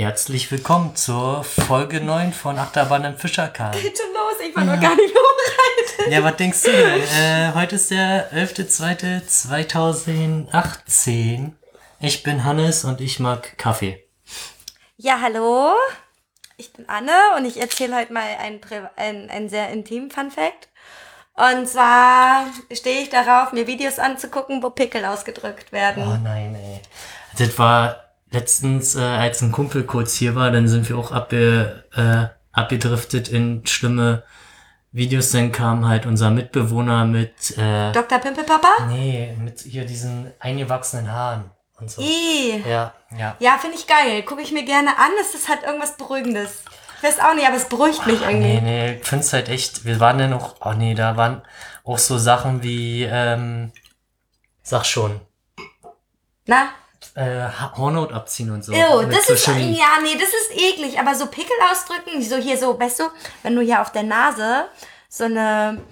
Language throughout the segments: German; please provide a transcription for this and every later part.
Ja, herzlich willkommen zur Folge 9 von Achterbahn im Fischerkahn. Geht schon los, ich war noch gar nicht vorbereitet. Ja, was denkst du denn? Äh, heute ist der 11.02.2018. Ich bin Hannes und ich mag Kaffee. Ja, hallo. Ich bin Anne und ich erzähle heute mal einen, ein, ein sehr intimen Fun Fact. Und zwar stehe ich darauf, mir Videos anzugucken, wo Pickel ausgedrückt werden. Oh nein, ey. Das war letztens, äh, als ein Kumpel kurz hier war, dann sind wir auch abge, äh, abgedriftet in schlimme Videos. Dann kam halt unser Mitbewohner mit... Äh, Dr. Pimpelpapa? Nee, mit hier diesen eingewachsenen Haaren und so. I. Ja, ja. Ja, finde ich geil. Gucke ich mir gerne an. Das ist halt irgendwas Beruhigendes. Ich weiß auch nicht, aber es beruhigt mich irgendwie. Nee, nee, ich find's halt echt, wir waren ja noch, oh nee, da waren auch so Sachen wie, ähm, sag schon, Na? Äh, Hornhaut abziehen und so. Mit das so ist, Chemie. ja, nee, das ist eklig, aber so Pickel ausdrücken, so hier so, weißt du, wenn du hier auf der Nase so eine,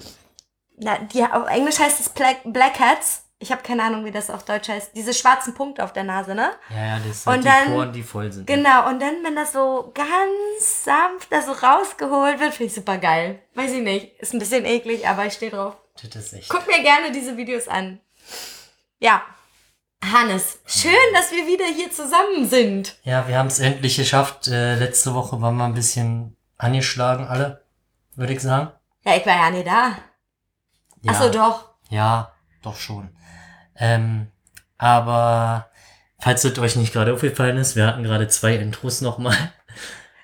na, die, auf Englisch heißt es Black, Blackheads, ich habe keine Ahnung, wie das auf Deutsch heißt, diese schwarzen Punkte auf der Nase, ne? Ja, ja, das sind Und die dann- Poren, die voll sind. Genau, und dann, wenn das so ganz sanft da so rausgeholt wird, finde ich super geil. Weiß ich nicht, ist ein bisschen eklig, aber ich stehe drauf. Das ist echt. Guck mir gerne diese Videos an. Ja. Hannes, schön, dass wir wieder hier zusammen sind. Ja, wir haben es endlich geschafft. Äh, letzte Woche waren wir ein bisschen angeschlagen, alle, würde ich sagen. Ja, ich war ja nicht da. Ja, Ach so, doch. Ja, doch schon. Ähm, aber falls es euch nicht gerade aufgefallen ist, wir hatten gerade zwei Intros nochmal.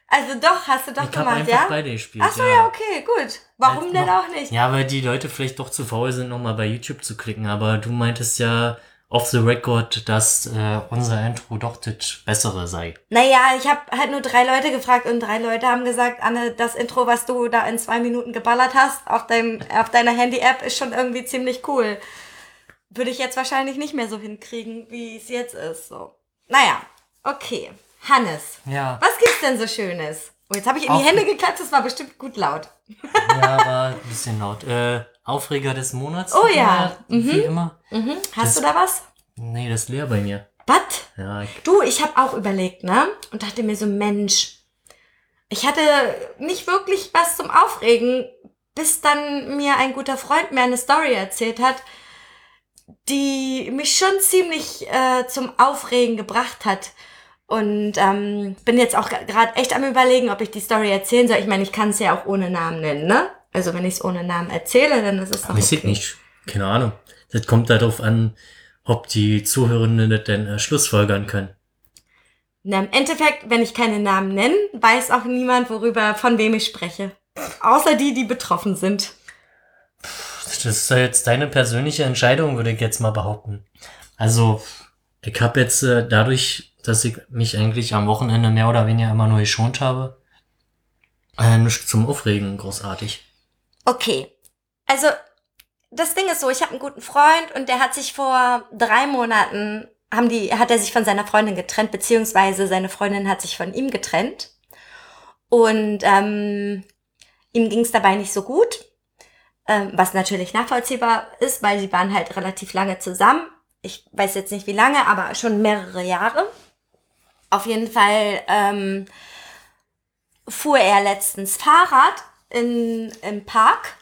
Also doch, hast du doch ich habe gemacht, einfach ja? beide gespielt. Ach so, ja. okay, gut. Warum Halt denn noch- auch nicht? Ja, weil die Leute vielleicht doch zu faul sind, nochmal bei YouTube zu klicken. Aber du meintest ja off the record, dass äh, unser Intro doch das Bessere sei. Naja, ich habe halt nur drei Leute gefragt und drei Leute haben gesagt, Anne, das Intro, was du da in zwei Minuten geballert hast auf, deinem, auf deiner Handy-App, ist schon irgendwie ziemlich cool. Würde ich jetzt wahrscheinlich nicht mehr so hinkriegen, wie es jetzt ist. So. Naja, okay. Hannes, Ja, was gibt's denn so Schönes? Oh, jetzt habe ich in die Hände geklatscht, das war bestimmt gut laut. ja, war ein bisschen laut. Äh, Aufreger des Monats. Oh ja, Wie immer. Mhm. Hast Das- du da was? Nee, das ist leer bei mir. Was? Ja, ich, Du, ich habe auch überlegt, ne? Und dachte mir so, Mensch, ich hatte nicht wirklich was zum Aufregen, bis dann mir ein guter Freund mir eine Story erzählt hat, die mich schon ziemlich äh, zum Aufregen gebracht hat. Und ähm, bin jetzt auch gerade echt am überlegen, ob ich die Story erzählen soll. Ich meine, ich kann es ja auch ohne Namen nennen, ne? Also wenn ich es ohne Namen erzähle, dann ist es doch ich okay. nicht. Keine Ahnung. Das kommt darauf an, ob die Zuhörenden das denn äh, schlussfolgern können. Na, im Endeffekt, wenn ich keine Namen nenne, weiß auch niemand, worüber, von wem ich spreche. Außer die, die betroffen sind. Das ist ja jetzt deine persönliche Entscheidung, würde ich jetzt mal behaupten. Also, ich habe jetzt äh, dadurch, dass ich mich eigentlich am Wochenende mehr oder weniger immer nur geschont habe, äh, nichts zum Aufregen großartig. Okay. Also, das Ding ist so, ich habe einen guten Freund und der hat sich vor drei Monaten, haben die, hat er sich von seiner Freundin getrennt, beziehungsweise seine Freundin hat sich von ihm getrennt. Und ähm, ihm ging es dabei nicht so gut, ähm, was natürlich nachvollziehbar ist, weil sie waren halt relativ lange zusammen. Ich weiß jetzt nicht wie lange, aber schon mehrere Jahre. Auf jeden Fall ähm, fuhr er letztens Fahrrad in, im Park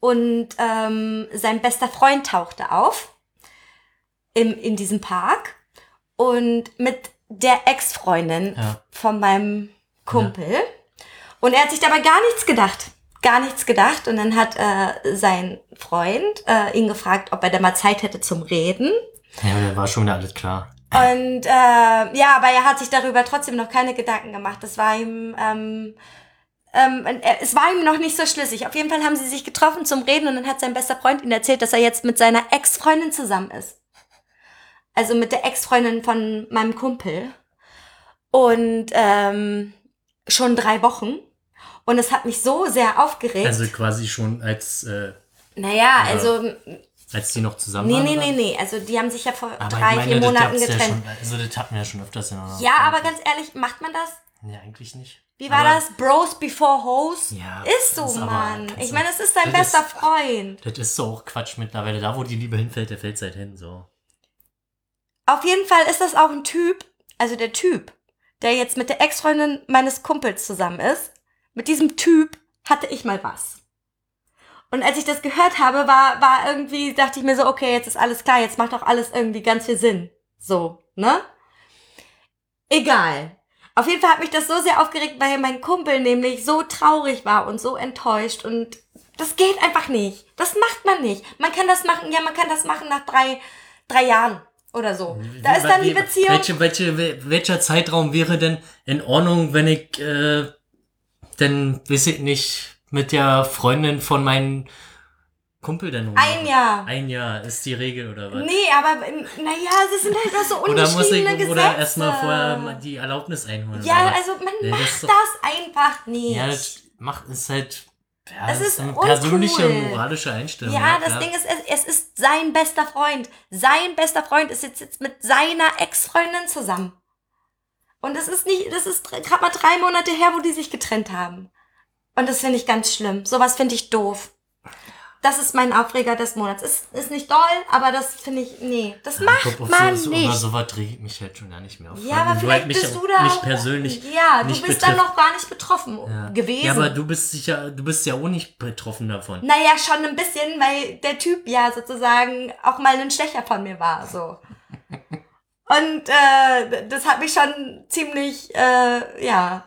und ähm, sein bester Freund tauchte auf im, in diesem Park und mit der Ex-Freundin Ja. von meinem Kumpel. Und er hat sich dabei gar nichts gedacht. Gar nichts gedacht. Und dann hat äh, sein Freund äh, ihn gefragt, ob er da mal Zeit hätte zum Reden. Ja, da war schon wieder alles klar. Und äh, ja, aber er hat sich darüber trotzdem noch keine Gedanken gemacht. Das war ihm, ähm, ähm, es war ihm noch nicht so schlüssig. Auf jeden Fall haben sie sich getroffen zum Reden und dann hat sein bester Freund ihm erzählt, dass er jetzt mit seiner Ex-Freundin zusammen ist. Also mit der Ex-Freundin von meinem Kumpel. Und ähm, schon drei Wochen. Und es hat mich so sehr aufgeregt. Also quasi schon als, äh, naja, Ja. also, als die noch zusammen nee, waren. nee, oder? nee, nee. Also die haben sich ja vor Aber drei, meine, vier Monaten gab's ja getrennt. schon, also das hatten wir ja schon öfters in einer Ja, aber ganz ehrlich, macht man das? Nee, eigentlich nicht. Wie war aber, das? Bros before hoes? Ja, ist so, ist aber- Mann. kannst Ich du- meine, es ist dein bester ist- Freund. Das ist so auch Quatsch mittlerweile. Da, wo die Liebe hinfällt, der fällt halt hin, so. Auf jeden Fall ist das auch ein Typ, also der Typ der jetzt mit der Ex-Freundin meines Kumpels zusammen ist, mit diesem Typ hatte ich mal was. Und als ich das gehört habe, war, war irgendwie, dachte ich mir so, okay, jetzt ist alles klar, jetzt macht auch alles irgendwie ganz viel Sinn. So, ne? Egal. Auf jeden Fall hat mich das so sehr aufgeregt, weil mein Kumpel nämlich so traurig war und so enttäuscht und das geht einfach nicht. Das macht man nicht. Man kann das machen, ja, man kann das machen nach drei, drei Jahren oder so. Da ist dann die Beziehung. Welche, welche, welcher Zeitraum wäre denn in Ordnung, wenn ich, äh, denn, weiß ich nicht, mit der Freundin von meinem Kumpel denn rummache? Ein Jahr. Ein Jahr ist die Regel oder was? Nee, aber naja, das sind halt auch so Oder muss ich Gesetze. oder erstmal vorher die Erlaubnis einholen? Ja, also man Nee, macht das das, einfach nicht. Ja, das macht ist halt. Ja, Es ist eine uncool. persönliche moralische Einstellung. Ja, das klar. Ding ist, es, es ist sein bester Freund. Sein bester Freund ist jetzt, jetzt mit seiner Ex-Freundin zusammen. Und das ist nicht, das ist gerade mal drei Monate her, wo die sich getrennt haben. Und das finde ich ganz schlimm. Sowas finde ich doof. Das ist mein Aufreger des Monats. Ist, ist nicht doll, aber das finde ich, nee, das macht glaub, man so, nicht. Über sowas ich mich halt schon gar nicht mehr auf. ja, aber vielleicht halt bist du da nicht persönlich. Ja, du bist dann betrifft. noch gar nicht betroffen Ja. gewesen. Ja, aber du bist sicher, du bist ja auch nicht betroffen davon. Naja, schon ein bisschen, weil der Typ ja sozusagen auch mal ein Stecher von mir war, so. Und äh, das hat mich schon ziemlich, äh, ja,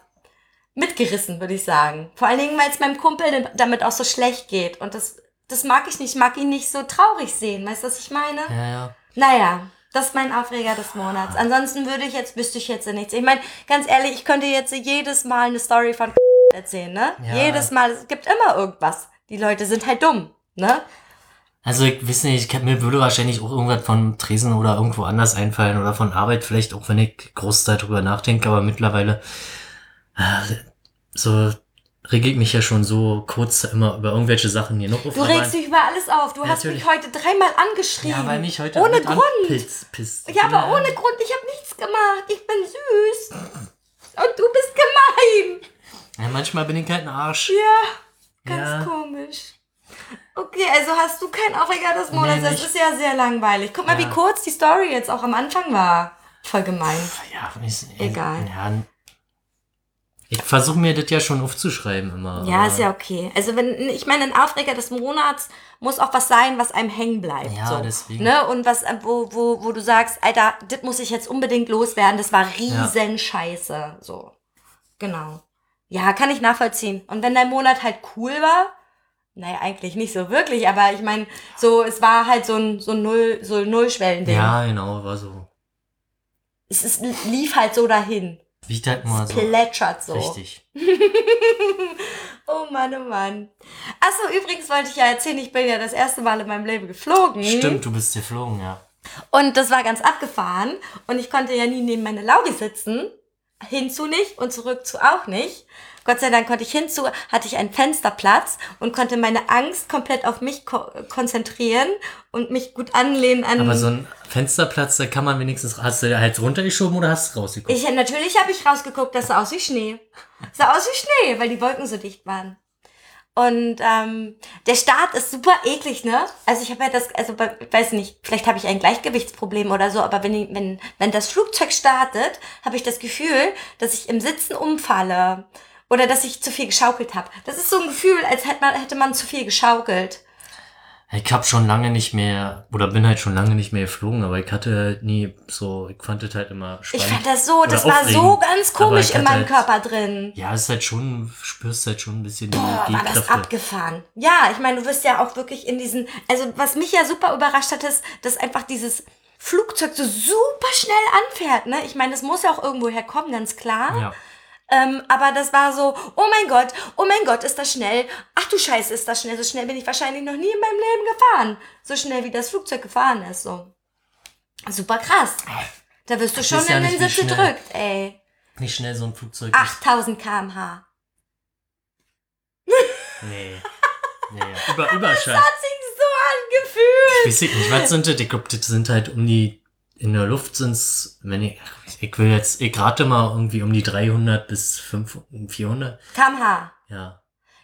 mitgerissen, würde ich sagen. Vor allen Dingen, weil es meinem Kumpel damit auch so schlecht geht. Und das, das mag ich nicht. Ich mag ihn nicht so traurig sehen. Weißt du, was ich meine? Ja, ja. Naja, das ist mein Aufreger des Monats. Ansonsten würde ich jetzt, wüsste ich jetzt nichts. Ich meine, ganz ehrlich, ich könnte jetzt jedes Mal eine Story von erzählen, ne? Ja. Jedes Mal. Es gibt immer irgendwas. Die Leute sind halt dumm, ne? Also ich weiß nicht, ich mir würde wahrscheinlich auch irgendwas von Tresen oder irgendwo anders einfallen oder von Arbeit vielleicht, auch wenn ich groß darüber nachdenke, aber mittlerweile äh, so rege ich mich ja schon so kurz immer über irgendwelche Sachen hier noch auf. Du regst dich über alles auf. Du Ja, hast natürlich. mich heute dreimal angeschrien. Ja, weil mich heute Ohne Grund. anpisst- pisst. Ja, aber ohne Grund. Ich habe nichts gemacht. Ich bin süß. Und du bist gemein. Ja, manchmal bin ich halt ein Arsch. Ja, ganz Ja. komisch. Okay, also hast du keinen Aufreger des Monats. Nee, das ist ja sehr langweilig. Guck mal, Ja. wie kurz die Story jetzt auch am Anfang war. Voll gemein. Ja, ist, Egal. Ja, ich versuche mir das ja schon aufzuschreiben immer. Ja, ist ja okay. Also wenn, ich meine, ein Aufreger des Monats muss auch was sein, was einem hängen bleibt. Ja, so. deswegen. Ne? Und was, wo, wo, wo du sagst, Alter, das muss ich jetzt unbedingt loswerden, das war riesen Scheiße. So. Genau. Ja, kann ich nachvollziehen. Und wenn dein Monat halt cool war, naja, eigentlich nicht so wirklich, aber ich meine, so, es war halt so ein, so ein Null, so ein Nullschwellending. Ja, genau, war so. Es ist, lief halt so dahin. Wie halt mal so. Plätschert so. Richtig. Oh Mann, oh Mann. Achso, übrigens wollte ich ja erzählen, ich bin ja das erste Mal in meinem Leben geflogen. Stimmt, du bist geflogen, ja. Und das war ganz abgefahren. Und ich konnte ja nie neben meine Lauri sitzen. Hinzu nicht und zurück zu auch nicht. Gott sei Dank konnte ich hinzu, hatte ich einen Fensterplatz und konnte meine Angst komplett auf mich ko konzentrieren und mich gut anlehnen an. Aber so ein Fensterplatz, da kann man wenigstens. Hast du halt runtergeschoben oder hast du rausgeguckt? ich, natürlich habe ich rausgeguckt, das sah aus wie Schnee. Sah aus wie Schnee, weil die Wolken so dicht waren. Und ähm, der Start ist super eklig, ne? Also ich habe ja das, also ich weiß nicht, vielleicht habe ich ein Gleichgewichtsproblem oder so, aber wenn, wenn, wenn das Flugzeug startet, habe ich das Gefühl, dass ich im Sitzen umfalle oder dass ich zu viel geschaukelt habe. Das ist so ein Gefühl, als hätte man, hätte man zu viel geschaukelt. Ich habe schon lange nicht mehr, oder bin halt schon lange nicht mehr geflogen, aber ich hatte halt nie so, ich fand das halt immer Ich spannend. fand das so, das war so ganz komisch ich in meinem halt- Körper drin. Ja, es ist halt schon, spürst halt schon ein bisschen Boah, die war das abgefahren. Ja, ich meine, du wirst ja auch wirklich in diesen, also was mich ja super überrascht hat, ist, dass einfach dieses Flugzeug so super schnell anfährt, ne? Ich meine, es muss ja auch irgendwo herkommen, ganz klar. Ja. Ähm, aber das war so, oh mein Gott, oh mein Gott, ist das schnell. Ach du Scheiße, ist das schnell. So schnell bin ich wahrscheinlich noch nie in meinem Leben gefahren. So schnell, wie das Flugzeug gefahren ist, so. Super krass. Da wirst du Das schon ist ja in den Sitz gedrückt, ey. Nicht schnell so ein Flugzeug. 8000 kmh. Nee. Nee, über, Überschall. Hat sich so angefühlt. Ich weiß nicht, was sind das? Ich glaube, das sind halt um die, in der Luft sind's, wenn ich, ich will jetzt, ich rate mal irgendwie um die 300 bis 500, 400. kmh. Ja.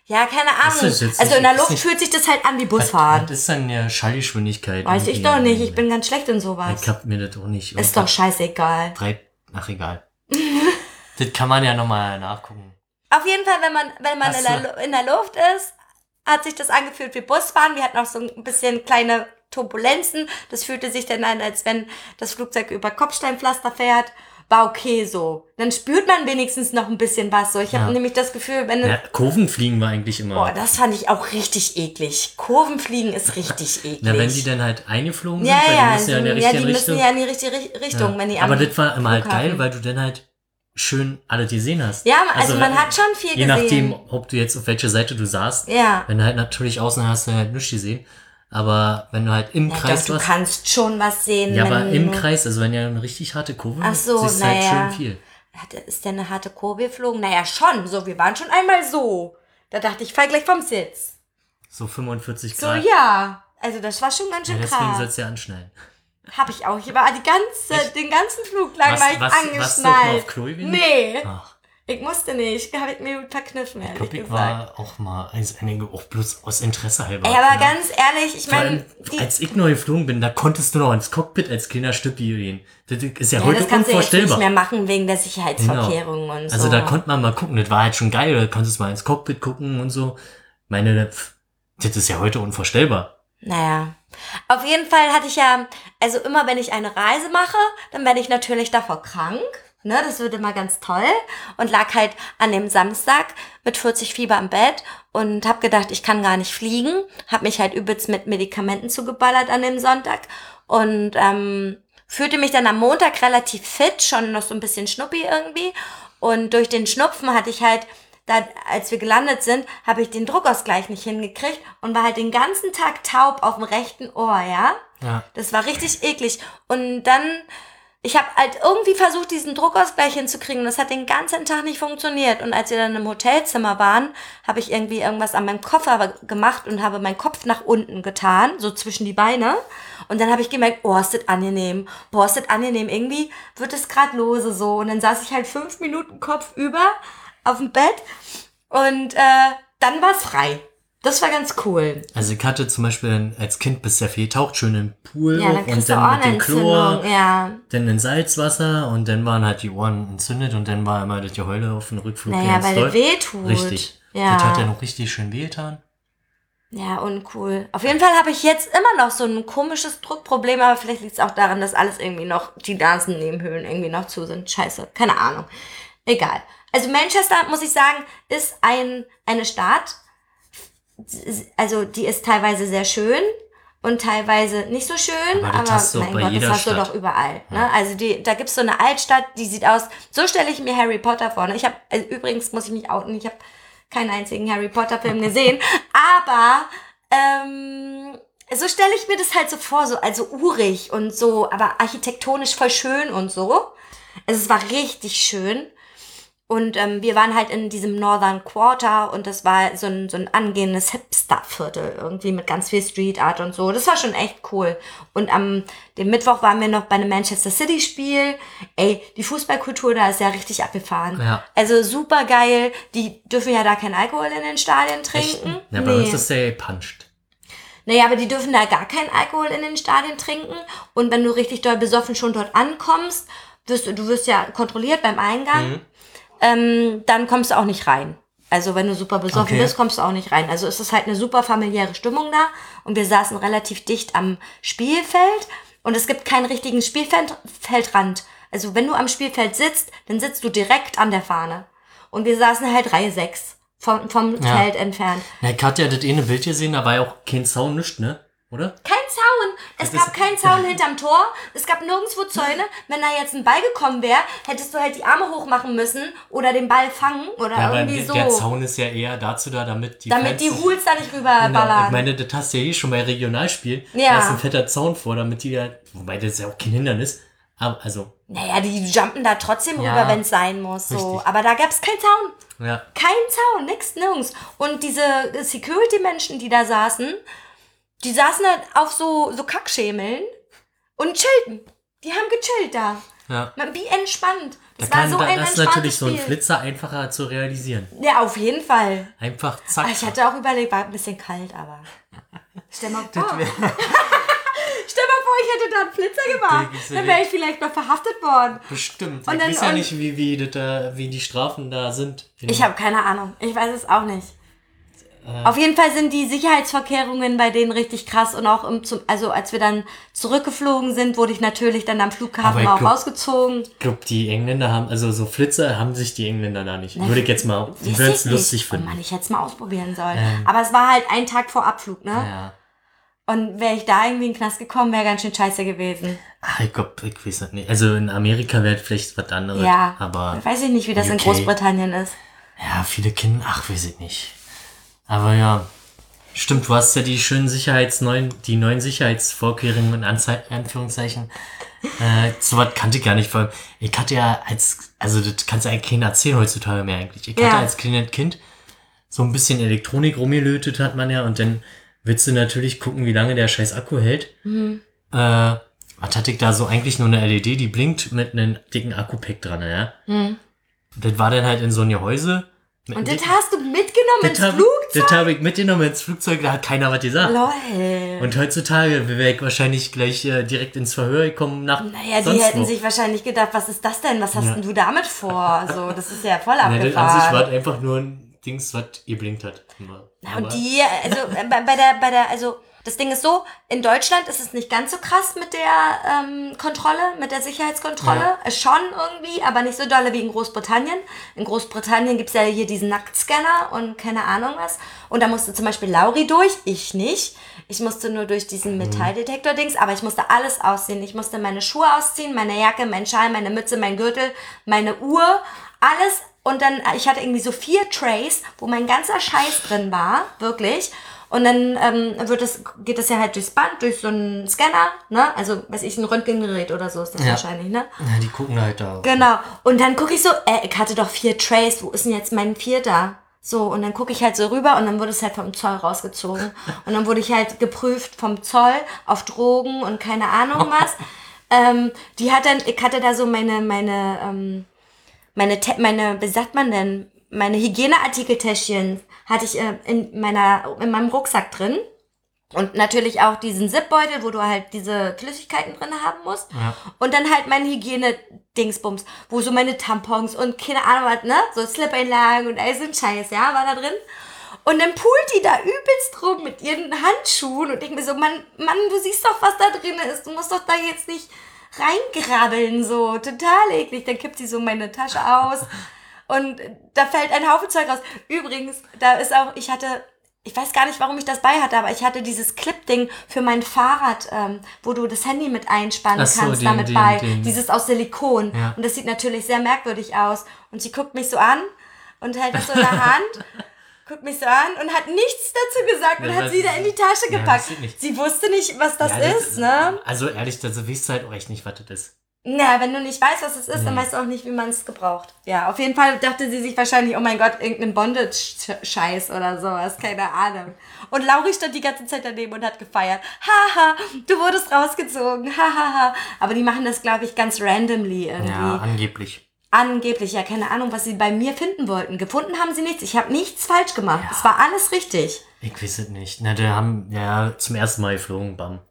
Ja, keine Das Ahnung. ist jetzt Also in der ist Luft nicht- fühlt sich das halt an wie Busfahren. was ist denn ja Schallgeschwindigkeit? Weiß ich irgendwie? doch nicht. Ich bin ganz schlecht in sowas. Ich hab mir das auch nicht. Ist doch scheißegal. Drei, ach egal. Das kann man ja nochmal nachgucken. Auf jeden Fall, wenn man, wenn man in der, Lu- in der Luft ist, hat sich das angefühlt wie Busfahren. Wir hatten auch so ein bisschen kleine Turbulenzen. Das fühlte sich dann an, als wenn das Flugzeug über Kopfsteinpflaster fährt. War okay so. Dann spürt man wenigstens noch ein bisschen was. So, ich habe Ja. nämlich das Gefühl, wenn Ja, Kurven fliegen wir eigentlich immer. Boah, das fand ich auch richtig eklig. Kurvenfliegen ist richtig eklig. Na, wenn die dann halt eingeflogen ja, sind, weil ja, die müssen ja in der also, ja, richtigen die Richtung. müssen ja in die richtige Ri- Richtung, wenn die Aber das war immer halt geil, weil du dann halt schön alle gesehen hast. Ja, also, man wenn- hat schon viel Je gesehen. nachdem, ob du jetzt auf welcher Seite du saßt. Ja. Wenn du halt natürlich außen hast, du halt nichts gesehen. Aber wenn du halt im Ja, Kreis doch, du warst. kannst schon was sehen. Ja, aber im du- Kreis, also wenn ja eine richtig harte Kurve Ach ist, so, siehst du halt naja. schön viel. Hat, ist der eine harte Kurve geflogen? Naja, schon. So, wir waren schon einmal so. Da dachte ich, fall gleich vom Sitz. So 45 So, Grad. ja. Also das war schon ganz Ja, schön deswegen krass. sollst du ja anschnallen. Hab ich auch. Ich war die ganze, den ganzen Flug lang Was- war ich was- warst du angeschnallt. auch mal auf gewesen? Nee, Ach, ich musste nicht. Habe ich mir verkniffen, ehrlich ich glaube, ich gesagt. war auch mal als einige, auch bloß aus Interesse halber. Ey, aber Ja. ganz ehrlich, ich meine, als ich neu geflogen bin, da konntest du noch ins Cockpit als kleiner Stücki gehen. Das ist ja, ja, heute das kannst du jetzt nicht unvorstellbar. mehr machen wegen der Sicherheitsvorkehrungen und so. Also da konnte man mal gucken, das war halt schon geil, da konntest du mal ins Cockpit gucken und so. Meine, das ist ja heute unvorstellbar. Naja. Auf jeden Fall hatte ich ja, also immer wenn ich eine Reise mache, dann werde ich natürlich davor krank. Ne, das wird immer ganz toll. Und lag halt an dem Samstag mit 40 Fieber im Bett und habe gedacht, ich kann gar nicht fliegen. Habe mich halt übelst mit Medikamenten zugeballert an dem Sonntag. Und ähm, fühlte mich dann am Montag relativ fit, schon noch so ein bisschen schnuppi irgendwie. Und durch den Schnupfen hatte ich halt, da, als wir gelandet sind, habe ich den Druckausgleich nicht hingekriegt und war halt den ganzen Tag taub auf dem rechten Ohr, ja. Ja. Das war richtig eklig. Und dann, ich habe halt irgendwie versucht, diesen Druckausgleich hinzukriegen. Und das hat den ganzen Tag nicht funktioniert. Und als wir dann im Hotelzimmer waren, habe ich irgendwie irgendwas an meinem Koffer gemacht und habe meinen Kopf nach unten getan, so zwischen die Beine. Und dann habe ich gemerkt, oh, ist das angenehm. Boah, ist das angenehm. Irgendwie wird es gerade lose so. Und dann saß ich halt fünf Minuten Kopf über auf dem Bett. Und äh, dann war es frei. Das war ganz cool. Also ich hatte zum Beispiel als Kind bist ja viel taucht schön im Pool Ja, dann und dann mit dem Chlor. Ja. dann in Salzwasser und dann waren halt die Ohren entzündet und dann war immer das Geheule auf dem Rückflug Naja, ganz weil doll. das weh tut. Richtig. Ja. Das hat ja noch richtig schön wehgetan. Ja, uncool. Auf jeden Fall habe ich jetzt immer noch so ein komisches Druckproblem, aber vielleicht liegt es auch daran, dass alles irgendwie noch, die Nasennebenhöhlen irgendwie noch zu sind. Scheiße, keine Ahnung. Egal. Also Manchester, muss ich sagen, ist ein, eine Stadt, also die ist teilweise sehr schön und teilweise nicht so schön, Aber aber, du mein Gott, das hast du Stadt. doch überall. Ne? Also die, da gibt's so eine Altstadt, die sieht aus, so stelle ich mir Harry Potter vor. Ne? Ich habe, also übrigens muss ich mich outen, ich habe keinen einzigen Harry Potter Film gesehen, aber ähm, so stelle ich mir das halt so vor, so also urig und so, aber architektonisch voll schön und so. Also es war richtig schön. Und ähm, wir waren halt in diesem Northern Quarter und das war so ein, so ein angehendes Hipster-Viertel irgendwie mit ganz viel Street Art und so. Das war schon echt cool. Und am dem Mittwoch waren wir noch bei einem Manchester City-Spiel. Ey, die Fußballkultur da ist ja richtig abgefahren. Ja. Also super geil. Die dürfen ja da keinen Alkohol in den Stadien trinken. Ja, bei uns ist der gepuncht. Naja, aber die dürfen da gar keinen Alkohol in den Stadien trinken. Und wenn du richtig doll besoffen schon dort ankommst, wirst du, du wirst ja kontrolliert beim Eingang, Mhm. Ähm, dann kommst du auch nicht rein. Also wenn du super besoffen Okay. bist, kommst du auch nicht rein. Also es ist halt eine super familiäre Stimmung da. Und wir saßen relativ dicht am Spielfeld. Und es gibt keinen richtigen Spielfeldrand. Also wenn du am Spielfeld sitzt, dann sitzt du direkt an der Fahne. Und wir saßen halt Reihe 6 vom, vom Ja. Feld entfernt. Na, ich hatte ja das eine Bild gesehen, da war ja auch kein Zaun, nicht, ne? Oder? Kein Zaun. Es Das gab keinen Zaun hinterm Tor. Es gab nirgendwo Zäune. Wenn da jetzt ein Ball gekommen wäre, hättest du halt die Arme hochmachen müssen oder den Ball fangen oder Ja, irgendwie der, so. der Zaun ist ja eher dazu da, damit die damit Fans die Hools da nicht rüberballern. Genau, ich meine, das hast du ja eh schon bei Regionalspielen. Ja. Da ist ein fetter Zaun vor, damit die ja, wobei das ist ja auch kein Hindernis. Aber, also, naja, die jumpen da trotzdem Ja. rüber, wenn es sein muss. So. Richtig. Aber da gab es keinen Zaun. ja. Kein Zaun, nix, nirgends. Und diese Security-Menschen, die da saßen, die saßen halt auf so, so Kackschemeln und chillten. Die haben gechillt da. ja. Man- Wie entspannt. Da Das war kann, so da, ein das ist natürlich so ein Spiel. Flitzer einfacher zu realisieren. Ja, auf jeden Fall. Einfach zack. Ich hatte auch überlegt, war ein bisschen kalt, aber. Stell mal vor. Stell mal vor, ich hätte da einen Flitzer gemacht. Dann wäre ich vielleicht noch verhaftet worden. Bestimmt. Und ich dann- weiß ja nicht, wie, wie, das da, wie die Strafen da sind. Ich habe keine Ahnung. Ich weiß es auch nicht. Auf jeden Fall sind die Sicherheitsvorkehrungen bei denen richtig krass und auch im, zum, also als wir dann zurückgeflogen sind, wurde ich natürlich dann am Flughafen auch glaub- rausgezogen. Ich glaube, die Engländer haben, also so Flitzer haben sich die Engländer da nicht. Würde ich jetzt mal, ich es lustig. Oh finden. Mann, ich hätte es mal ausprobieren sollen. Ähm. Aber es war halt ein Tag vor Abflug, ne? Ja. Und wäre ich da irgendwie in den Knast gekommen, wäre ganz schön scheiße gewesen. Ah, ich glaube, ich weiß nicht. Also in Amerika wäre vielleicht was anderes. Ja. Aber Weiß ich nicht, wie das in UK. Großbritannien ist. ja, viele Kinder, ach, weiß ich nicht. Aber ja. Stimmt, du hast ja die schönen Sicherheits, neuen, die neuen Sicherheitsvorkehrungen in Anzei Anführungszeichen. Äh, so was kannte ich gar nicht. Allem, ich hatte ja als, also das kannst du eigentlich keiner erzählen heutzutage mehr eigentlich. Ich Ja. hatte als kleines Kind so ein bisschen Elektronik rumgelötet hat man ja und dann willst du natürlich gucken, wie lange der scheiß Akku hält. Mhm. Äh, was hatte ich da so eigentlich nur eine LED, die blinkt mit einem dicken Akku-Pack dran, ja. Und das war dann halt in so ein Gehäuse. Und das hast du mitgenommen ins hab- Flugzeug? Das habe ich mitgenommen ins Flugzeug, da hat keiner was gesagt. Lol. Und heutzutage wäre ich wahrscheinlich gleich äh, direkt ins Verhör gekommen nach Naja, die hätten wo. sich wahrscheinlich gedacht, was ist das denn? Was hast Ja. denn du damit vor? So, das ist ja voll Nee, das an sich war abgefahren. einfach nur ein Dings, was geblinkt hat. Aber- Und die, also äh, bei, bei der, bei der, also das Ding ist so, in Deutschland ist es nicht ganz so krass mit der ähm, Kontrolle, mit der Sicherheitskontrolle. Ja. Schon irgendwie, aber nicht so dolle wie in Großbritannien. In Großbritannien gibt's ja hier diesen Nacktscanner und keine Ahnung was. Und da musste zum Beispiel Lauri durch, ich nicht. Ich musste nur durch diesen Metalldetektor-Dings, aber ich musste alles ausziehen. Ich musste meine Schuhe ausziehen, meine Jacke, mein Schal, meine Mütze, mein Gürtel, meine Uhr, alles. Und dann, ich hatte irgendwie so vier Trays, wo mein ganzer Scheiß drin war, wirklich. Und dann ähm, wird es, geht es ja halt durchs Band, durch so einen Scanner, ne? Also, weiß ich, ein Röntgengerät oder so ist das Ja. wahrscheinlich, ne? Ja, die gucken halt da. Genau. Und dann gucke ich so, äh, ich hatte doch vier Trays, wo ist denn jetzt mein vierter? So, und dann gucke ich halt so rüber und dann wurde es halt vom Zoll rausgezogen. Und dann wurde ich halt geprüft vom Zoll auf Drogen und keine Ahnung was. ähm, die hat dann, ich hatte da so meine, meine, ähm, meine, meine, wie sagt man denn, meine Hygieneartikeltäschchen hatte ich äh, in meiner, in meinem Rucksack drin. Und natürlich auch diesen Zipbeutel, wo du halt diese Flüssigkeiten drin haben musst. Ja. Und dann halt meine Hygiene-Dingsbums, wo so meine Tampons und keine Ahnung was, ne? So Slip-Einlagen und all so ein Scheiß, ja, war da drin. Und dann pult die da übelst rum mit ihren Handschuhen und denk mir so, Mann, Mann, du siehst doch, was da drin ist. Du musst doch da jetzt nicht reingrabbeln, so. Total eklig. Dann kippt sie so meine Tasche aus und da fällt ein Haufen Zeug raus. Übrigens, da ist auch, ich hatte, ich weiß gar nicht, warum ich das bei hatte, aber ich hatte dieses Clip-Ding für mein Fahrrad, ähm, wo du das Handy mit einspannen so, kannst, den- damit den- bei. den- Dieses aus Silikon. Ja. Und das sieht natürlich sehr merkwürdig aus. Und sie guckt mich so an und hält das so in der Hand. Guckt mich so an und hat nichts dazu gesagt und Ja, hat das- sie da in die Tasche Ja, gepackt. das nicht. sie wusste nicht, was das Ja, ist, ne? Also ehrlich, das weißt du halt auch echt nicht, was das ist. Na, wenn du nicht weißt, was es ist, dann weißt du auch nicht, wie man es gebraucht. Ja, auf jeden Fall dachte sie sich wahrscheinlich, oh mein Gott, irgendein Bondage-Scheiß oder sowas, keine Ahnung. Und Lauri stand die ganze Zeit daneben und hat gefeiert. Haha, du wurdest rausgezogen, hahaha. Aber die machen das, glaube ich, ganz randomly irgendwie. Ja, angeblich. Angeblich, ja, keine Ahnung, was sie bei mir finden wollten. Gefunden haben sie nichts. Ich habe nichts falsch gemacht. Es war alles richtig. Ich weiß es nicht. Na, die haben ja zum ersten Mal geflogen, bam.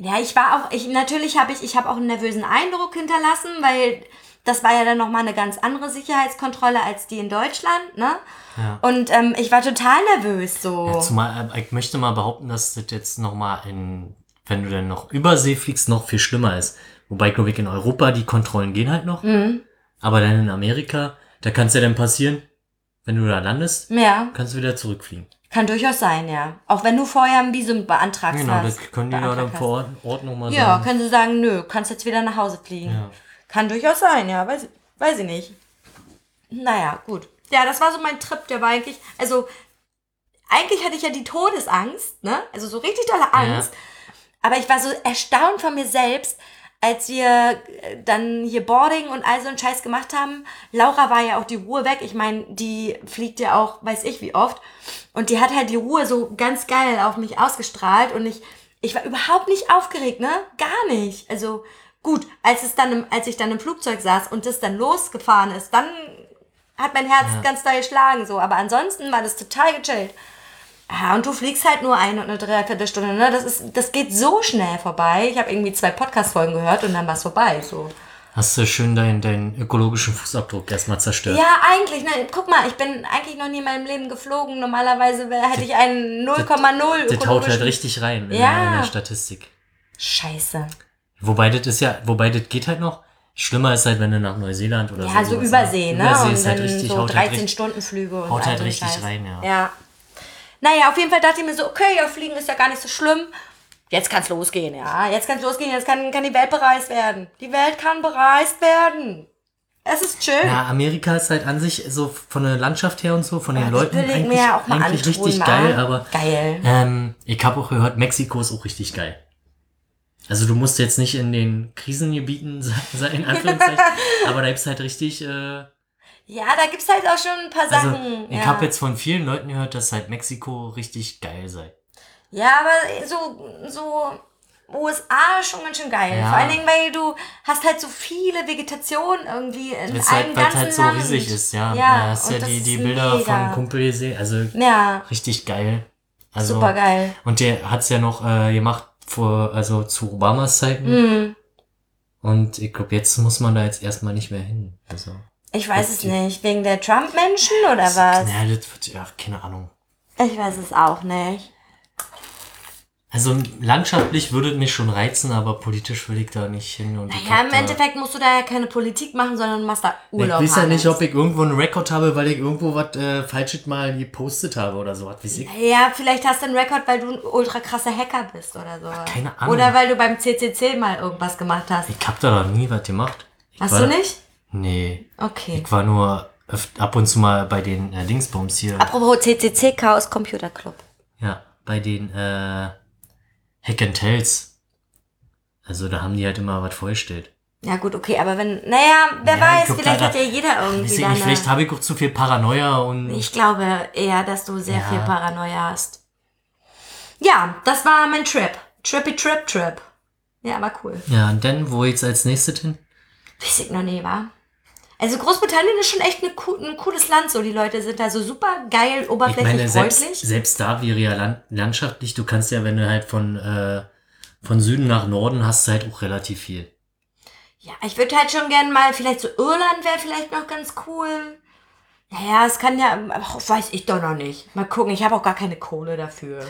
Ja, ich war auch, ich, natürlich habe ich, ich habe auch einen nervösen Eindruck hinterlassen, weil das war ja dann nochmal eine ganz andere Sicherheitskontrolle als die in Deutschland, ne? Ja. Und ähm, ich war total nervös so. Ja, zumal, äh, ich möchte mal behaupten, dass das jetzt nochmal in, wenn du dann noch Übersee fliegst, noch viel schlimmer ist. Wobei, glaube ich, in Europa die Kontrollen gehen halt noch. Mhm. Aber dann in Amerika, da kann es ja dann passieren, wenn du da landest, Ja, kannst du wieder zurückfliegen. Kann durchaus sein, ja. Auch wenn du vorher ein Visum beantragst Genau, hast. das können die ja dann vor Ort, nochmal Ja, sagen. können sie sagen, nö, kannst jetzt wieder nach Hause fliegen. Ja. Kann durchaus sein, ja, weiß, weiß ich nicht. Naja, gut. Ja, das war so mein Trip, der war eigentlich, also, eigentlich hatte ich ja die Todesangst, ne? Also so richtig dolle Angst. Aber ich war so erstaunt von mir selbst, als wir äh, dann hier Boarding und all so einen Scheiß gemacht haben. Laura war ja auch die Ruhe weg. Ich meine, die fliegt ja auch, weiß ich wie oft. Und die hat halt die Ruhe so ganz geil auf mich ausgestrahlt. Und ich, ich war überhaupt nicht aufgeregt, ne? Gar nicht. Also gut, als es dann, im, als ich dann im Flugzeug saß und das dann losgefahren ist, dann hat mein Herz Ja. ganz doll geschlagen so. Aber ansonsten war das total gechillt. Ja, und du fliegst halt nur eine und eine Dreiviertelstunde, ne? Das ist, das geht so schnell vorbei. Ich habe irgendwie zwei Podcast-Folgen gehört und dann war es vorbei. So. Hast du schön deinen, deinen ökologischen Fußabdruck erstmal zerstört. Ja, eigentlich. Ne? Guck mal, ich bin eigentlich noch nie in meinem Leben geflogen. Normalerweise wär, hätte ich einen 0,0 Das haut halt ökologischen- richtig rein in, Ja. der, in der Statistik. Scheiße. Wobei das ist ja, wobei das geht halt noch. Schlimmer ist halt, wenn du nach Neuseeland oder so. Ja, so Übersee, ne? Übersee und ist halt richtig, so haut halt 13 richtig, Stunden Flüge und haut halt richtig rein, ja. Ja. Naja, auf jeden Fall dachte ich mir so, okay, ja, fliegen ist ja gar nicht so schlimm. Jetzt kann's losgehen, ja. Jetzt kann's losgehen, jetzt kann, kann die Welt bereist werden. Die Welt kann bereist werden. Es ist schön. Ja, Amerika ist halt an sich so von der Landschaft her und so, von den Das Leuten eigentlich, mir ja auch mal eigentlich antun, richtig mal. geil, aber Geil. ähm, ich habe auch gehört, Mexiko ist auch richtig geil. Also du musst jetzt nicht in den Krisengebieten sein, in Anführungszeichen, aber da gibt's halt richtig, äh, Ja, da gibt's halt auch schon ein paar also Sachen. ich ja. habe jetzt von vielen Leuten gehört, dass halt Mexiko richtig geil sei. Ja, aber so, so USA ist schon ganz schön geil. Ja. Vor allen Dingen, weil du hast halt so viele Vegetation irgendwie in Weil's einem halt, ganzen halt so Land. riesig ist, ja. Ja, da hast ja das die, die Bilder mega. von Kumpel gesehen, also Ja, richtig geil. Also, super geil. Und der hat's ja noch äh, gemacht vor, also zu Obamas Zeiten. Hm. Und ich glaube, jetzt muss man da jetzt erstmal nicht mehr hin. Also, Ich weiß es nicht. Wegen der Trump-Menschen oder was? ja, das wird, ja, keine Ahnung. Ich weiß es auch nicht. Also landschaftlich würde mich schon reizen, aber politisch will ich da nicht hin. Und ich Ja, hab im Endeffekt musst du da ja keine Politik machen, sondern machst da Ich Urlaub. weiß ja nicht, Hannes. ob ich irgendwo einen Rekord habe, weil ich irgendwo was äh, Falsches mal gepostet habe oder so. Was weiß ich. Ja, vielleicht hast du einen Rekord, weil du ein ultra krasser Hacker bist oder so. keine Ahnung. Oder weil du beim CCC mal irgendwas gemacht hast. Ich hab da noch nie was gemacht. Ich Hast du nicht? Nee. Okay. Ich war nur ab und zu mal bei den äh, Dingsbums hier. Apropos CCC, Chaos Computer Club. Ja, bei den äh, Hack and Tells. Also da haben die halt immer was vorgestellt. Ja gut, okay, aber wenn, naja, wer Ja, weiß, glaub, vielleicht da- hat ja jeder irgendwie nicht, vielleicht habe ich auch zu viel Paranoia und Ich glaube eher, dass du sehr Ja. viel Paranoia hast. Ja, das war mein Trip. Trippy Trip Trip. Ja, war cool. ja, und dann, wo jetzt als nächstes hin? Weiß ich noch nie, war. Also Großbritannien ist schon echt eine, ein cooles Land, so die Leute sind da so super geil, Ich oberflächlich, meine, freundlich. selbst, selbst da wäre ja land, landschaftlich, du kannst ja, wenn du halt von, äh, von Süden nach Norden hast, du halt auch relativ viel. Ja, ich würde halt schon gern mal, vielleicht so Irland wäre vielleicht noch ganz cool. Naja, es kann ja, ach, weiß ich doch noch nicht. Mal gucken, ich habe auch gar keine Kohle dafür.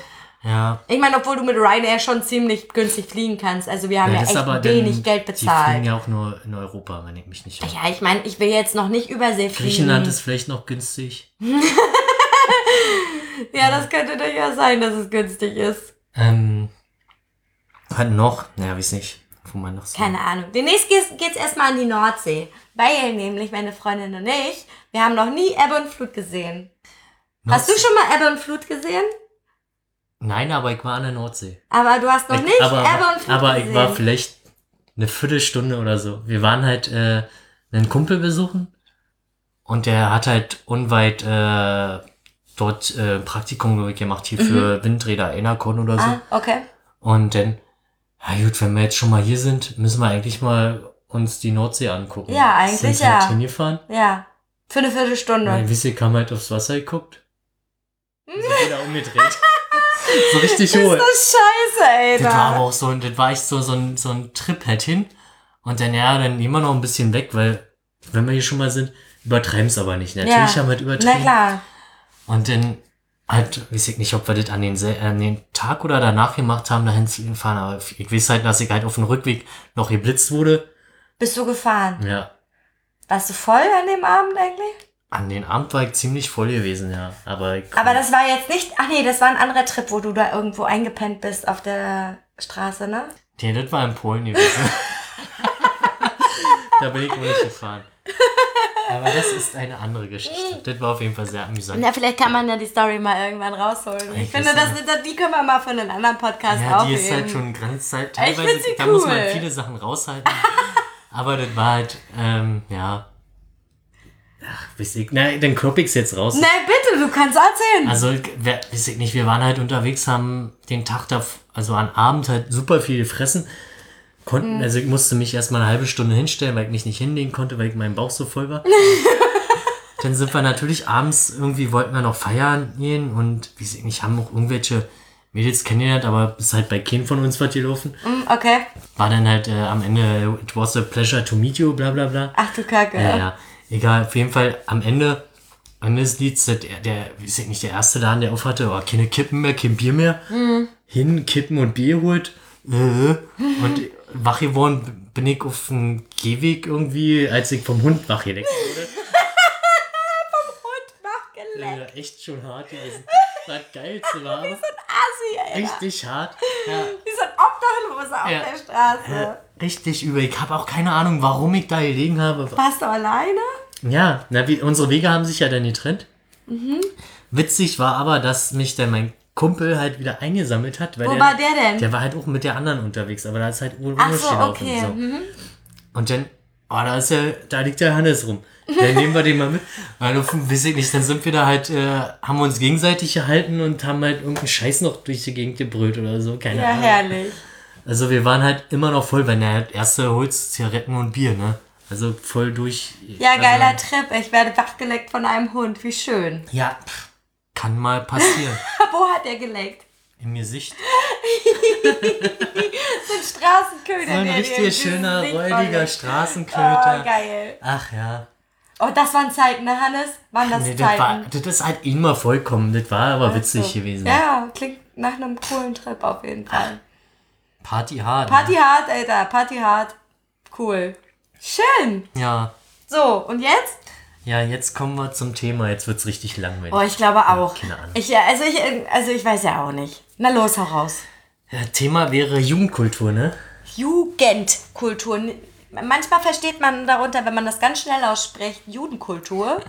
Ja, Ich meine, obwohl du mit Ryanair schon ziemlich günstig fliegen kannst. Also wir haben ja, ist echt aber wenig Geld Die fliegen bezahlt. ja auch nur in Europa, wenn ich mich nicht irre. Ja, ich meine, ich will jetzt noch nicht Übersee fliegen. Griechenland ist vielleicht noch günstig. Ja, das könnte durchaus sein, dass es günstig ist. Ähm, hat noch, naja, weiß nicht, wo man noch so. Keine Ahnung. Demnächst geht's, geht's erstmal an die Nordsee. Weil nämlich meine Freundin und ich, wir haben noch nie Ebbe und Flut gesehen. Hast du schon mal Ebbe und Flut gesehen? Nein, aber ich war an der Nordsee. Aber du hast noch Ich- nicht aber, Ebbe und Flut aber gesehen. ich war vielleicht eine Viertelstunde oder so. Wir waren halt äh, einen Kumpel besuchen und der hat halt unweit äh, dort äh, Praktikum gemacht hier für Windräder Enercon oder so. Mhm. ah, okay. Und dann, ja gut, wenn wir jetzt schon mal hier sind, müssen wir eigentlich mal uns die Nordsee angucken. Ja, eigentlich sind ja. Halt hingefahren. Ja. Für eine Viertelstunde. Weil Wissi kam halt aufs Wasser geguckt. Mhm. So wieder umgedreht. so richtig hoch. Das ist scheiße, ey. Das da. war aber auch so, das war echt so, so ein, so ein Trip halt hin. Und dann, ja, dann immer noch ein bisschen weg, weil, wenn wir hier schon mal sind, übertreiben es aber nicht. Natürlich Ja. haben wir halt Na übertrieben. klar. Und dann, halt, weiß ich nicht, ob wir das an den, sel- an den Tag oder danach gemacht haben, dahin zu fahren, aber ich weiß halt, dass ich halt auf dem Rückweg noch geblitzt wurde. Bist du gefahren? Ja. Warst du voll an dem Abend eigentlich? An den Abend war ich ziemlich voll gewesen, ja. Aber, ich, Aber das war jetzt nicht. Ach nee, das war ein anderer Trip, wo du da irgendwo eingepennt bist auf der Straße, ne? Nee, das war in Polen gewesen. da bin ich wohl nicht gefahren. Aber das ist eine andere Geschichte. Das war auf jeden Fall sehr amüsant. Na, vielleicht kann man ja die Story mal irgendwann rausholen. Ich Ich finde, das, das, die können wir mal für einen anderen Podcast Ja, die aufheben. ist halt schon Grenzzeit. Ich Teilweise, find sie da muss man viele Sachen raushalten. Aber das war halt, ähm, ja. Ach, weiß ich, na, dann klopp ich's jetzt raus. Na bitte, du kannst erzählen. Also, wer, weiß ich nicht, wir waren halt unterwegs, haben den Tag da, also am Abend halt super viel gefressen. Konnten, Mhm. also ich musste mich erstmal eine halbe Stunde hinstellen, weil ich mich nicht hinlegen konnte, weil ich mein Bauch so voll war. dann sind wir natürlich abends irgendwie wollten wir noch feiern gehen und wie sie nicht haben auch irgendwelche Mädels kennengelernt, aber ist halt bei keinem von uns was gelaufen. Mm, okay. War dann halt äh, am Ende, it was a pleasure to meet you, bla bla bla. Ach du Kacke. Ja, ja. Egal, auf jeden Fall am Ende, des Lieds, der, der, ist nicht der erste Laden, der aufhatte, oh, keine Kippen mehr, kein Bier mehr. Hin, Kippen und Bier holt. Äh, und wach geworden bin ich auf dem Gehweg irgendwie, als ich vom Hund wach geleckt wurde. Und mach geleckt. Äh, echt schon hart gewesen. Das geilste war aber Assi, ey. richtig hart. Ja. Wie so ein Obdachloser auf Ja. der Straße. Äh, richtig übel. Ich habe auch keine Ahnung, warum ich da gelegen habe. Warst du alleine? Ja, na, wie, unsere Wege haben sich ja dann getrennt. Witzig war aber, dass mich dann mein Kumpel halt wieder eingesammelt hat. Weil Wo der, war der denn? Der war halt auch mit der anderen unterwegs, aber da ist halt ohne Ach so, okay. so. Mhm. Und dann, oh, da ist ja, da liegt der Hannes rum. Dann nehmen wir den mal mit. Also, weiß ich nicht, dann sind wir da halt, äh, haben uns gegenseitig gehalten und haben halt irgendeinen Scheiß noch durch die Gegend gebrüllt oder so, keine Ja, Ahnung. herrlich. Also wir waren halt immer noch voll, wenn er halt erste Holz, Zigaretten und Bier, ne? Also voll durch. Ja, also, geiler Trip. Ich werde wachgeleckt von einem Hund. Wie schön. Ja, kann mal passieren. Wo hat er geleckt? Im Gesicht. So ein Straßenköder. So ein der richtig schöner, räudiger. Straßenköter. Oh, geil. Ach ja. Oh, das waren Zeiten, ne, Hannes? Waren das Nee, das, war, das ist halt immer vollkommen. Das war aber witzig So. gewesen. Ja, klingt nach einem coolen Trip auf jeden Fall. Party hard. Party hard, Alter. Party hard. Cool. Schön. Ne? Ja. So, und jetzt? Ja, jetzt kommen wir zum Thema. Jetzt wird's richtig langweilig. Oh, ich glaube auch. keine Ahnung. Ich, ja, also, ich, also ich weiß ja auch nicht. Na los, hau raus. Ja, Thema wäre Jugendkultur, ne? Jugendkultur. Manchmal versteht man darunter, wenn man das ganz schnell ausspricht, Judenkultur.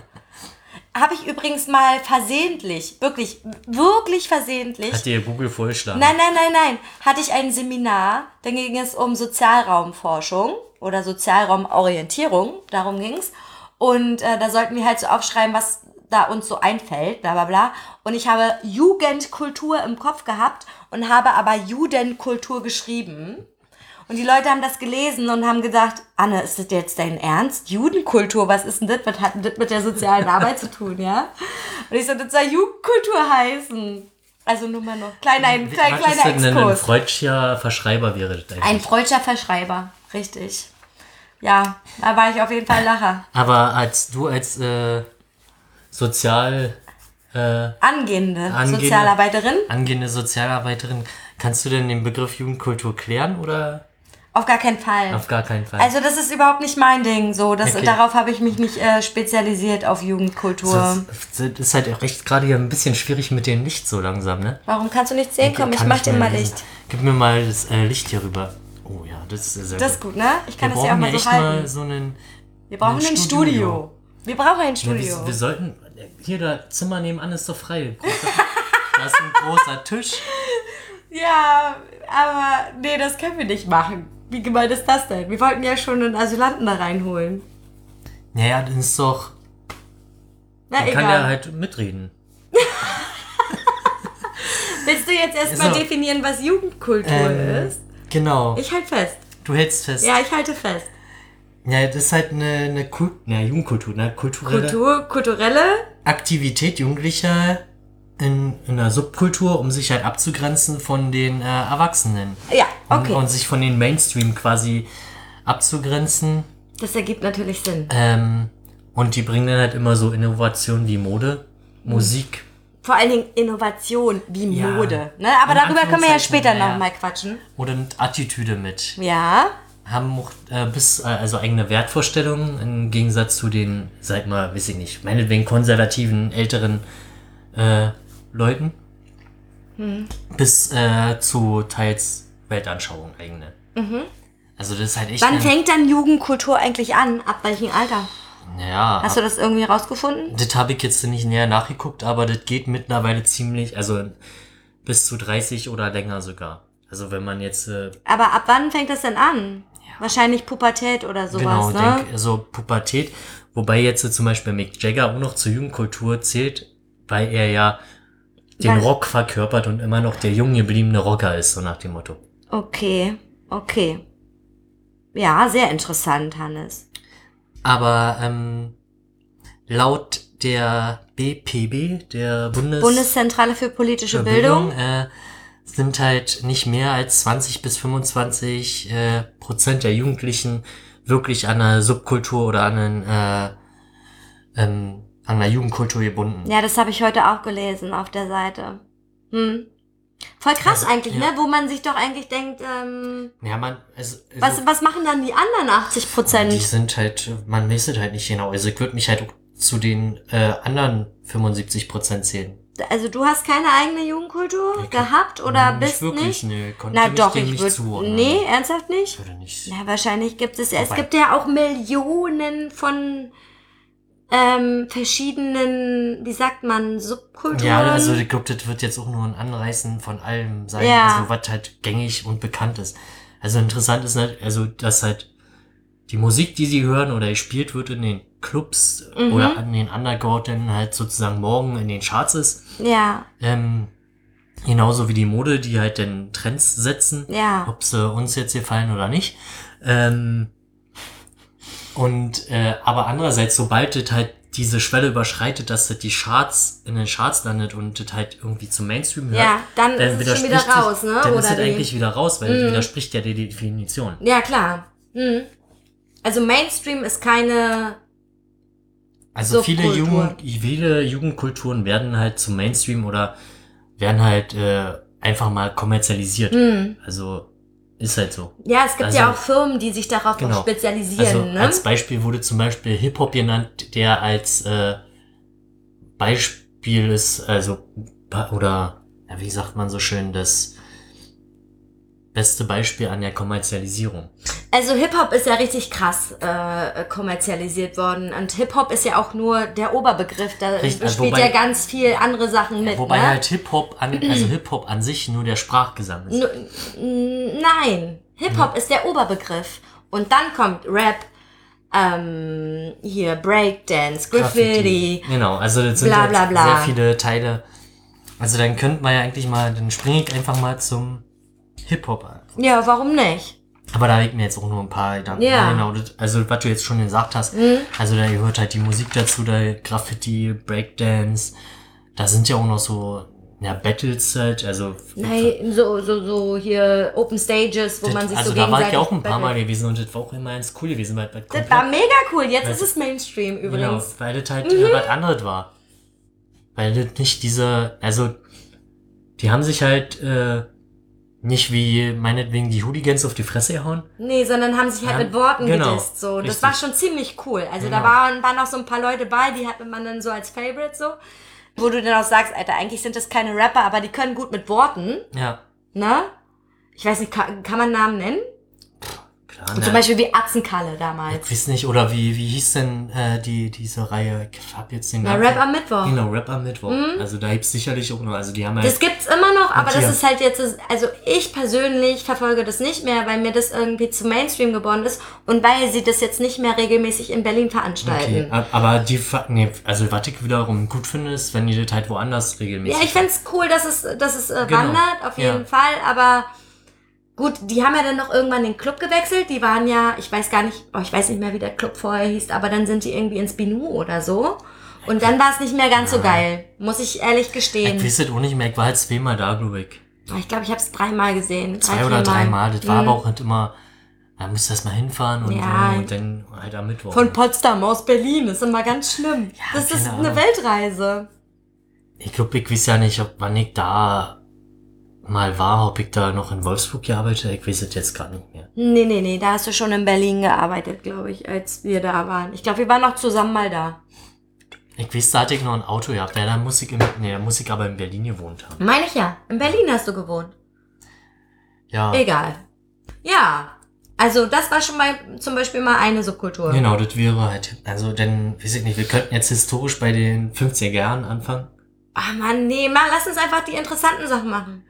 Habe ich übrigens mal versehentlich, wirklich, wirklich versehentlich. Hat dir Google vorgeschlagen? Nein, nein, nein, nein. Hatte ich ein Seminar, dann ging es um Sozialraumforschung oder Sozialraumorientierung, darum ging es. Und äh, da sollten wir halt so aufschreiben, was da uns so einfällt, bla bla bla. Und ich habe Jugendkultur im Kopf gehabt und habe aber Judenkultur geschrieben. Und die Leute haben das gelesen und haben gedacht, Anne, ist das jetzt dein Ernst? Judenkultur, was ist denn das? Was hat denn das mit der sozialen Arbeit zu tun, ja? Und ich so, das soll Jugendkultur heißen. Also nur mal noch. Kleiner, ein klein, Was kleiner ist denn ein freudscher Verschreiber wäre das eigentlich? Ein freudscher Verschreiber, richtig. Ja, da war ich auf jeden Fall Lacher. Aber als du als äh, sozial äh, Angehende, Angehende. Sozialarbeiterin? angehende Sozialarbeiterin, kannst du denn den Begriff Jugendkultur klären oder Auf gar keinen Fall. auf gar keinen Fall? Also das ist überhaupt nicht mein Ding. So, das, Okay. darauf habe ich mich nicht äh, spezialisiert auf Jugendkultur. das, das ist halt auch echt gerade hier ein bisschen schwierig mit dem Licht so langsam, ne? Warum kannst du nicht sehen? Komm, ich mach dir mal lesen. Licht. Gib mir mal das äh, Licht hier rüber. Oh ja, das ist sehr Das ist gut, ne? Ich kann Wir das ja auch mal ja so halten. mal so einen. wir brauchen ein Studio. Studio. Wir brauchen ein Ja, Studio. wir, wir sollten. Hier, das Zimmer nebenan ist doch frei. Großer- Da ist ein großer Tisch. Ja, aber nee, das können wir nicht machen. Wie gemeint ist das denn? Wir wollten ja schon einen Asylanten da reinholen. Naja, dann ist doch. Na Dann egal. kann der halt mitreden. Willst du jetzt erstmal definieren, was Jugendkultur Ähm, ist? Genau. Ich halte fest. du hältst fest. Ja, ich halte fest. Ja, das ist halt eine, eine Kult, na, Jugendkultur, ne? Kulturelle Kultur, kulturelle? Aktivität Jugendlicher in, in einer Subkultur, um sich halt abzugrenzen von den äh, Erwachsenen. Ja, Und, okay. und sich von den Mainstream quasi abzugrenzen. Das ergibt natürlich Sinn. Ähm, und die bringen dann halt immer so Innovationen wie Mode, Musik. Vor allen Dingen Innovation wie Ja. Mode. Ne? Aber In darüber können wir ja später ja. nochmal quatschen. oder mit Attitüde mit. Ja. Haben auch äh, bis, äh, also eigene Wertvorstellungen im Gegensatz zu den, sag mal, weiß ich nicht, meinetwegen konservativen, älteren äh, Leuten. Bis äh, zu teils Weltanschauungen eigene. Also das ist halt echt. Wann ein, fängt dann Jugendkultur eigentlich an? Ab welchem Alter? ja, Hast du das irgendwie rausgefunden? Das habe ich jetzt nicht näher nachgeguckt, aber das geht mittlerweile ziemlich, also bis zu 30 oder länger sogar. Also wenn man jetzt, äh, Aber ab wann fängt das denn an? Wahrscheinlich Pubertät oder sowas, genau, ne? denk, also Pubertät, wobei jetzt äh, zum Beispiel Mick Jagger auch noch zur Jugendkultur zählt, weil er ja den Weil- Rock verkörpert und immer noch der jung gebliebene Rocker ist, so nach dem Motto. Okay, okay. Ja, sehr interessant, Hannes. Aber ähm, laut der BPB, der Bundes Bundeszentrale für politische für Bildung. äh, sind halt nicht mehr als 20 bis 25 äh, Prozent der Jugendlichen wirklich an einer Subkultur oder an, einen, äh, ähm, an einer Jugendkultur gebunden. Ja, das habe ich heute auch gelesen auf der Seite. Hm. Voll krass Also, eigentlich, ja. ne? Wo man sich doch eigentlich denkt, ähm, Ja, man, also, also was, was machen dann die anderen 80% die Prozent? sind halt, man es halt nicht genau. Also ich würde mich halt zu den äh, anderen 75 Prozent zählen. Also du hast keine eigene Jugendkultur Ich- gehabt oder Nicht bist wirklich, nicht? Nee, konnte Na doch, dem ich nicht würde. zuordnen. Nee, ernsthaft nicht? Ich würde nicht. Na, wahrscheinlich gibt es. Es Wobei- gibt ja auch Millionen von ähm, verschiedenen, wie sagt man, Subkulturen. Ja, also ich glaube, das wird jetzt auch nur ein Anreißen von allem sein, Ja. also was halt gängig und bekannt ist. Also interessant ist halt, also dass halt die Musik, die sie hören oder gespielt wird in den Clubs Mhm. oder an den Underground halt sozusagen morgen in den Charts ist. ja, Ähm, genauso wie die Mode, die halt den Trends setzen, ja. ob sie uns jetzt gefallen oder nicht. Ähm, und äh, aber andererseits, sobald das halt diese Schwelle überschreitet, dass das die Charts in den Charts landet und das halt irgendwie zum Mainstream hört, Ja, dann dann ist es wieder raus, ne? Dann ist Oder das die- eigentlich wieder raus, weil Mhm. das widerspricht ja der Definition. Ja, klar. Hm. Also Mainstream ist keine. Also viele. Jugend, viele Jugendkulturen werden halt zum Mainstream oder werden halt äh, einfach mal kommerzialisiert. Hm. Also ist halt so. Ja, es gibt Also- ja auch Firmen, die sich darauf Genau. auch spezialisieren, Also ne? als Beispiel wurde zum Beispiel Hip-Hop genannt, der als äh, Beispiel ist, also oder ja, wie sagt man so schön, das beste Beispiel an der Kommerzialisierung. Also Hip-Hop ist ja richtig krass äh, kommerzialisiert worden. Und Hip-Hop ist ja auch nur der Oberbegriff. Da Richtig, also spielt wobei- ja ganz viel andere Sachen mit. Wobei ne? halt Hip-Hop an, also Hip-Hop an sich nur der Sprachgesang ist. N- Nein, Hip-Hop ist der Oberbegriff. Und dann kommt Rap, ähm, hier Breakdance, Graffiti. Genau, also das sind Bla, halt bla, bla. sehr viele Teile. Also dann könnte man ja eigentlich mal, dann springe ich einfach mal zum Hip-Hop an. Ja, warum nicht? Aber da ich mir jetzt auch nur ein paar Gedanken. Ja. Genau, also was du jetzt schon gesagt hast. Mhm. Also da gehört halt die Musik dazu, da Graffiti, Breakdance. Da sind ja auch noch so, ja, Battles halt, also. Nein, so, so, so hier Open Stages, wo das, man sich also so da war ich gegenseitig ja auch ein paar Mal gewesen und das war auch immer ganz cool gewesen, weil weil Das war mega cool. Jetzt Weil- ist es Mainstream Genau, übrigens. Mhm. weil das halt äh, was anderes war. Weil das nicht diese, also die haben sich halt äh, nicht wie meinetwegen die Hooligans auf die Fresse gehauen. Nee, sondern haben sich halt Ja, mit Worten genau, gedisst. So. Das richtig. war schon ziemlich cool. Also da Genau. waren, waren auch so ein paar Leute bei, die hatte man dann so als Favorite so. Wo du dann auch sagst, Alter, eigentlich sind das keine Rapper, aber die können gut mit Worten, Ja, ne? Ich weiß nicht, kann, kann man Namen nennen? Klar. Ne. zum Beispiel wie Atzenkalle damals. Ich weiß nicht, oder wie, wie hieß denn äh, die, diese Reihe? Ich hab jetzt den Na. Rap am Mittwoch. Mhm. Genau, Rap am Mittwoch. Also da gibt's sicherlich auch noch, also die haben halt. Das gibt's immer noch, aber das ist halt jetzt, also ich persönlich verfolge das nicht mehr, weil mir das irgendwie zu Mainstream geworden ist und weil sie das jetzt nicht mehr regelmäßig in Berlin okay, veranstalten. ab- aber die, nee, also was ich wiederum gut finde, ist, wenn die das halt woanders regelmäßig. Ja, ich find's cool, dass es, dass es äh, Genau. wandert, auf jeden Ja. Fall, aber gut, die haben ja dann noch irgendwann den Club gewechselt, die waren ja, ich weiß gar nicht, oh, ich weiß nicht mehr, wie der Club vorher hieß, aber dann sind die irgendwie ins Binu oder so und dann war es nicht mehr ganz so geil, muss ich ehrlich Ich gestehen. weiß es auch nicht mehr, ich war halt zweimal da, glaube ich. Ich glaube, ich habe es dreimal gesehen. Zwei drei, oder dreimal. Das war Mhm. aber auch halt immer, da musst du erst mal hinfahren und, Ja. und dann halt am Mittwoch. Von Potsdam aus Berlin, ist immer ganz schlimm. das ist keine eine Ahnung. Weltreise. ich glaube, ich weiß ja nicht, ob wann ich da mal war, ob ich da noch in Wolfsburg gearbeitet habe. Ich weiß es jetzt gerade nicht mehr. Nee, nee, nee, da hast du schon in Berlin gearbeitet, glaube ich, als wir da waren. Ich glaube, wir waren noch zusammen mal da. Ich weiß, da hatte ich noch ein Auto gehabt. Ja, da muss ich, im, nee, da muss ich aber in Berlin gewohnt haben. Meine ich ja. In Berlin hast du gewohnt. Ja, Egal. Ja. Also, das war schon mal zum Beispiel mal eine Subkultur. genau, das wäre halt, also dann, weiß ich nicht, wir könnten jetzt historisch bei den 50er Jahren anfangen. Ach man, nee, mal, lass uns einfach die interessanten Sachen machen.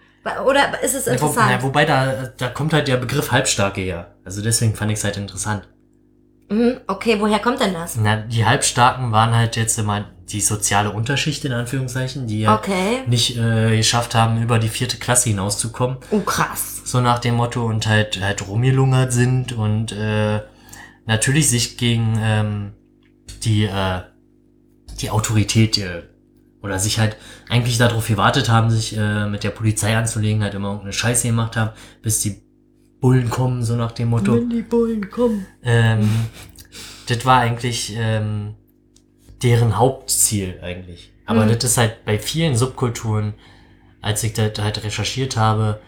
Oder ist es interessant? na, wobei da, da kommt halt der Begriff Halbstarke her. Also deswegen fand ich es halt interessant. mhm, okay, woher kommt denn das? Na, die Halbstarken waren halt jetzt immer die soziale Unterschicht in Anführungszeichen, die ja Okay. nicht äh, geschafft haben, über die vierte Klasse hinauszukommen. Oh, krass. So nach dem Motto und halt halt rumgelungert sind und äh, natürlich sich gegen ähm, die äh, die Autorität äh, oder sich halt eigentlich darauf gewartet haben, sich äh, mit der Polizei anzulegen, halt immer irgendeine Scheiße gemacht haben, bis die Bullen kommen, so nach dem Motto. Wenn die Bullen kommen. Ähm, das war eigentlich ähm, deren Hauptziel eigentlich. Aber Mhm. das ist halt bei vielen Subkulturen, als ich das halt recherchiert habe,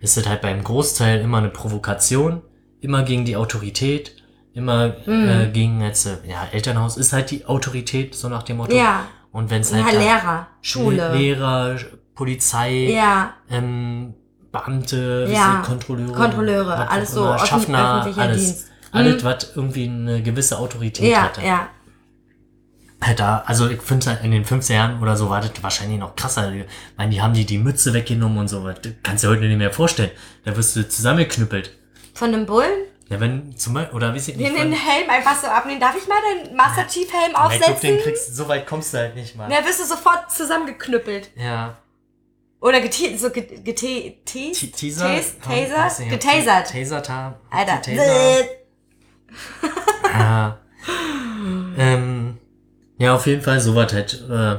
ist das halt beim Großteil immer eine Provokation, immer gegen die Autorität, immer Mhm. äh, gegen jetzt, äh, ja, Elternhaus ist halt die Autorität, so nach dem Motto. Ja. Und wenn es Ja, halt Lehrer, Schule. Lehrer, Polizei, Ja, ähm, Beamte, Ja, Kontrolleure, Kontrolleure, auch alles so Schaffner, öffentlicher alles, Dienst. alles, Mhm. was irgendwie eine gewisse Autorität ja, hatte. ja. Halt da, also ich finde halt in den 15 Jahren oder so war das wahrscheinlich noch krasser. Ich meine, die haben die die Mütze weggenommen und so. Das kannst du dir heute nicht mehr vorstellen. Da wirst du zusammengeknüppelt. Von einem Bullen? Ja, wenn zum Beispiel, oder weiß ich nicht. Den, den Helm einfach so abnehmen. Darf ich mal den Master Chief Helm Ja, ich glaub, aufsetzen? den kriegst, so weit kommst du halt nicht mal. Da wirst du sofort zusammengeknüppelt. Ja. Oder gete so gete gete? Teaser? Ob Getasert. Tasert haben. Alter. Taser. Ja. ähm, ja, auf jeden Fall sowas halt, äh,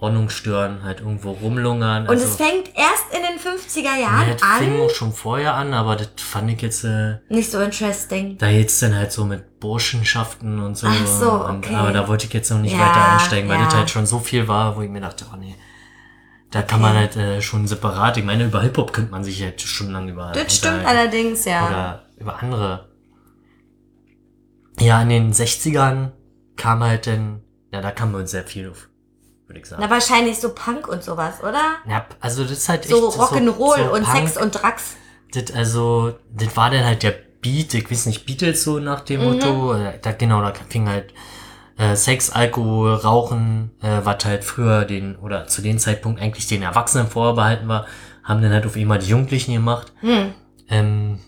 Ordnung stören, halt irgendwo rumlungern. Und es fängt erst in den 50er ja, Jahren das fing an. auch schon vorher an, aber das fand ich jetzt, äh, Nicht so interesting. da jetzt dann halt so mit Burschenschaften und so. Ach so, und, okay. aber da wollte ich jetzt noch nicht Ja, weiter einsteigen, weil ja. das halt schon so viel war, wo ich mir dachte, oh nee. Da kann man halt äh, schon separat, ich meine, über Hip-Hop könnte man sich halt stundenlang über Das stimmt unterhalten. allerdings, ja. oder über andere. Ja, in den 60ern kam halt dann, ja, da kam uns sehr viel auf, würde ich sagen. Na, wahrscheinlich so Punk und sowas, oder? ja, also das ist halt echt So Rock'n'Roll so und Punk, Sex und Drugs. Das, also, das war dann halt der Beat, ich weiß nicht, Beatles so nach dem Mhm. Motto. Äh, Da, genau, da fing halt äh, Sex, Alkohol, Rauchen, äh, was halt früher den, oder zu dem Zeitpunkt eigentlich den Erwachsenen vorbehalten war, haben dann halt auf einmal die Jugendlichen gemacht. Hm. Ähm,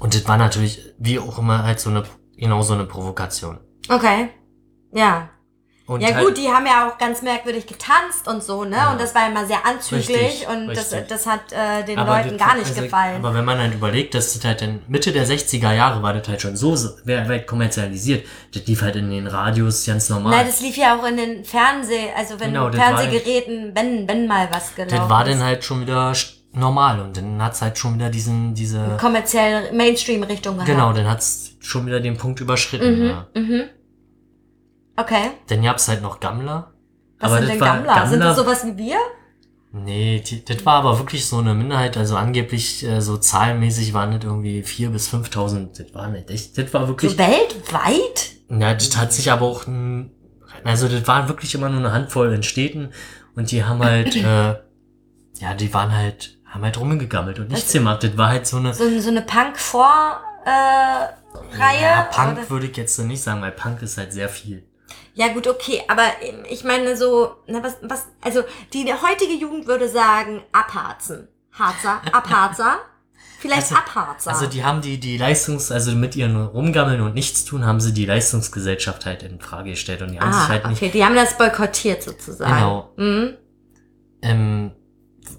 und das war natürlich, wie auch immer, halt so eine, genau so eine Provokation. Okay. Ja. Und Ja halt, gut, die haben ja auch ganz merkwürdig getanzt und so, ne? Ja. Und das war immer sehr anzüglich Richtig, und das, richtig. das hat äh, den aber Leuten das- gar nicht also, gefallen. Aber wenn man halt überlegt, dass das halt in Mitte der 60er Jahre war das halt schon so weit kommerzialisiert. Das lief halt in den Radios ganz normal. Nein, das lief ja auch in den Fernseh, also wenn Genau, das Fernsehgeräten, wenn, wenn mal was gelaufen das war ist. dann halt schon wieder normal und dann hat's halt schon wieder diesen, diese, kommerziell Mainstream-Richtung gehabt. genau, dann hat's schon wieder den Punkt überschritten. Mhm, Ja. mhm. Okay. Dann gab's halt noch Gammler. Was aber sind das denn war- Gammler? Sind das Gammler- sowas wie wir? Nee, die, das war aber wirklich so eine Minderheit, also angeblich äh, so zahlenmäßig waren das irgendwie 4.000 bis 5.000, das war nicht echt, das war wirklich, So weltweit? ja, das hat sich aber auch, ein, also das waren wirklich immer nur eine Handvoll in Städten und die haben halt, äh, ja, die waren halt, haben halt rumgegammelt und nichts gemacht, das war halt so eine, So, so eine Punk-Vor-Reihe? ja, Punk würde ich jetzt so nicht sagen, weil Punk ist halt sehr viel. Ja gut, okay, aber ähm, ich meine so, na, was, was, also die heutige Jugend würde sagen, abharzen. Harzer, abharzer. Vielleicht Also- abharzer. Also die haben die, die Leistungs-, also mit ihren Rumgammeln und nichts tun, haben sie die Leistungsgesellschaft halt in Frage gestellt und die haben sich ah, halt nicht okay, die haben das boykottiert sozusagen. Genau. Mhm. Ähm,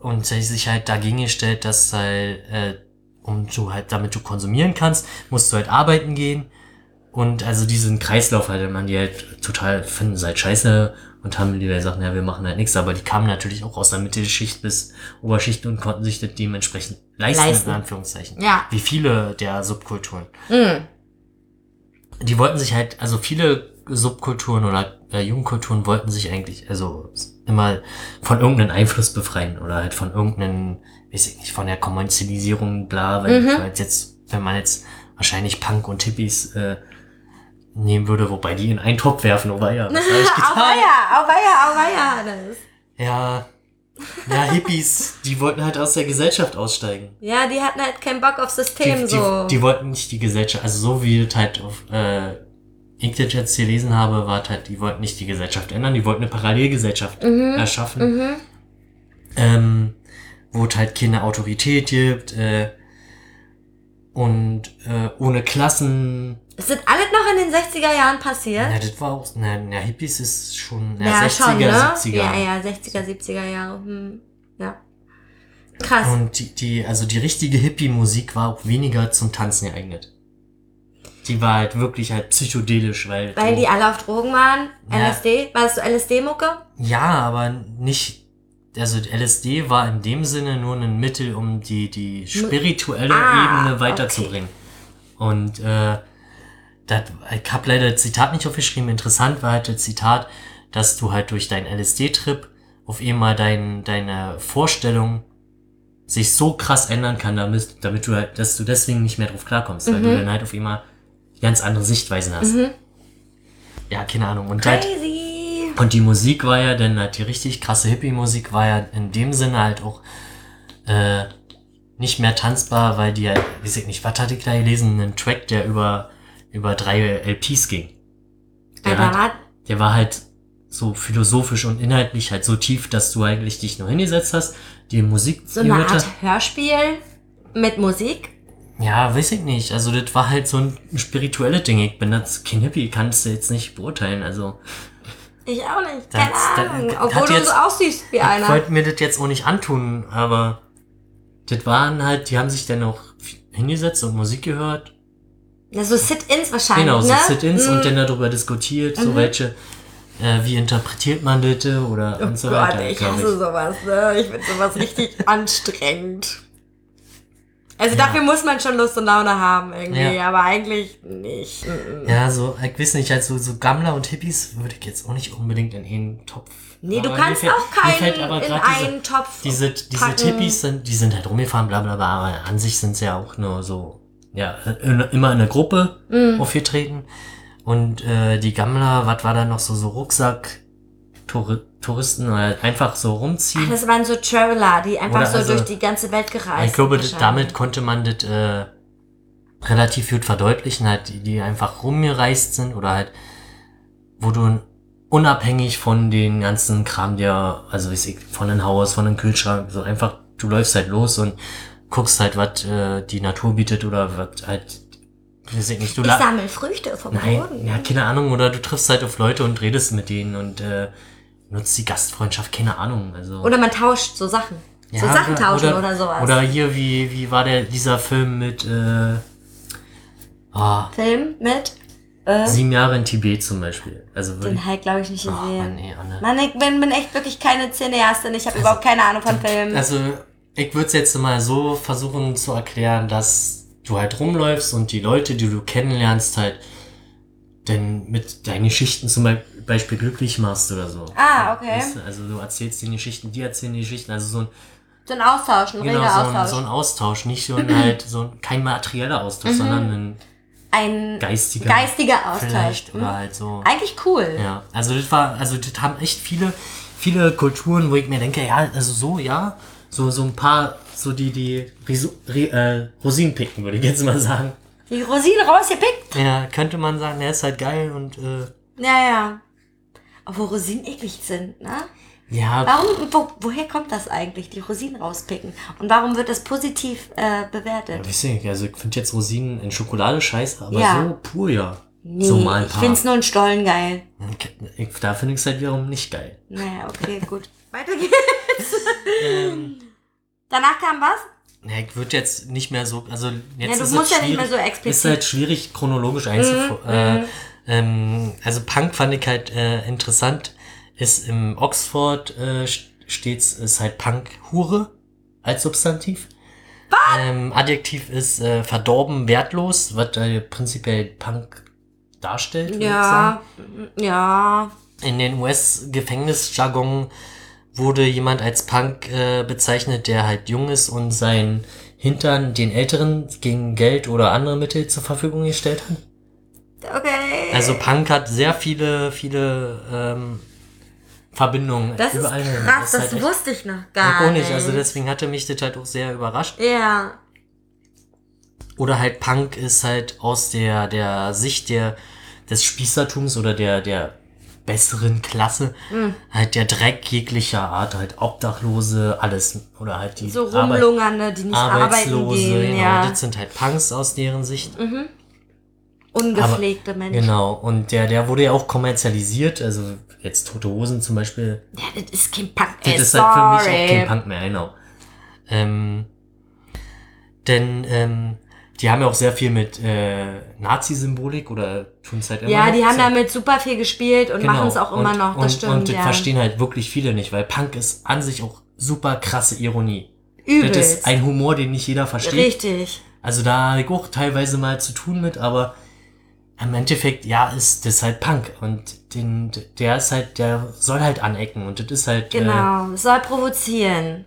und sie sich halt dagegen gestellt, dass halt, äh, um du halt, damit du konsumieren kannst, musst du halt arbeiten gehen. Und also diesen Kreislauf halt, man die halt total finden sie halt scheiße und haben lieber gesagt, ja, wir machen halt nichts. Aber die kamen natürlich auch aus der Mittelschicht bis Oberschicht und konnten sich das dementsprechend leisten, Leisten. in Anführungszeichen. Ja. Wie viele der Subkulturen. Mhm. Die wollten sich halt, also viele Subkulturen oder äh, Jugendkulturen wollten sich eigentlich, also immer von irgendeinem Einfluss befreien oder halt von irgendeinem, weiß ich nicht, von der Kommerzialisierung, bla, weil Mhm. jetzt, wenn man jetzt wahrscheinlich Punk und Hippies äh, nehmen würde, wobei die in einen Topf werfen, oh ja, was habe ich getan? Auweia, auweia, auweia, Hannes. Ja, ja, Hippies, die wollten halt aus der Gesellschaft aussteigen. Ja, die hatten halt keinen Bock auf Die, System die, so. die wollten nicht die Gesellschaft, also so wie das halt auf äh, ich das jetzt gelesen habe, war halt, die wollten nicht die Gesellschaft ändern, die wollten eine Parallelgesellschaft Mhm. erschaffen, mhm. ähm, wo es halt keine Autorität gibt äh, und äh, ohne Klassen. Es sind alles noch in den 60er Jahren passiert. Ja, das war auch, na, na Hippies ist schon na, Ja, 60er, schon, ne? 70er. Ja, ja, 60er, 70er Jahre. Hm. Ja. Krass. Und die, die, also die richtige Hippie-Musik war auch weniger zum Tanzen geeignet. die war halt wirklich halt psychedelisch, weil. Weil die alle auf Drogen waren? Ja. LSD? Warst du LSD-Mucke? ja, aber nicht. Also LSD war in dem Sinne nur ein Mittel, um die, die spirituelle Ah, Ebene weiterzubringen. Und äh, das, ich habe leider das Zitat nicht aufgeschrieben. Interessant war halt das Zitat, dass du halt durch deinen LSD-Trip auf einmal dein, deine Vorstellung sich so krass ändern kann, damit, damit du halt, dass du deswegen nicht mehr drauf klarkommst, weil Mhm. du dann halt auf einmal ganz andere Sichtweisen hast. Ja, keine Ahnung. Und halt, Crazy. und die Musik war ja dann halt die richtig krasse Hippie-Musik war ja in dem Sinne halt auch äh, nicht mehr tanzbar, weil die ja, weiß ich nicht, was hatte ich da gelesen? Einen Track, der über, über drei LPs ging. Der, hat, was? der war halt so philosophisch und inhaltlich halt so tief, dass du eigentlich dich nur hingesetzt hast, die Musik So eine gehört Art hast. Hörspiel mit Musik? Ja, weiß ich nicht. Also das war halt so ein spirituelles Ding. Ich bin jetzt kein Hippie, kannst du jetzt nicht beurteilen. Also Ich auch nicht. Das- Keine das- Ahnung. das Obwohl hat du jetzt- so aussiehst wie Ich einer. wollte mir das jetzt auch nicht antun, aber das waren halt, die haben sich dann auch hingesetzt und Musik gehört. Ja, so Sit-Ins wahrscheinlich, Genau, so ne? Sit-ins Mm. und dann darüber diskutiert, so welche, äh, wie interpretiert man das oder Oh und so Gott, weiter. ich hasse sowas, ne? Ich finde sowas richtig anstrengend. Also dafür muss man schon Lust und Laune haben irgendwie, Ja. aber eigentlich nicht. Ja, so, ich weiß nicht, also so Gammler und Hippies würde ich jetzt auch nicht unbedingt in einen Topf. Nee, du kannst fällt- auch keinen in diese- einen Topf Diese, diese packen. Tippis sind, die sind halt rumgefahren, bla bla bla, aber an sich sind sie ja auch nur so, ja, immer in einer Gruppe Mhm. aufgetreten. Und äh, die Gammler, was war da noch so, so Rucksack, Touri Touristen, oder einfach so rumziehen. Das waren so Traveler, die einfach Oder so also- durch die ganze Welt gereist ich glaube, sind das- wahrscheinlich. damit konnte man das äh, relativ gut verdeutlichen, halt, die, die einfach rumgereist sind oder halt, wo du unabhängig von den ganzen Kram, der, also weiß ich, von einem Haus, von einem Kühlschrank, so einfach, du läufst halt los und guckst halt, was äh, die Natur bietet oder was halt, ich nicht, Ich sammle Früchte vom Nein, Boden. ja, keine Ahnung, oder du triffst halt auf Leute und redest mit denen und äh, nutzt die Gastfreundschaft, keine Ahnung, also. Oder man tauscht so Sachen. so Ja, Sachen tauschen oder, sowas. Oder hier, wie, wie war der, dieser Film mit, äh, ah, Film mit? Äh, sieben Jahre in Tibet zum Beispiel. Also den halt, glaube ich, nicht oh, gesehen. Mann, ey, Anne. Mann, ich bin, bin echt wirklich keine Cineastin. Ich habe überhaupt keine Ahnung von Filmen. Also, ich würde es jetzt mal so versuchen zu erklären, dass du halt rumläufst und die Leute, die du kennenlernst, halt denn mit deinen Geschichten zum Be- Beispiel glücklich machst oder so. Ah, okay. Also du erzählst den Geschichten, die erzählen die Geschichten, also so ein so ein Austausch, ein Genau, reger so ein, Austausch. so ein Austausch, nicht so ein halt, so ein, kein materieller Austausch, Mhm. sondern ein ein geistiger. geistiger Austausch. Vielleicht, Hm? oder halt so. Eigentlich cool. Ja, also das war, also das haben echt viele, viele Kulturen, wo ich mir denke, ja, also so, ja, so, so ein paar, so die, die Riso, Ri, äh, Rosinen picken, würde ich jetzt mal sagen. Die Rosine rausgepickt. Ja, könnte man sagen, der ist halt geil und, äh, Ja, ja. Obwohl Rosinen eklig sind, ne? ja, Warum, wo, woher kommt das eigentlich, die Rosinen rauspicken? Und warum wird das positiv äh, bewertet? weiß ich nicht, also ich finde jetzt Rosinen in Schokolade scheiße, aber Ja. so pur ja. Nee, so mal ein ich paar. find's nur in Stollen geil. Ich, da finde ich es halt wiederum nicht geil. Naja, okay, gut. Weiter geht's. Ähm, Danach kam was? Ja, ich würde jetzt nicht mehr so, also jetzt Ja, ist es ja nicht mehr so. Ist halt schwierig chronologisch einzuführen. Äh, ähm, also Punk fand ich halt äh, interessant. Ist im Oxford äh, stets ist halt Punk Hure als Substantiv. Ähm, Adjektiv ist äh, verdorben, wertlos, was äh, prinzipiell Punk darstellt. würd ich sagen. Ja, ja. In den US-Gefängnisjargon wurde jemand als Punk äh, bezeichnet, der halt jung ist und sein Hintern den Älteren gegen Geld oder andere Mittel zur Verfügung gestellt hat. Okay. Also Punk hat sehr viele, viele ähm, Verbindungen. das ist überall hin. krass, das, halt echt wusste ich noch gar ikonisch. nicht. Also deswegen hatte mich das halt auch sehr überrascht. ja. Oder halt Punk ist halt aus der, der Sicht der, des Spießertums oder der, der besseren Klasse, Hm. halt der Dreck jeglicher Art, halt Obdachlose, alles, oder halt die So Arbeit- rumlungernde, die nicht arbeiten Arbeitslose, gehen, genau, ja. das sind halt Punks aus deren Sicht. Ungepflegte Menschen. Genau, und der, der wurde ja auch kommerzialisiert, also jetzt Tote Hosen zum Beispiel, Ja, das ist kein Punk. das Ey, ist halt für mich auch kein Punk mehr, genau. Ähm, denn ähm, die haben ja auch sehr viel mit äh, Nazi-Symbolik oder tun es halt immer Ja, die haben so. damit super viel gespielt und machen es auch immer und, noch, das und, stimmt, Und das ja. verstehen halt wirklich viele nicht, weil Punk ist an sich auch super krasse Ironie. Übelst. Das ist ein Humor, den nicht jeder versteht. Richtig. Also da habe ich auch teilweise mal zu tun mit, aber im Endeffekt, ja, ist das halt Punk. Und den, der ist halt, der soll halt anecken und das ist halt. Äh, Genau. Es soll provozieren.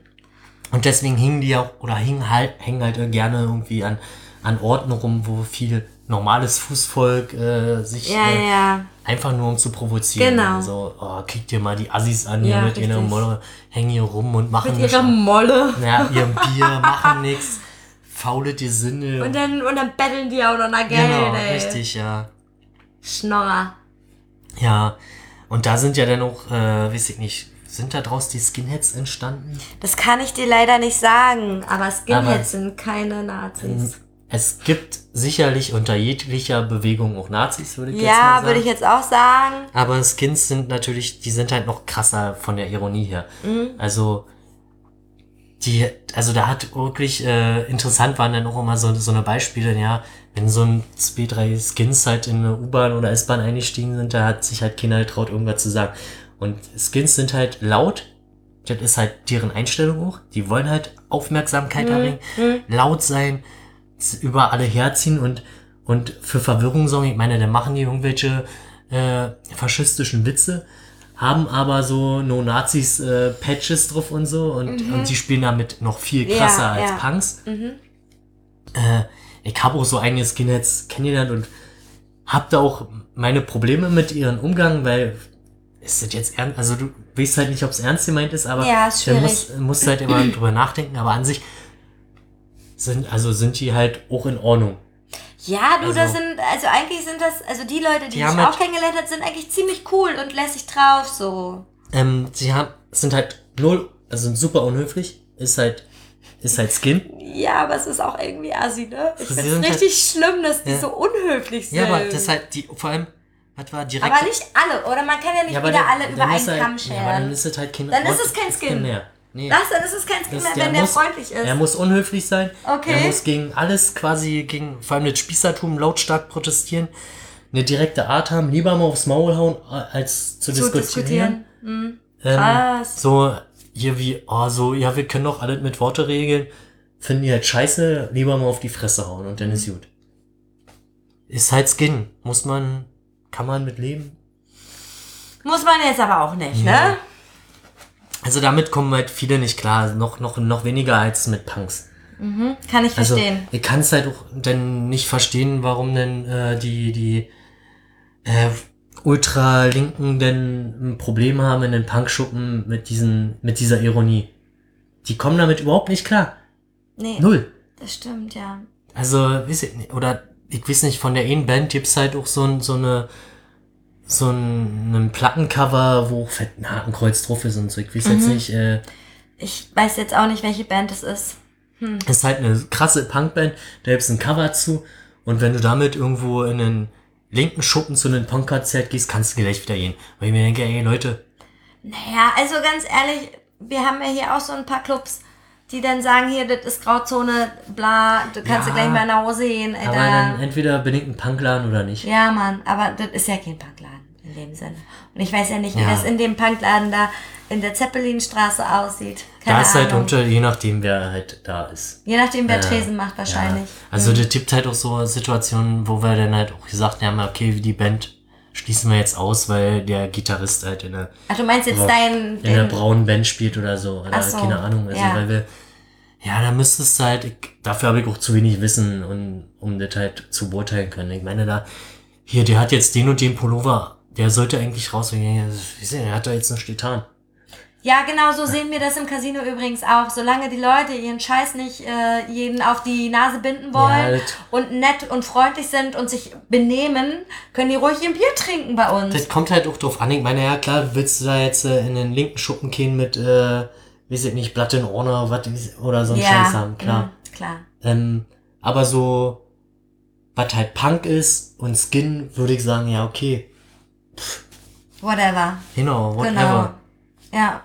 und deswegen hingen die auch, oder hingen halt, hängen halt äh, gerne irgendwie an, an Orten rum, wo viel normales Fußvolk äh, sich Ja, äh, ja. einfach nur um zu provozieren. Genau. So, oh, kriegt ihr mal die Assis an hier Ja, mit ihrer richtig. Molle, hängen hier rum und machen Mit ihrer Molle. ja, ihrem Bier, machen nichts, faule die Sinne. Und dann, und dann betteln die auch noch nach Geld, genau, ey. richtig, ja. Schnorrer. Ja, und da sind ja dann auch, äh, weiß ich nicht, sind da draus die Skinheads entstanden? Das kann ich dir leider nicht sagen, aber Skinheads Aber- sind keine Nazis. Es gibt sicherlich unter jeglicher Bewegung auch Nazis, würde ich jetzt mal Ja, sagen. würde ich jetzt auch sagen. Aber Skins sind natürlich, die sind halt noch krasser von der Ironie her. Mhm. Also, die, also da hat wirklich, äh, interessant waren dann auch immer so, so eine Beispiele, ja, wenn so ein zwei, drei Skins halt in eine U-Bahn oder S-Bahn eingestiegen sind, da hat sich halt keiner getraut, irgendwas zu sagen. Und Skins sind halt laut, das ist halt deren Einstellung auch, die wollen halt Aufmerksamkeit erregen, laut sein, über alle herziehen und, und für Verwirrung sorgen. Ich meine, dann machen die irgendwelche äh, faschistischen Witze, haben aber so No-Nazis äh, Patches drauf und so und, und die spielen damit noch viel Ja, krasser als ja. Punks. Äh, ich habe auch so eigene Skinheads kennengelernt und hab da auch meine Probleme mit ihren Umgang, weil ist das jetzt ernst, also du weißt halt nicht, ob es ernst gemeint ist, aber Ja, ist dann schwierig. musst, musst halt immer drüber nachdenken, aber an sich sind, also sind die halt auch in Ordnung. Ja, du, Also- das sind, also eigentlich sind das, also die Leute, die, Die ich auch halt- kennengelernt habe, sind eigentlich ziemlich cool und lässig drauf, so. Ähm, sie haben, sind halt null, also sind super unhöflich, ist halt, ist halt Skin. Ja, aber es ist auch irgendwie assi, ne? Ich finde halt- richtig schlimm, dass die Ja. so unhöflich sind. Ja, aber das ist halt die, vor allem, was war direkt. aber nicht alle, oder? Man kann ja nicht Ja, wieder dann- alle über einen halt- Kamm Ja, aber dann scheren. ist es halt kein Dann ist es kein Skin. mehr. Nee. Das, dann ist es kein Skin mehr, wenn der muss- freundlich ist. Er muss unhöflich sein. Okay. Er muss gegen alles quasi, gegen vor allem das Spießertum lautstark protestieren. Eine direkte Art haben, lieber mal aufs Maul hauen, als zu, zu diskutieren. diskutieren. Hm. Ähm, Krass. so, hier wie, oh, so, ja, wir können doch alles mit Worte regeln. Finden die halt scheiße, lieber mal auf die Fresse hauen und dann ist gut. Ist halt Skin. Muss man, kann man mit leben. Muss man jetzt aber auch nicht, Ja. ne? Also damit kommen halt viele nicht klar. Noch, noch, noch weniger als mit Punks. Kann ich Also, verstehen. ich kann es halt auch dann nicht verstehen, warum denn äh, die, die äh, Ultralinken denn ein Problem haben in den Punkschuppen mit diesen, mit dieser Ironie. Die kommen damit überhaupt nicht klar. nee, Null. das stimmt, ja. Also, weiß ich nicht, oder ich weiß nicht, von der einen Band gibt's halt auch so, so eine so ein, ein Plattencover, wo fett ein Hakenkreuz drauf ist und so. Ich weiß jetzt nicht, äh, Ich weiß jetzt auch nicht, welche Band es ist. ist halt eine krasse Punkband, da gibt's ein Cover zu und wenn du damit irgendwo in einen linken Schuppen zu einem Punkkonzert gehst, kannst du gleich wieder gehen. Weil ich mir denke, ey Leute, Naja, also ganz ehrlich, wir haben ja hier auch so ein paar Clubs, die dann sagen, hier, das ist Grauzone, bla, du kannst Ja. gleich mal nach Hause gehen, aber dann Alter. entweder bin ich ein Punkladen oder nicht. Ja, Mann, aber das ist ja kein Punkladen in dem Sinne. Und ich weiß ja nicht, wie Ja. das in dem Punkladen da in der Zeppelinstraße aussieht. Da Keine ist halt Ahnung. unter, je nachdem, wer halt da ist. Je nachdem, wer Ja. Tresen macht, wahrscheinlich. Ja. Also das gibt halt auch so Situationen, wo wir dann halt auch gesagt haben, okay, die Band schließen wir jetzt aus, weil der Gitarrist halt in der, Ach, du meinst jetzt dein, in der braunen Band spielt oder so. Oder so, keine Ahnung. Also ja. weil wir, ja, da müsstest du halt, ich, dafür habe ich auch zu wenig Wissen, und, um das halt zu beurteilen können. Ich meine, da, hier, der hat jetzt den und den Pullover, der sollte eigentlich raus. Der hat da jetzt einen Stetan. Ja, genau so sehen wir das im Casino übrigens auch. Solange die Leute ihren Scheiß nicht äh, jeden auf die Nase binden wollen Ja, und nett und freundlich sind und sich benehmen, können die ruhig ihr Bier trinken bei uns. Das kommt halt auch drauf an. Ich meine, ja klar, willst du da jetzt äh, in den linken Schuppen gehen mit, äh, weiß ich nicht, Blatt in Orner was, oder so ein Scheiß haben, klar. mm, klar. Ähm, aber so, was halt Punk ist und Skin, würde ich sagen, ja, okay. Whatever. Genau, whatever. Genau. Ja.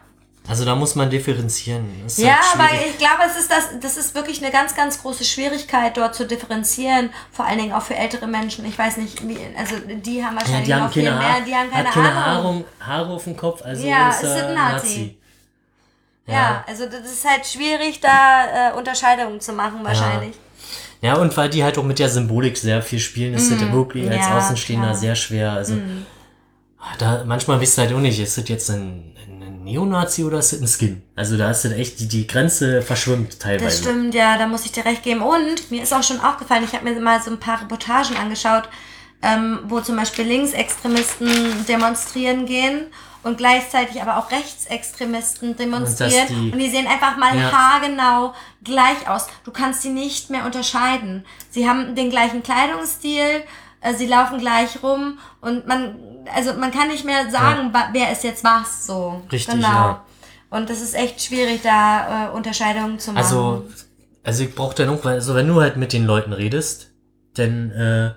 Also da muss man differenzieren. Das ist Ja, halt aber ich glaube, es ist das, das ist wirklich eine ganz, ganz große Schwierigkeit, dort zu differenzieren. Vor allen Dingen auch für ältere Menschen. Ich weiß nicht, wie, also die haben ja, wahrscheinlich die haben noch viel keine, mehr, die haben keine, hat keine. Haare, Haare auf dem Kopf, also Ja, ist ist er ein Nazi. Nazi. Ja. also das ist halt schwierig, da äh, Unterscheidungen zu machen wahrscheinlich. Ja, und weil die halt auch mit der Symbolik sehr viel spielen, ist das ja wirklich als. Ja, Außenstehender klar. Sehr schwer. Also da manchmal wisst ihr halt auch nicht, ist das jetzt ein Neonazi oder ist das ein Skin? Also da ist das echt, die, die Grenze verschwimmt teilweise. Das stimmt, ja, da muss ich dir recht geben. Und mir ist auch schon aufgefallen, ich habe mir mal so ein paar Reportagen angeschaut, ähm, wo zum Beispiel Linksextremisten demonstrieren gehen und gleichzeitig aber auch Rechtsextremisten demonstrieren. Und die- und die sehen einfach mal Ja. haargenau gleich aus. Du kannst sie nicht mehr unterscheiden. Sie haben den gleichen Kleidungsstil, sie laufen gleich rum und man, also man kann nicht mehr sagen, wa- wer ist jetzt was so. Richtig, genau. ja. Und das ist echt schwierig, da äh, Unterscheidungen zu machen. Also, also ich brauche dann auch, weil, also wenn du halt mit den Leuten redest, dann äh,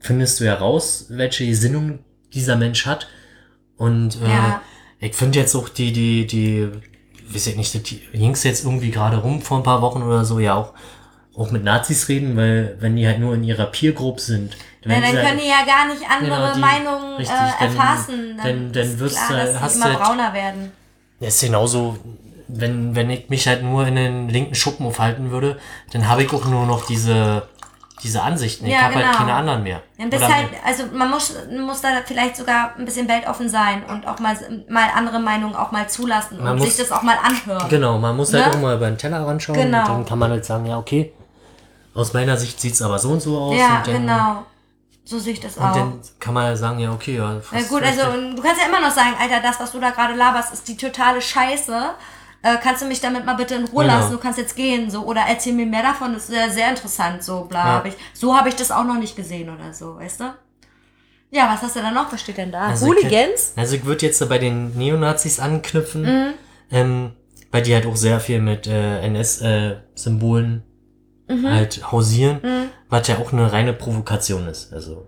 findest du ja raus, welche Gesinnung dieser Mensch hat. Und äh, Ja. ich finde jetzt auch die, die, die, weiß ich nicht, die ging's jetzt irgendwie gerade rum vor ein paar Wochen oder so, ja auch, auch mit Nazis reden, weil wenn die halt nur in ihrer Peer Group sind, Dann sie halt- können die ja gar nicht andere Genau, die- Meinungen richtig, äh, dann- erfassen. dann- dann ist wirst klar, du- dass hast sie du immer halt- brauner werden. Ja, ist genauso, wenn, wenn ich mich halt nur in den linken Schuppen aufhalten würde, dann habe ich auch nur noch diese, diese Ansichten. Ich Ja, habe halt genau. keine anderen mehr. Das Oder- halt, also man muss, muss da vielleicht sogar ein bisschen weltoffen sein und auch mal, mal andere Meinungen auch mal zulassen Man und muss- sich das auch mal anhören. Genau, man muss halt Ne? auch mal über den Teller ranschauen Genau. und dann kann man halt sagen, ja, okay, aus meiner Sicht sieht's aber so und so aus. Ja, und dann, genau. So sehe ich das Und auch. dann kann man ja sagen, ja, okay, ja. Na gut, also und du kannst ja immer noch sagen, Alter, das, was du da gerade laberst, ist die totale Scheiße. Äh, kannst du mich damit mal bitte in Ruhe Genau. lassen? Du kannst jetzt gehen, so oder erzähl mir mehr davon. Das ist sehr, sehr interessant, so bla. Ja. Hab ich, so habe ich das auch noch nicht gesehen oder so, weißt du? Ja, was hast du da noch? Was steht denn da? Also ich- Hooligans? Also ich würde jetzt bei den Neonazis anknüpfen, Mhm. ähm, weil die halt auch sehr viel mit äh, NS-Symbolen Mhm. halt hausieren, was ja auch eine reine Provokation ist. Also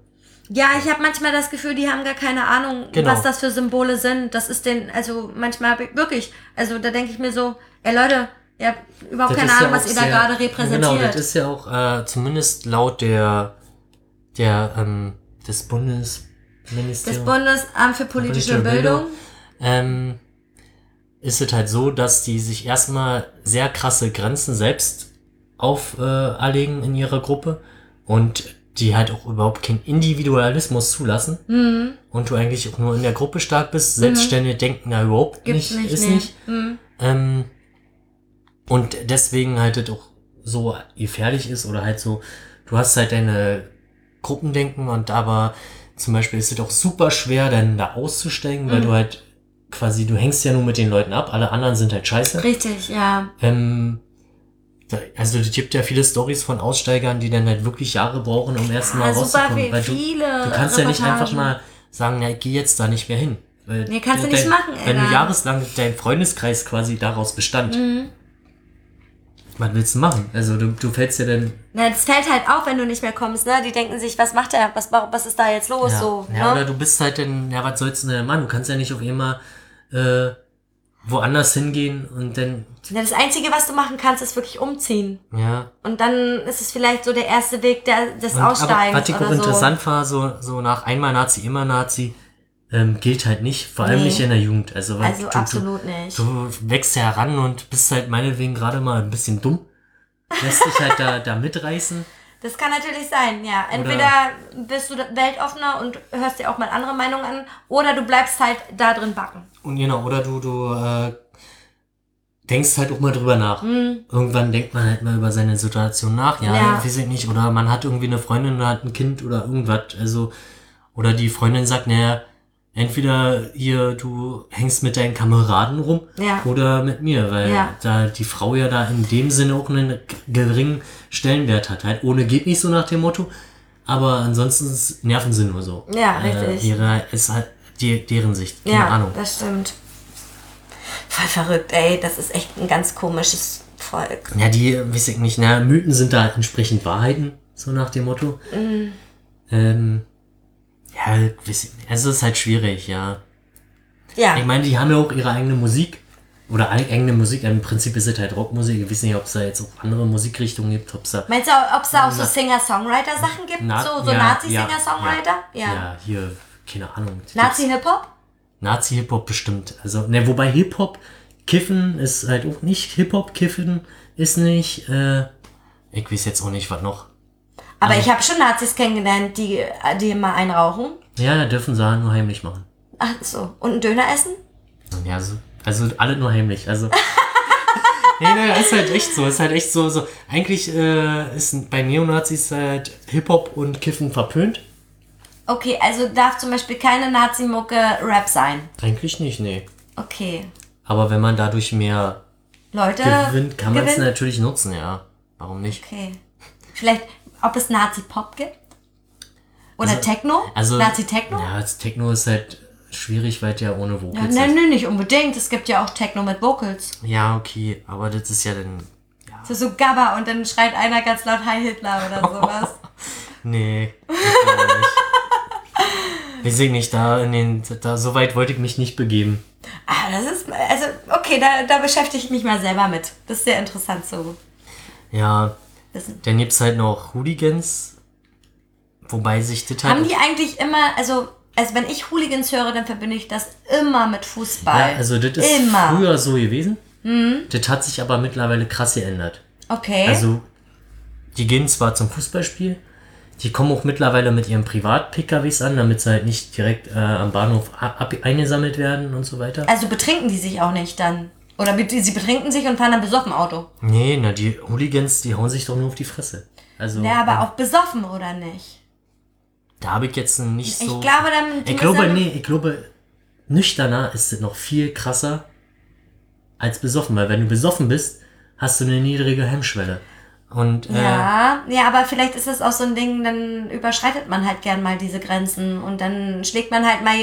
Ja, ich habe manchmal das Gefühl, die haben gar keine Ahnung, Genau. was das für Symbole sind. Das ist den, also manchmal wirklich, also da denke ich mir so, ey Leute, ihr habt überhaupt Das keine ist ja Ahnung, was ihr da sehr- gerade repräsentiert. Genau, das ist ja auch äh, zumindest laut der der ähm, des Bundesministeriums Bundesamt für politische Politische Bildung. Bildung. ähm, ist es halt so, dass die sich erstmal sehr krasse Grenzen selbst auferlegen in ihrer Gruppe und die halt auch überhaupt keinen Individualismus zulassen Mhm. und du eigentlich auch nur in der Gruppe stark bist, selbstständig denken da überhaupt Gibt's nicht, nicht, ist nee. nicht. Mhm. Ähm, und deswegen halt das auch so gefährlich ist oder halt so, du hast halt deine Gruppendenken und aber zum Beispiel ist es auch super schwer, dann da auszusteigen, weil Mhm. du halt quasi, du hängst ja nur mit den Leuten ab, alle anderen sind halt scheiße. Richtig, ja. Ähm, also es gibt ja viele Stories von Aussteigern, die dann halt wirklich Jahre brauchen, um erst mal Ja, super rauszukommen. weil du, viele du kannst ja nicht einfach mal sagen, ja, ich gehe jetzt da nicht mehr hin. Weil Nee, kannst du dein, nicht machen, Wenn du jahreslang dein Freundeskreis quasi daraus bestand, Mhm. was willst du machen? Also du, du fällst ja dann. Na, das fällt halt auf, wenn du nicht mehr kommst, ne? Die denken sich, was macht er? Was, was ist da jetzt los? Ja, So, ja ne? oder du bist halt dann, ja, was sollst du denn machen? Du kannst ja nicht auf immer äh, woanders hingehen und dann, Ja, das Einzige, was du machen kannst, ist wirklich umziehen. ja. Und dann ist es vielleicht so der erste Weg der, des Und, Aussteigens was ich auch so. interessant war, so, so nach einmal Nazi, immer Nazi, ähm, gilt halt nicht, vor allem Nee. nicht in der Jugend. Also, weil Also du, absolut nicht. Du, du wächst ja heran und bist halt meinetwegen gerade mal ein bisschen dumm. Lässt dich halt da, da mitreißen. Das kann natürlich sein, ja. Entweder bist du weltoffener und hörst dir auch mal andere Meinungen an, oder du bleibst halt da drin backen. Und genau, oder du, du äh, denkst halt auch mal drüber nach. Irgendwann denkt man halt mal über seine Situation nach. Ja, Ja. weiß ich nicht. Oder man hat irgendwie eine Freundin oder hat ein Kind oder irgendwas. Also, oder die Freundin sagt, naja, entweder hier, du hängst mit deinen Kameraden rum Ja. oder mit mir, weil Ja. da die Frau ja da in dem Sinne auch einen geringen Stellenwert hat. Halt ohne geht nicht so nach dem Motto. Aber ansonsten nerven sie nur so. Ja, richtig. Äh, ihre, ist halt die, deren Sicht. Keine ja, Ahnung. das stimmt. Voll verrückt, ey. Das ist echt ein ganz komisches Volk. Ja, die, weiß ich nicht, na, Mythen sind da entsprechend Wahrheiten, so nach dem Motto. Mhm. Ähm, ja, es ist halt schwierig, ja. Ja. Ich meine, die haben ja auch ihre eigene Musik. oder eigene Musik, im Prinzip ist es halt Rockmusik. Ich weiß nicht, ob es da jetzt auch andere Musikrichtungen gibt, ob es da. Meinst du, ob es da auch so Singer-Songwriter-Sachen gibt? Na- so so ja, Nazi-Singer-Songwriter? Ja, ja, hier, keine Ahnung. Nazi-Hip-Hop? Nazi-Hip-Hop bestimmt. Also, ne, wobei Hip-Hop, Kiffen ist halt auch nicht Hip-Hop, Kiffen ist nicht, äh, ich weiß jetzt auch nicht, was noch. Aber ich habe schon Nazis kennengelernt, die, die immer einrauchen. Ja, da dürfen sie halt nur heimlich machen. Ach so. Und einen Döner essen? Ja, so, also alle nur heimlich. Also. nee, nee, ist halt echt so. Ist halt echt so. so. Eigentlich äh, ist bei Neonazis halt Hip-Hop und Kiffen verpönt. Okay, also darf zum Beispiel keine Nazi-Mucke Rap sein. Eigentlich nicht, nee. Okay. Aber wenn man dadurch mehr Leute. gewinnt, kann man es natürlich nutzen, ja. Warum nicht? Okay. Vielleicht, ob es Nazi-Pop gibt? Oder Techno? Also, Nazi-Techno? Ja, das Techno ist halt schwierig, weil ja ohne Ja, Vocals ne, ist. ne, nicht unbedingt. Es gibt ja auch Techno mit Vocals. Ja, okay, aber das ist ja dann. Das ist so Gabba und dann schreit einer ganz laut Heil Hitler oder sowas. Nee. Weiß ich nicht, da in den, da, so weit wollte ich mich nicht begeben. ah, das ist, also, okay, da, da beschäftige ich mich mal selber mit. Das ist sehr interessant zu Ja, wissen. dann gibt's halt noch Hooligans, wobei sich das halt. Haben die eigentlich immer, also, also wenn ich Hooligans höre, dann verbinde ich das immer mit Fußball. ja, also das ist Immer. Mhm. früher so gewesen. Das hat sich aber mittlerweile krass geändert. Okay. Also, die gehen zwar zum Fußballspiel, die kommen auch mittlerweile mit ihren Privat-PKWs an, damit sie halt nicht direkt äh, am Bahnhof eingesammelt werden und so weiter. also betrinken die sich auch nicht dann. Oder sie betrinken sich und fahren dann besoffen Auto. Nee, na, die Hooligans, die hauen sich doch nur auf die Fresse. Also, Ja, aber auch besoffen, oder nicht? da habe ich jetzt nicht so. Ich glaube, dann. Ich glaube, müssen- nee, ich glaube, nüchterner ist es noch viel krasser als besoffen, weil wenn du besoffen bist, hast du eine niedrige Hemmschwelle. Und äh, Ja, ja, aber vielleicht ist es auch so ein Ding, dann überschreitet man halt gern mal diese Grenzen und dann schlägt man halt mal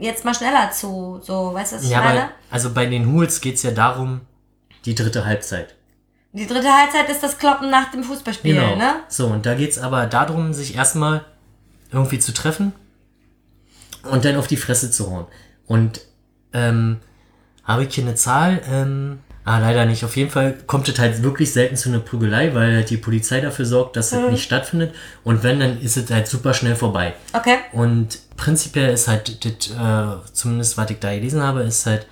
jetzt mal schneller zu. So, weißt du, was ich ja, meine? aber also bei den Hools geht's ja darum, die dritte Halbzeit. Die dritte Halbzeit ist das Kloppen nach dem Fußballspiel, Genau. ne? So, und da geht's aber darum, sich erstmal irgendwie zu treffen und dann auf die Fresse zu hauen. Und ähm, habe ich hier eine Zahl? Ähm, ah, leider nicht. Auf jeden Fall kommt es halt wirklich selten zu einer Prügelei, weil halt die Polizei dafür sorgt, dass Mhm. es nicht stattfindet. Und wenn, dann ist es halt super schnell vorbei. Okay. Und prinzipiell ist halt, das, äh, zumindest was ich da gelesen habe, ist halt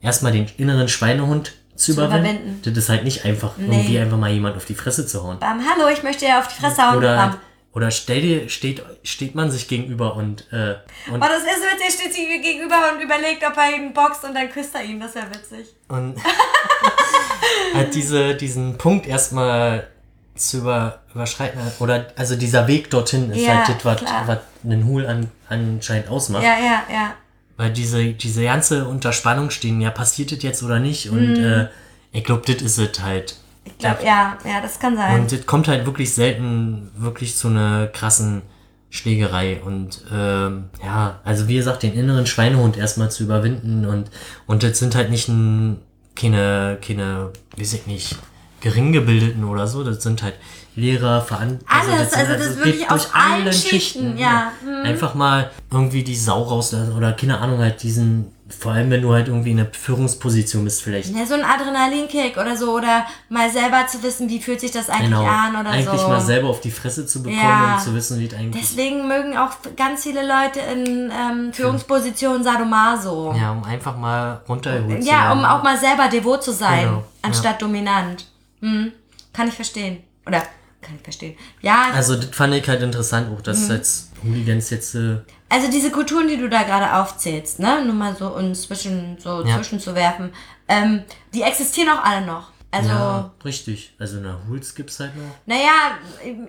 erstmal den inneren Schweinehund zu, überwinden. überwinden. Das ist halt nicht einfach, irgendwie einfach mal jemand auf die Fresse zu hauen. Bam, hallo, ich möchte ja auf die Fresse hauen. Oder, Bam. Oder stell dir, steht, steht man sich gegenüber und, äh, und, Oh, das so witzig, er steht sich gegenüber und überlegt, ob er ihn boxt und dann küsst er ihn. Das wäre witzig. und halt diese, diesen Punkt erstmal zu über, überschreiten. Oder, also dieser Weg dorthin ist Ja, halt das, was, einen Hul an, anscheinend ausmacht. Ja, ja, ja. Weil diese, diese ganze Unterspannung stehen, ja, passiert das jetzt oder nicht? Und äh, ich glaube, das ist es halt. Ich glaube, ja, ja, das kann sein. Und es kommt halt wirklich selten wirklich zu einer krassen Schlägerei. Und ähm, ja, also wie gesagt, den inneren Schweinehund erstmal zu überwinden und und das sind halt nicht ein, keine, keine, weiß ich nicht, geringebildeten oder so, das sind halt Lehrer, Veran Alles, sind- also das geht wirklich aus allen allen Schichten, ja. Mhm. Einfach mal irgendwie die Sau rauslassen oder keine Ahnung, halt diesen, vor allem wenn du halt irgendwie in einer Führungsposition bist vielleicht. Ja, so ein Adrenalinkick oder so. Oder mal selber zu wissen, wie fühlt sich das eigentlich Genau. an oder eigentlich so. mal selber auf die Fresse zu bekommen Ja. und zu wissen, wie es eigentlich Deswegen mögen auch ganz viele Leute in ähm, Führungspositionen Sadomaso. Ja, um einfach mal runtergeholt zu Ja, werden. um auch mal selber devot zu sein, Genau, anstatt dominant. Hm, kann ich verstehen. Oder kann ich verstehen. Ja, Also, das fand ich halt interessant, auch dass jetzt Hooligans jetzt. Äh, also diese Kulturen, die du da gerade aufzählst, ne, nur mal so uns zwischen so Ja. zwischenzuwerfen, ähm, die existieren auch alle noch. Also, ja, richtig. Also, na, Hools gibt's halt noch. naja,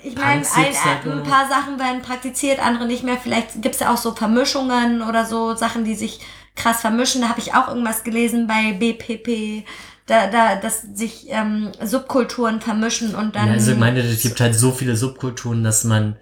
ich meine, ein, halt ein paar Sachen werden praktiziert, andere nicht mehr. Vielleicht gibt's ja auch so Vermischungen oder so Sachen, die sich krass vermischen. Da habe ich auch irgendwas gelesen bei BPP, da, da, dass sich ähm, Subkulturen vermischen und dann. Ja, also, ich meine, es gibt halt so viele Subkulturen, dass man,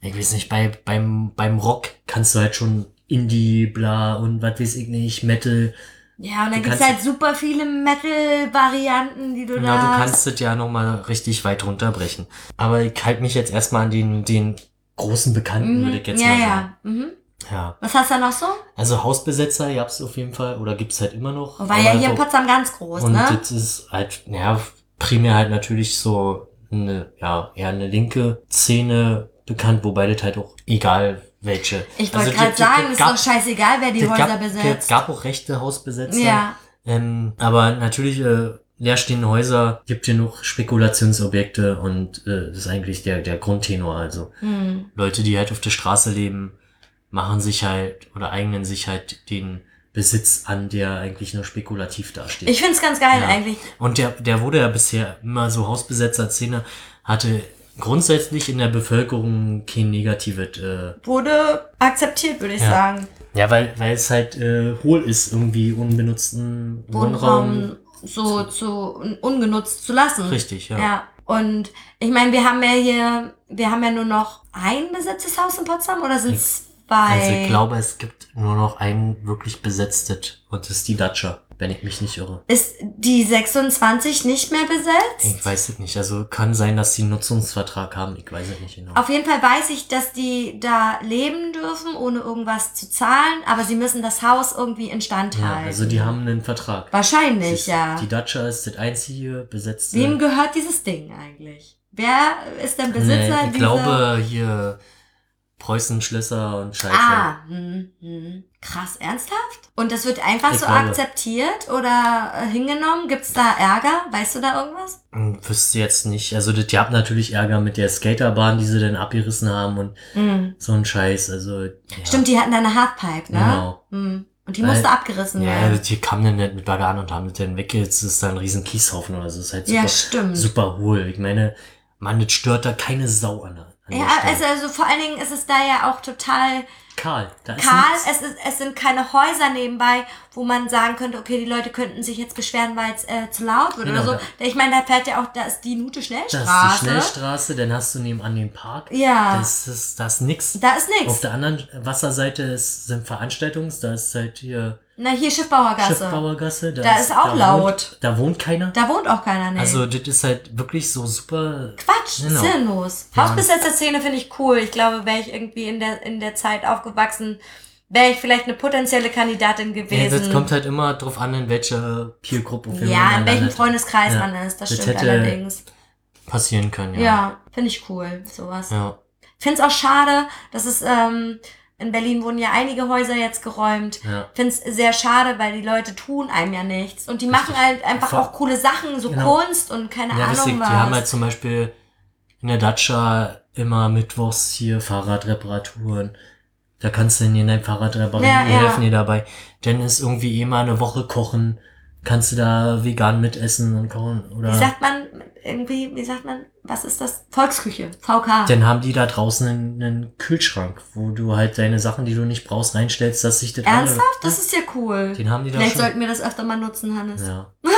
ich weiß nicht, bei, beim, beim Rock kannst du halt schon Indie, bla und was weiß ich nicht, Metal. ja, und dann du gibt's halt super viele Metal-Varianten, die du Ja, da du hast. kannst es ja nochmal richtig weit runterbrechen. Aber ich halte mich jetzt erstmal an den, den großen Bekannten, würde ich jetzt ja, mal sagen. ja. Mhm. Ja. Was hast du da noch so? Also Hausbesetzer gab's auf jeden Fall, oder gibt's halt immer noch. War ja hier in Potsdam ganz groß, Und ne? das ist halt, ja, primär halt natürlich so eine, ja, eher eine linke Szene bekannt, wobei das halt auch egal welche. Ich Also wollte gerade das- sagen, das ist doch scheißegal, wer die Häuser gab, besetzt. Es gab auch rechte Hausbesetzer. ja. Ähm, aber natürlich, äh, leerstehende Häuser gibt hier noch Spekulationsobjekte und äh, das ist eigentlich der, der Grundtenor. Also Hm. Leute, die halt auf der Straße leben, machen sich halt oder eignen sich halt den Besitz an, der eigentlich nur spekulativ dasteht. Ich find's ganz geil Ja. eigentlich. Und der, der wurde ja bisher immer so Hausbesetzer-Szene, hatte grundsätzlich in der Bevölkerung kein negatives, äh, Wurde akzeptiert, würde ich Ja. sagen. ja, weil, weil es halt äh, hohl ist, irgendwie unbenutzten Wohnraum. Wohnraum so zu un- ungenutzt zu lassen. Richtig, ja. Ja. Und ich meine, wir haben ja hier, wir haben ja nur noch ein besetztes Haus in Potsdam oder sind es zwei? Also ich glaube, es gibt nur noch ein wirklich besetztes und das ist die Dacia, wenn ich mich nicht irre. Ist die 26 nicht mehr besetzt? Ich weiß es nicht. Also kann sein, dass sie einen Nutzungsvertrag haben. Ich weiß es nicht genau. Auf jeden Fall weiß ich, dass die da leben dürfen, ohne irgendwas zu zahlen, aber sie müssen das Haus irgendwie instand Ja, halten. also die haben einen Vertrag. Wahrscheinlich, ist- ja. Die Dacia ist das einzige besetzte. Wem gehört dieses Ding eigentlich? Wer ist der Besitzer nee, ich dieser... glaube hier Preußen, Schlösser und Scheiße. Ah, hm, hm. krass, ernsthaft? Und das wird einfach Ich so glaube. akzeptiert oder äh, hingenommen? Gibt's da Ärger? Weißt du da irgendwas? Hm, Wüsste jetzt nicht. Also das, die haben natürlich Ärger mit der Skaterbahn, die sie dann abgerissen haben und Hm. so ein Scheiß. Also ja. Stimmt, die hatten da eine Halfpipe, ne? Genau. Hm. Und die Weil- musste abgerissen Ja, werden. die kamen dann nicht mit Bagger an und haben das dann weg. Jetzt ist da ein riesen Kieshaufen oder so. Das ist halt Ja, super, stimmt. super hohl. Ich meine, man, das stört da keine Sau an. Ja, Stelle. also, also vor allen Dingen ist es da ja auch total Kahl. Da ist kahl. nichts. Es, ist, es sind keine Häuser nebenbei, wo man sagen könnte, okay, die Leute könnten sich jetzt beschweren, weil es äh, zu laut wird Genau, oder so. Ich meine, da fährt ja auch, da ist die Nute Das Schnellstraße. ist die Schnellstraße, dann hast du nebenan den Park. Ja. Das ist, das ist nix. Da ist Auf nichts. der anderen Wasserseite ist, sind Veranstaltungs, da ist halt hier Na, hier Schiffbauergasse. Schiffbauergasse. Da ist auch da laut. Wohnt, da wohnt keiner. Da wohnt auch keiner, ne? Also das ist halt wirklich so super. Quatsch, Genau. sinnlos. Ja. Hausbesetzer-Szene finde ich cool. Ich glaube, wäre ich irgendwie in der, in der Zeit aufgewachsen, wäre ich vielleicht eine potenzielle Kandidatin Ja, gewesen. das kommt halt immer drauf an, in welcher Peergruppe jeden ja, in man welchem. Freundeskreis Ja. man ist, das, Das stimmt hätte- allerdings. passieren können. Ja, Ja. finde ich cool, sowas. ja. Finde es auch schade, dass es, ähm, in Berlin wurden ja einige Häuser jetzt geräumt. Ja. Finde es sehr schade, weil die Leute tun einem ja nichts. Und die machen halt einfach auch coole Sachen, so Genau. Kunst und keine Ja, Ahnung richtig. was. Die haben halt zum Beispiel in der Dacia immer mittwochs hier Fahrradreparaturen. Da kannst du in dein Fahrrad reparieren, Ja, ja. helfen dir dabei. Dann ist irgendwie eh mal eine Woche kochen. Kannst du da vegan mitessen und kochen. Oder wie sagt man irgendwie, wie sagt man, was ist das? Volksküche, VK. dann haben die da draußen einen, einen Kühlschrank, wo du halt deine Sachen, die du nicht brauchst, reinstellst, dass sich das Ernsthaft? Das ist ja cool. Den haben die da Vielleicht schon. sollten wir das öfter mal nutzen, Hannes. Ja.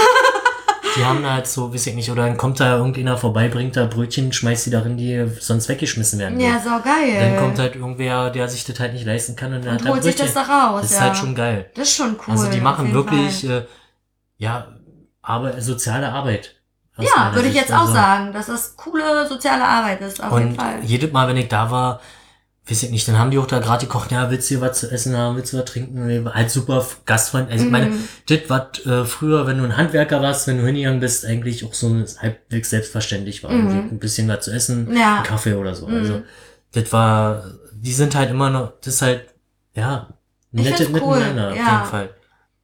Die haben da halt so, weiß ich nicht, oder dann kommt da irgendjemand vorbei, bringt da Brötchen, schmeißt die darin, die sonst weggeschmissen werden. Ja, so geil. Dann kommt halt irgendwer, der sich das halt nicht leisten kann und, dann und hat holt sich das Brötchen. da raus. Das ist ja. halt schon geil. Das ist schon cool. also die machen wirklich, Fall. äh, ja, aber soziale Arbeit. Ja, würde ich jetzt auch Also- sagen, dass das coole soziale Arbeit ist, auf jeden Fall. jedes Mal, wenn ich da war, weiß ich nicht, dann haben die auch da gerade gekocht, ja, willst du hier was zu essen haben, willst du was trinken? Halt super Gastfreund. Also ich meine, Mhm. das, was äh, früher, wenn du ein Handwerker warst, wenn du hingegangen bist, eigentlich auch so halbwegs selbstverständlich war. Mhm. Ein bisschen was zu essen, Ja. einen Kaffee oder so. Mhm. Also das war, die sind halt immer noch, das ist halt, ja, nette cool, Miteinander auf ja. jeden Fall.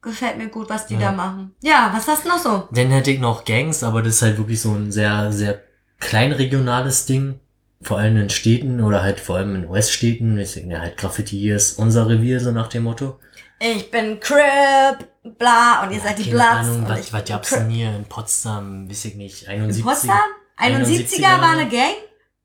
Gefällt mir gut, was die Ja. da machen. Ja, was hast du noch so? Dann hätte ich noch Gangs, aber das ist halt wirklich so ein sehr, sehr kleinregionales Ding. Vor allem in Städten oder halt vor allem in US-Städten. Deswegen ja halt Graffiti hier ist unser Revier, so nach dem Motto. Ich bin Crip, bla, und ihr seid die Keine Bloods. Ahnung, was, ich was gab's denn hier in Potsdam? Weiß ich nicht. 71. In Potsdam? 71er war eine Gang?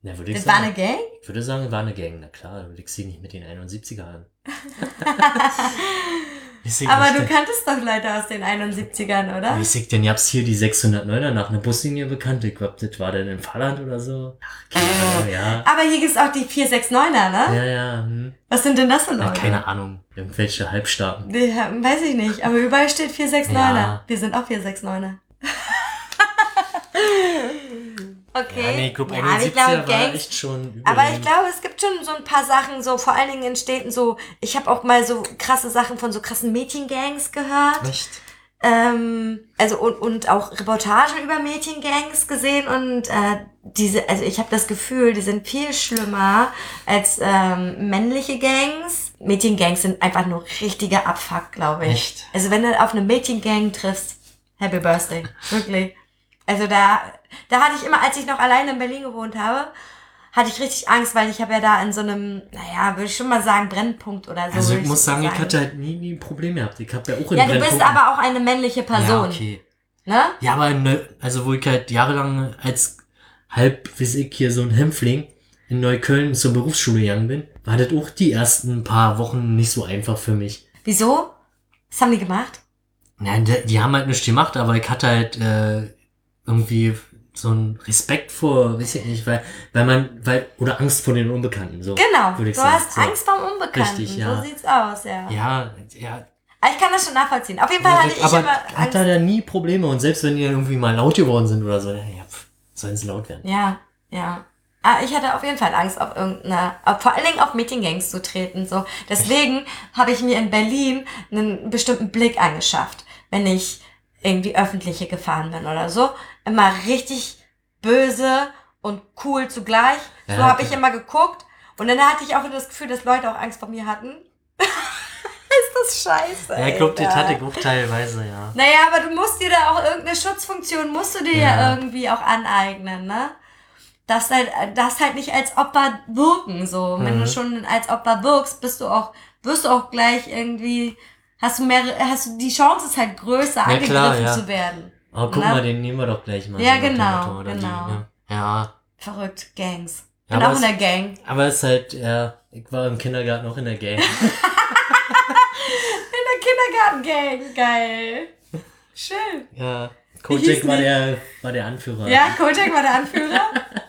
Na, würde ich Das war sagen. eine Gang? Ich würde sagen, war eine Gang. Na klar, würde ich sie nicht mit den 71er an. Weiß ich Aber du denn- kanntest doch Leute aus den 71ern, oder? Ich denn, ihr hab's hier die 609er nach einer Buslinie bekannt. Ich glaub, das war dann in Fahrland oder so. Ach, keine Ahnung, ja. Aber hier gibt's auch die 469er, ne? Ja, ja, hm. Was sind denn das für Ja, Leute? keine Ahnung. Irgendwelche Halbstarken. Haben- weiß ich nicht, aber überall steht 469er. Ja. Wir sind auch 469er. Okay. Ja, nee, Club Ja, 71 ich glaube, war echt schon Aber ich glaube, es gibt schon so ein paar Sachen, so vor allen Dingen in Städten, so, ich habe auch mal so krasse Sachen von so krassen Mädchengangs gehört. Echt? Ähm, also und, und auch Reportagen über Mädchengangs gesehen und äh, diese, also ich habe das Gefühl, die sind viel schlimmer als ähm, männliche Gangs. Mädchengangs sind einfach nur richtiger Abfuck, glaube ich. Echt? Also wenn du auf eine Mädchengang triffst, Happy Birthday, wirklich. Also da, da hatte ich immer, als ich noch alleine in Berlin gewohnt habe, hatte ich richtig Angst, weil ich habe ja da in so einem, naja, würde ich schon mal sagen, Brennpunkt oder so. Also ich muss sagen, ich sagen. hatte halt nie, nie ein Problem gehabt. Ich habe ja auch in Ja, du bist aber auch eine männliche Person. Ja, okay. Ne? Ja, aber ne, also wo ich halt jahrelang als halb, wie ich hier so ein Hämpfling in Neukölln zur Berufsschule gegangen bin, war das auch die ersten paar Wochen nicht so einfach für mich. Wieso? Was haben die gemacht? Nein, die, die haben halt nichts gemacht, aber ich hatte halt äh, irgendwie so einen Respekt vor, weiß ich nicht, weil, weil man, weil, oder Angst vor den Unbekannten, so. Genau. Du sagen. hast So. Angst vor dem Unbekannten. Richtig, ja. So sieht's aus, ja. Ja, ja. Aber ich kann das schon nachvollziehen. Auf jeden Fall hatte ich aber immer hat Angst. da dann nie Probleme und selbst wenn die irgendwie mal laut geworden sind oder so, ja, pff, sollen sie laut werden. Ja, ja. Ah, ich hatte auf jeden Fall Angst, auf irgendeine, auf, vor allen Dingen auf Meetinggangs zu treten. So. Deswegen habe ich mir in Berlin einen bestimmten Blick angeschafft, wenn ich irgendwie öffentliche gefahren bin oder so. Immer richtig böse und cool zugleich. So Ja, habe ich immer geguckt. Und dann hatte ich auch das Gefühl, dass Leute auch Angst vor mir hatten. Ist das scheiße. Ja, ich glaube, hatte ich auch teilweise, ja. Naja, aber du musst dir da auch irgendeine Schutzfunktion, musst du dir ja, Ja. irgendwie auch aneignen, ne? Das halt, das halt nicht als Opfer wirken, so. Wenn Mhm. du schon als Opfer wirkst, bist du auch, wirst du auch gleich irgendwie, hast du mehr, hast du, die Chance ist halt größer, Ja, angegriffen klar, zu werden. Aber guck Na? mal, den nehmen wir doch gleich mal. Ja, so genau, genau. Die, ne? Ja, Verrückt, Gangs. Ja, Bin aber auch in es- der Gang. aber es ist halt, ja, ich war im Kindergarten auch in der Gang. In der Kindergarten-Gang, geil. Schön. ja, Kojak war der, war der Anführer. Ja, Kojak war der Anführer.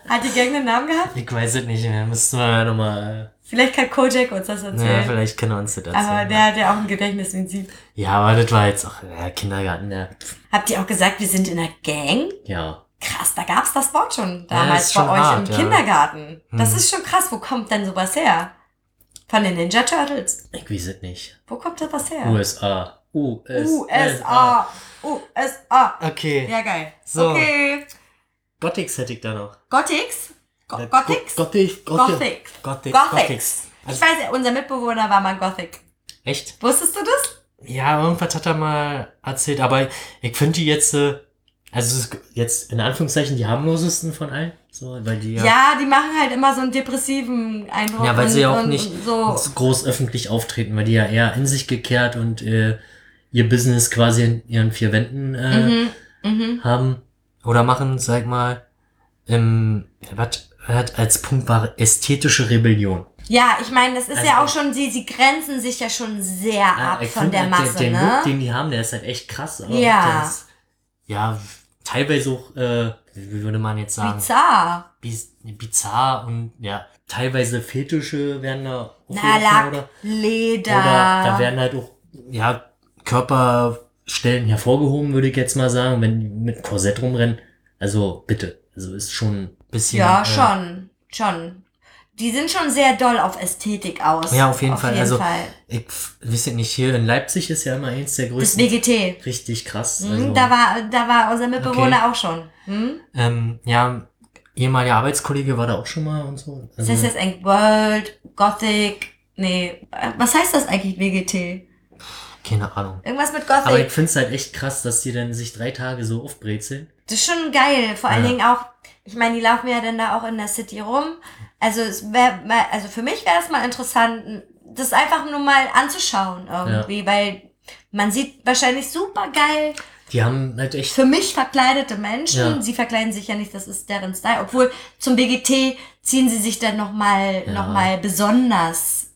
Hat die Gang einen Namen gehabt? Ich weiß es nicht mehr, müssten wir ja nochmal, Vielleicht kann Kojak uns das ja, erzählen. vielleicht können wir uns das erzählen. Aber der hat ja auch ein Gedächtnis wie ein Sieb. ja, aber das war jetzt auch, ja, Kindergarten, ja. Habt ihr auch gesagt, wir sind in der Gang? Ja. Krass, da gab's das Wort schon Ja, damals bei schon euch hart, im ja. Kindergarten. Das Hm. ist schon krass. Wo kommt denn sowas her? Von den Ninja Turtles. Ich weiß es nicht. Wo kommt das was her? USA. USA. USA. USA. Okay. Ja, geil. So. Okay. Gothics hätte ich da noch. Gothics? Go Gothics? Go- Gothic. Gothic. Gothic. Gothics. Ich Also, weiß, unser Mitbewohner war mal Gothic. echt? Wusstest du das? Ja, irgendwas hat er mal erzählt, aber ich finde die jetzt, äh, also es ist jetzt in Anführungszeichen die harmlosesten von allen, so, weil die ja, Ja, die machen halt immer so einen depressiven Eindruck. Ja, weil sie und- ja auch und nicht so. groß öffentlich auftreten, weil die ja eher in sich gekehrt und äh, ihr Business quasi in ihren vier Wänden äh, Mhm. Mhm. haben oder machen, sag mal, ähm, was hat als Punkt war ästhetische Rebellion. Ja, ich meine, das ist ja auch Also- schon, sie, sie grenzen sich ja schon sehr ab ich von find der Masse, den, den ne? Look, den die haben, der ist halt echt krass. Aber Ja. Das, ja, teilweise auch, äh, wie würde man jetzt sagen, Bizarr. biz bizarr und ja, teilweise Fetische werden da Na, Lack, oder, Leder. oder da werden halt auch, ja, Körperstellen hervorgehoben, würde ich jetzt mal sagen, wenn die mit Korsett rumrennen. Also bitte, also ist schon bisschen. ja, äh, schon, schon. Die sind schon sehr doll auf Ästhetik aus. Ja, auf jeden Fall. Jeden also, Fall. ich weiß nicht, hier in Leipzig ist ja immer eins der Das größten. WGT. Richtig krass. Hm, Also, da war, da war unser Mitbewohner auch schon. Hm? ähm, ja, ehemaliger Arbeitskollege war da auch schon mal und so. Das Also, heißt jetzt eigentlich World, Gothic, nee, äh, was heißt das eigentlich WGT? keine Ahnung. Irgendwas mit Aber ich Gothic. find's halt echt krass, dass die dann sich drei Tage so aufbrezeln. Das ist schon geil. Vor allen Ja. Dingen auch, ich meine, die laufen ja dann da auch in der City rum. Also es wäre mal, also für mich wäre es mal interessant, das einfach nur mal anzuschauen irgendwie, weil man sieht wahrscheinlich super geil Die haben halt echt. für mich verkleidete Menschen. Ja. Sie verkleiden sich ja nicht, das ist deren Style. Obwohl zum BGT ziehen sie sich dann nochmal Ja. noch mal besonders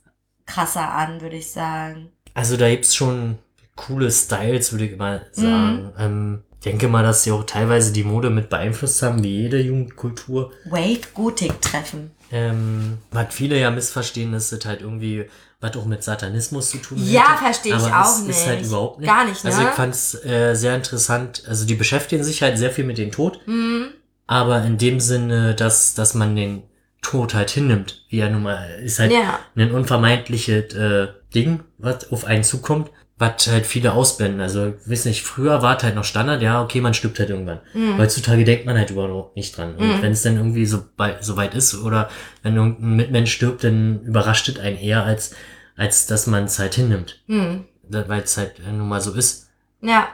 krasser an, würde ich sagen. Also da gibt's schon coole Styles, würde ich mal Mhm. sagen. Ähm, denke mal, dass sie auch teilweise die Mode mit beeinflusst haben, wie jede Jugendkultur. Wave Gothic treffen. Ähm, was viele ja missverstehen, ist das halt irgendwie, was auch mit Satanismus zu tun Ja, hätte. verstehe ich auch es nicht. Ist halt überhaupt nicht. Gar nicht, ne? Also ich fand's äh, sehr interessant. Also die beschäftigen sich halt sehr viel mit dem Tod, Mhm. aber in dem Sinne, dass, dass man den Tod halt hinnimmt, wie er nun mal ist halt Ja. ein unvermeidliches äh, Ding, was auf einen zukommt, was halt viele ausblenden. Also, weiß nicht, früher war es halt noch Standard, ja, okay, man stirbt halt irgendwann. Mhm. Heutzutage denkt man halt überhaupt nicht dran. Und Mhm. wenn es dann irgendwie so, bei, so weit ist oder wenn irgendein Mitmensch stirbt, dann überrascht es einen eher, als, als dass man es halt hinnimmt. Hm. Da- Weil es halt äh, nun mal so ist. Ja.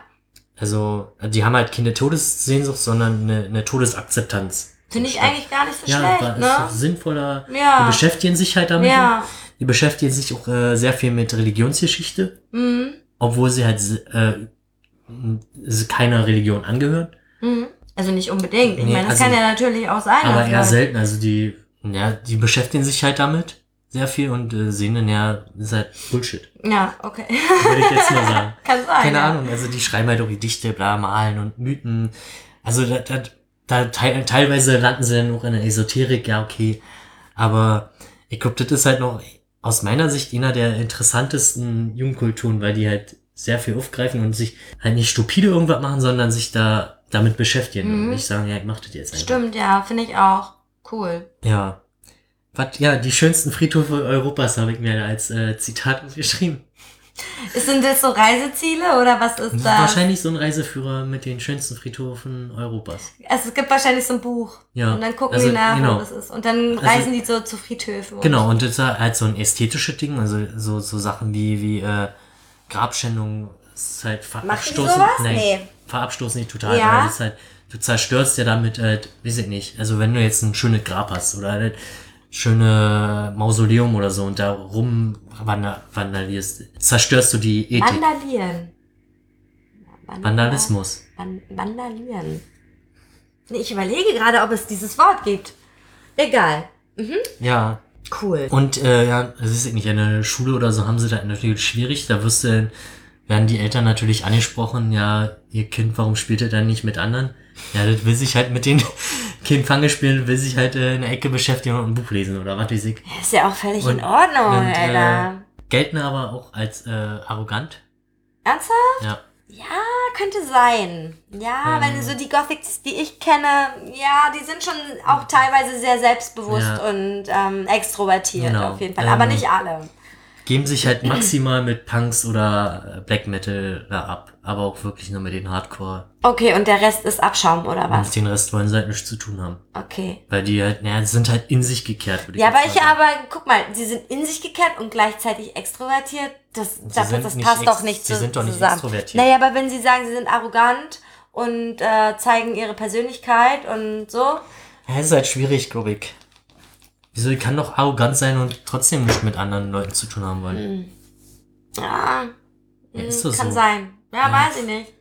Also, die haben halt keine Todessehnsucht, sondern eine, eine Todesakzeptanz. Finde ich eigentlich gar nicht so ja, schlecht, ne? sinnvoller. Ja. Die beschäftigen sich halt damit. Ja. Die beschäftigen sich auch äh, sehr viel mit Religionsgeschichte, Mhm. obwohl sie halt äh, keiner Religion angehören. Mhm. Also nicht unbedingt. Ich Nee, meine, das also- kann ja natürlich auch sein. Aber eher selten. Also die, ja, die beschäftigen sich halt damit sehr viel und äh, sehen dann ja, ist halt Bullshit. Ja, okay. Würde ich jetzt mal sagen. kann sein. Keine ja. Ahnung, also die schreiben halt auch Gedichte, bla, malen und Mythen. Also da, da, da teil, teilweise landen sie dann auch in der Esoterik, ja, okay. Aber ich glaube, das ist halt noch aus meiner Sicht einer der interessantesten Jugendkulturen, weil die halt sehr viel aufgreifen und sich halt nicht stupide irgendwas machen, sondern sich da damit beschäftigen und Mhm. nicht sagen, ja, ich mach das jetzt einfach. Stimmt, ja, finde ich auch. Cool. Ja. Was, ja, die schönsten Friedhöfe Europas habe ich mir als äh, Zitat aufgeschrieben. Sind das so Reiseziele oder was ist Das ist das? wahrscheinlich so ein Reiseführer mit den schönsten Friedhöfen Europas. Also es gibt wahrscheinlich so ein Buch. Ja. Und dann gucken Also, die nach, genau. wo das ist. Und dann Also- reisen die so zu Friedhöfen. Genau, und das ist halt so ein ästhetisches Ding, also so, so Sachen wie, wie äh, Grabschändung ist halt verabstoßen. Nein, Nee. verabstoßen nicht total, Ja. halt, du zerstörst ja damit halt, weiß ich nicht, also wenn du jetzt ein schönes Grab hast oder halt schöne Mausoleum oder so und da rum wander- vandalierst, zerstörst du die Ethik. Vandalieren. Vandal- Vandalismus. Van Vandalieren. Nee, ich überlege gerade, ob es dieses Wort gibt. Egal. Ja, Cool. Und äh, ja, das ist nicht in der Schule oder so haben sie da natürlich schwierig. Da wirst du, werden die Eltern natürlich angesprochen, ja, ihr Kind, warum spielt ihr dann nicht mit anderen? Ja, das will sich halt mit den Kind Fange spielen, will sich halt äh, in der Ecke beschäftigen und ein Buch lesen oder was weiß ich. Ist ja auch völlig Und- in Ordnung, und, Alter. äh, gelten aber auch als äh, arrogant. Ernsthaft? Ja. Ja, könnte sein. Ja, Ähm. wenn so die Gothics, die ich kenne, ja, die sind schon auch teilweise sehr selbstbewusst Ja. und ähm, extrovertiert Genau. auf jeden Fall. Aber Ähm, nicht alle. Geben sich halt maximal mit Punks oder äh, Black Metal da ab. Aber auch wirklich nur mit den Hardcore. Okay, und der Rest ist Abschaum oder was? Und den Rest wollen sie halt nichts zu tun haben. Okay. Weil die halt, naja, sind halt in sich gekehrt, würde ich Ja, aber ich mal sagen. aber, guck mal, sie sind in sich gekehrt und gleichzeitig extrovertiert. Das, das, das passt doch nicht sie zu, sind doch nicht zusammen. extrovertiert. Naja, aber wenn sie sagen, sie sind arrogant und äh, zeigen ihre Persönlichkeit und so. Ja, es ist halt schwierig, glaube ich. Wieso, ich kann doch arrogant sein und trotzdem nicht mit anderen Leuten zu tun haben wollen. Ja, Ja, mm, ist das kann so? sein. Ja, Ja. weiß ich nicht.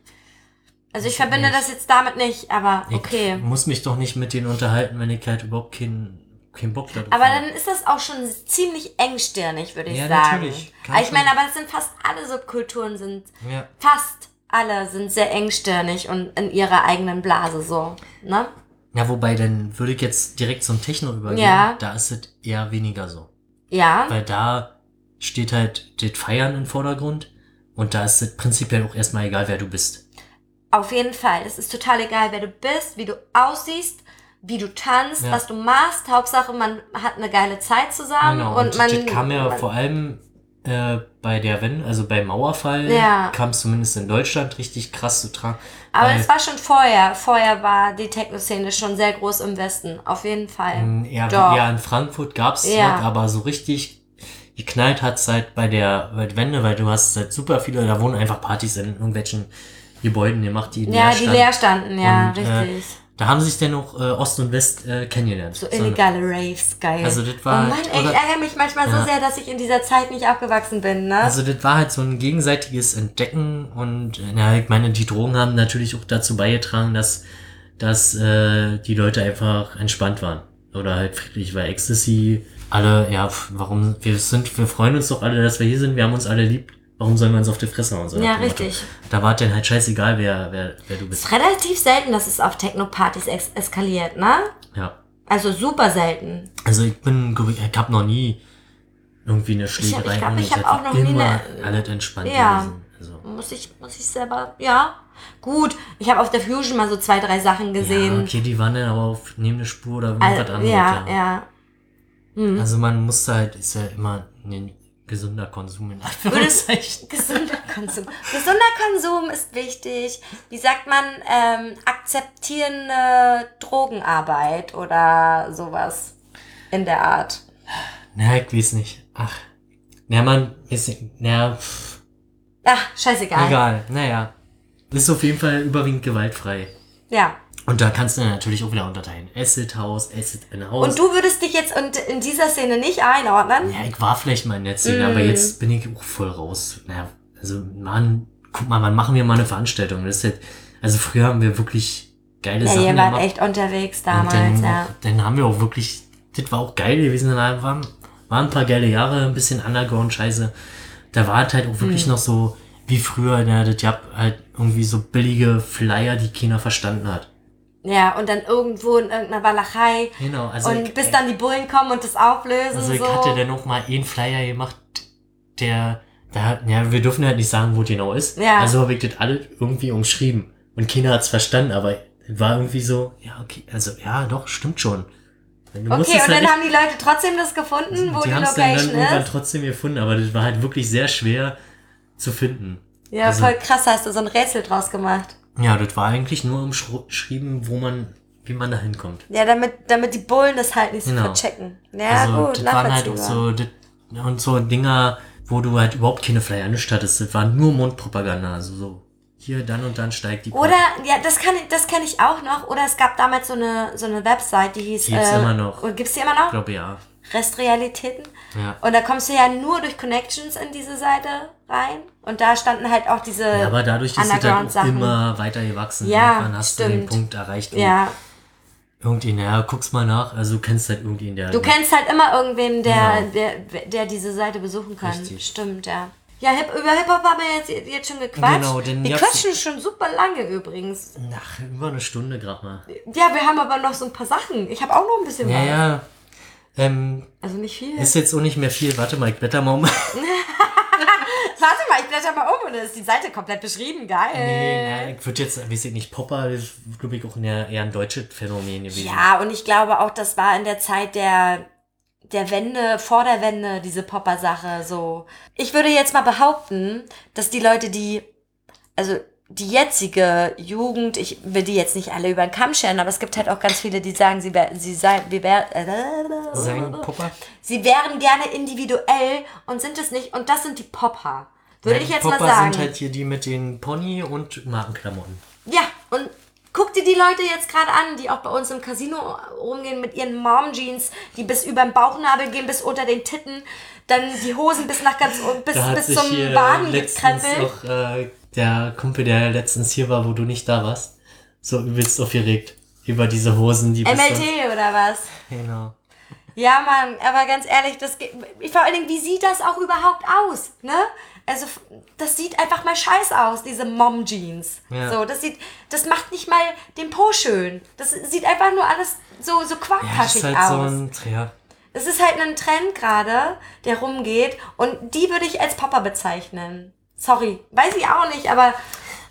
Also ich verbinde das jetzt damit nicht, aber Ich okay. muss mich doch nicht mit denen unterhalten, wenn ich halt überhaupt keinen keinen Bock darauf Aber habe. dann ist das auch schon ziemlich engstirnig, würde ich Ja, sagen. natürlich. Kann ich meine, aber es sind fast alle Subkulturen sind, Ja. fast alle sind sehr engstirnig und in ihrer eigenen Blase so, ne? Ja, wobei, dann würde ich jetzt direkt zum Techno übergehen. Ja. Da ist es eher weniger so. Ja, Weil da steht halt das Feiern im Vordergrund und da ist es prinzipiell auch erstmal egal, wer du bist. auf jeden Fall. Es ist total egal, wer du bist, wie du aussiehst, wie du tanzt, Ja. was du machst. Hauptsache, man hat eine geile Zeit zusammen Genau, und, und, man. das kam ja man, vor allem äh, bei der Wenn, also beim Mauerfall, Ja. kam es zumindest in Deutschland richtig krass zu tragen. Aber es war schon vorher. Vorher war die Techno-Szene schon sehr groß im Westen. Auf jeden Fall. Mm, Ja, ja, in Frankfurt gab's Ja. was, aber so richtig geknallt hat's halt bei der bei der Wende, weil du hast halt super viele, da wohnen einfach Partys in irgendwelchen Gebäuden gemacht, die Ja, leer die standen. leer standen, ja, Und, äh, richtig. Da haben sich dann auch äh, Ost und West äh, kennengelernt. So So- illegale Raves, geil. Also das war Oh Mann, halt- ey, ich oder- ärgere mich manchmal so Ja. sehr, dass ich in dieser Zeit nicht aufgewachsen bin, ne? Also das war halt so ein gegenseitiges Entdecken und äh, na, ich meine, die Drogen haben natürlich auch dazu beigetragen, dass, dass äh, die Leute einfach entspannt waren. Oder halt friedlich, weil Ecstasy, alle, ja, warum, wir sind, wir freuen uns doch alle, dass wir hier sind, wir haben uns alle lieb, warum sollen wir uns auf die Fresse hauen? So ja, dem Motto. richtig. Da war dann halt scheißegal, wer, wer, wer du Es bist. ist relativ selten, dass es auf Techno-Partys ex eskaliert, ne? Ja. Also super selten. Also ich bin, glaub ich ich hab noch nie irgendwie eine Schlägerei. ich glaub, ohne- ich hab hab auch noch nie eine- alles entspannt Ja. gewesen. Also, Muss ich, muss ich selber, ja. Gut, ich habe auf der Fusion mal so zwei, drei Sachen ja, gesehen. okay, die waren dann aber auf neben der Spur oder irgendwas Also, anderes. ja, ja. Hm. Also man muss halt, ist ja immer ein gesunder Konsum in Anführungszeichen. gesunder Konsum. Gesunder Konsum ist wichtig. Wie sagt man, ähm, akzeptierende Drogenarbeit oder sowas in der Art. Na, ich weiß nicht. Ach. Na, man, ist, na, pff, Ja, scheißegal. egal. Naja. Ist auf jeden Fall überwiegend gewaltfrei. Ja. Und da kannst du natürlich auch wieder unterteilen. Acid House, Acid in House. Und du würdest dich jetzt in dieser Szene nicht einordnen? Ja, ich war vielleicht mal in der Szene, Mm. aber jetzt bin ich auch voll raus. Naja, also, Mann, guck mal, wann machen wir mal eine Veranstaltung? Das ist halt, also früher haben wir wirklich geile Ja, Sachen ihr wart gemacht. echt unterwegs damals, dann, ja. dann haben wir auch wirklich, das war auch geil gewesen. Da waren, waren ein paar geile Jahre, ein bisschen Underground-Scheiße. Da war halt auch wirklich Hm. noch so wie früher, ne, das gab halt irgendwie so billige Flyer, die keiner verstanden hat. Ja, und dann irgendwo in irgendeiner Walachei. Genau, also und ich, bis dann die Bullen kommen und das auflösen. also ich so. hatte dann auch mal einen Flyer gemacht, der, da, ja, wir dürfen halt nicht sagen, wo genau ist. Ja. Also habe ich das alle irgendwie umschrieben. Und keiner hat's verstanden, aber war irgendwie so, ja, okay, also ja, doch, stimmt schon. Du Okay, und halt dann haben die Leute trotzdem das gefunden, wo die, die haben es dann, dann Location irgendwann ist. trotzdem gefunden, aber das war halt wirklich sehr schwer zu finden. Ja, also- voll krass, hast du so ein Rätsel draus gemacht. Ja, das war eigentlich nur umschrieben, wo man, wie man da hinkommt. Ja, damit, damit die Bullen das halt nicht so Genau. verchecken. Ja, also, gut, das waren halt auch so, das, und so Dinger, wo du halt überhaupt keine Flyer nicht hattest. Das war nur Mundpropaganda, also so, hier, dann und dann steigt die Oder, ja, das kann ich, das kenne ich auch noch. Oder es gab damals so eine, so eine Website, die hieß. Gibt's immer noch. Gibt's die immer noch? Ich glaube, ja. Restrealitäten. Ja. Und da kommst du ja nur durch Connections in diese Seite rein. Und da standen halt auch diese Ja, aber dadurch ist es dann immer weiter gewachsen. Ja, Irgendwann hast du den stimmt. Punkt erreicht, wo Ja, irgendwie, naja, guck's mal nach, also du kennst halt irgendwie in der... du kennst halt immer irgendwen, der, Genau. der, der diese Seite besuchen kann. Richtig. Stimmt, ja. Ja, Hip, über Hip-Hop haben wir jetzt, jetzt schon gequatscht. Genau, denn wir quatschen schon super lange übrigens. Nach über eine Stunde gerade mal. Ja, wir haben aber noch so ein paar Sachen. Ich habe auch noch ein bisschen Ja, was. ja. Ähm, Also nicht viel. ist jetzt auch nicht mehr viel. Warte mal, ich blätter mal um. Warte mal, ich blätter mal um und dann ist die Seite komplett beschrieben. Geil. nee, na, ich würde jetzt, weiß ich nicht, Popper, das ist, glaube ich, auch eher, eher ein deutsches Phänomen gewesen. Ja, und ich glaube auch, das war in der Zeit der, der Wende, vor der Wende, diese Popper-Sache so. Ich würde jetzt mal behaupten, dass die Leute, die, also die jetzige Jugend, ich will die jetzt nicht alle über den Kamm scheren, aber es gibt halt auch ganz viele, die sagen, sie, sie seien, wir wär, Sein Popper? sie wären gerne individuell und sind es nicht. Und das sind die Popper. Würde Nein, ich jetzt Popper mal sagen. sind halt hier die mit den Pony und Markenklamotten. Ja, und guck dir die Leute jetzt gerade an, die auch bei uns im Casino rumgehen mit ihren Mom-Jeans, die bis über den Bauchnabel gehen, bis unter den Titten, dann die Hosen bis nach ganz bis, bis zum Baden letztens gekrempelt. auch äh, der Kumpel, der letztens hier war, wo du nicht da warst, so übelst aufgeregt über diese Hosen, die MLT oder was? Genau. Ja, Mann, aber ganz ehrlich, das geht, vor allen Dingen, wie sieht das auch überhaupt aus, ne? Also, das sieht einfach mal scheiße aus, diese Mom-Jeans. Ja. So, das sieht, das macht nicht mal den Po schön. Das sieht einfach nur alles so, so Ja, das ist halt aus. so ein, ja, Es ist halt ein Trend gerade, der rumgeht und die würde ich als Popper bezeichnen. Sorry, weiß ich auch nicht, aber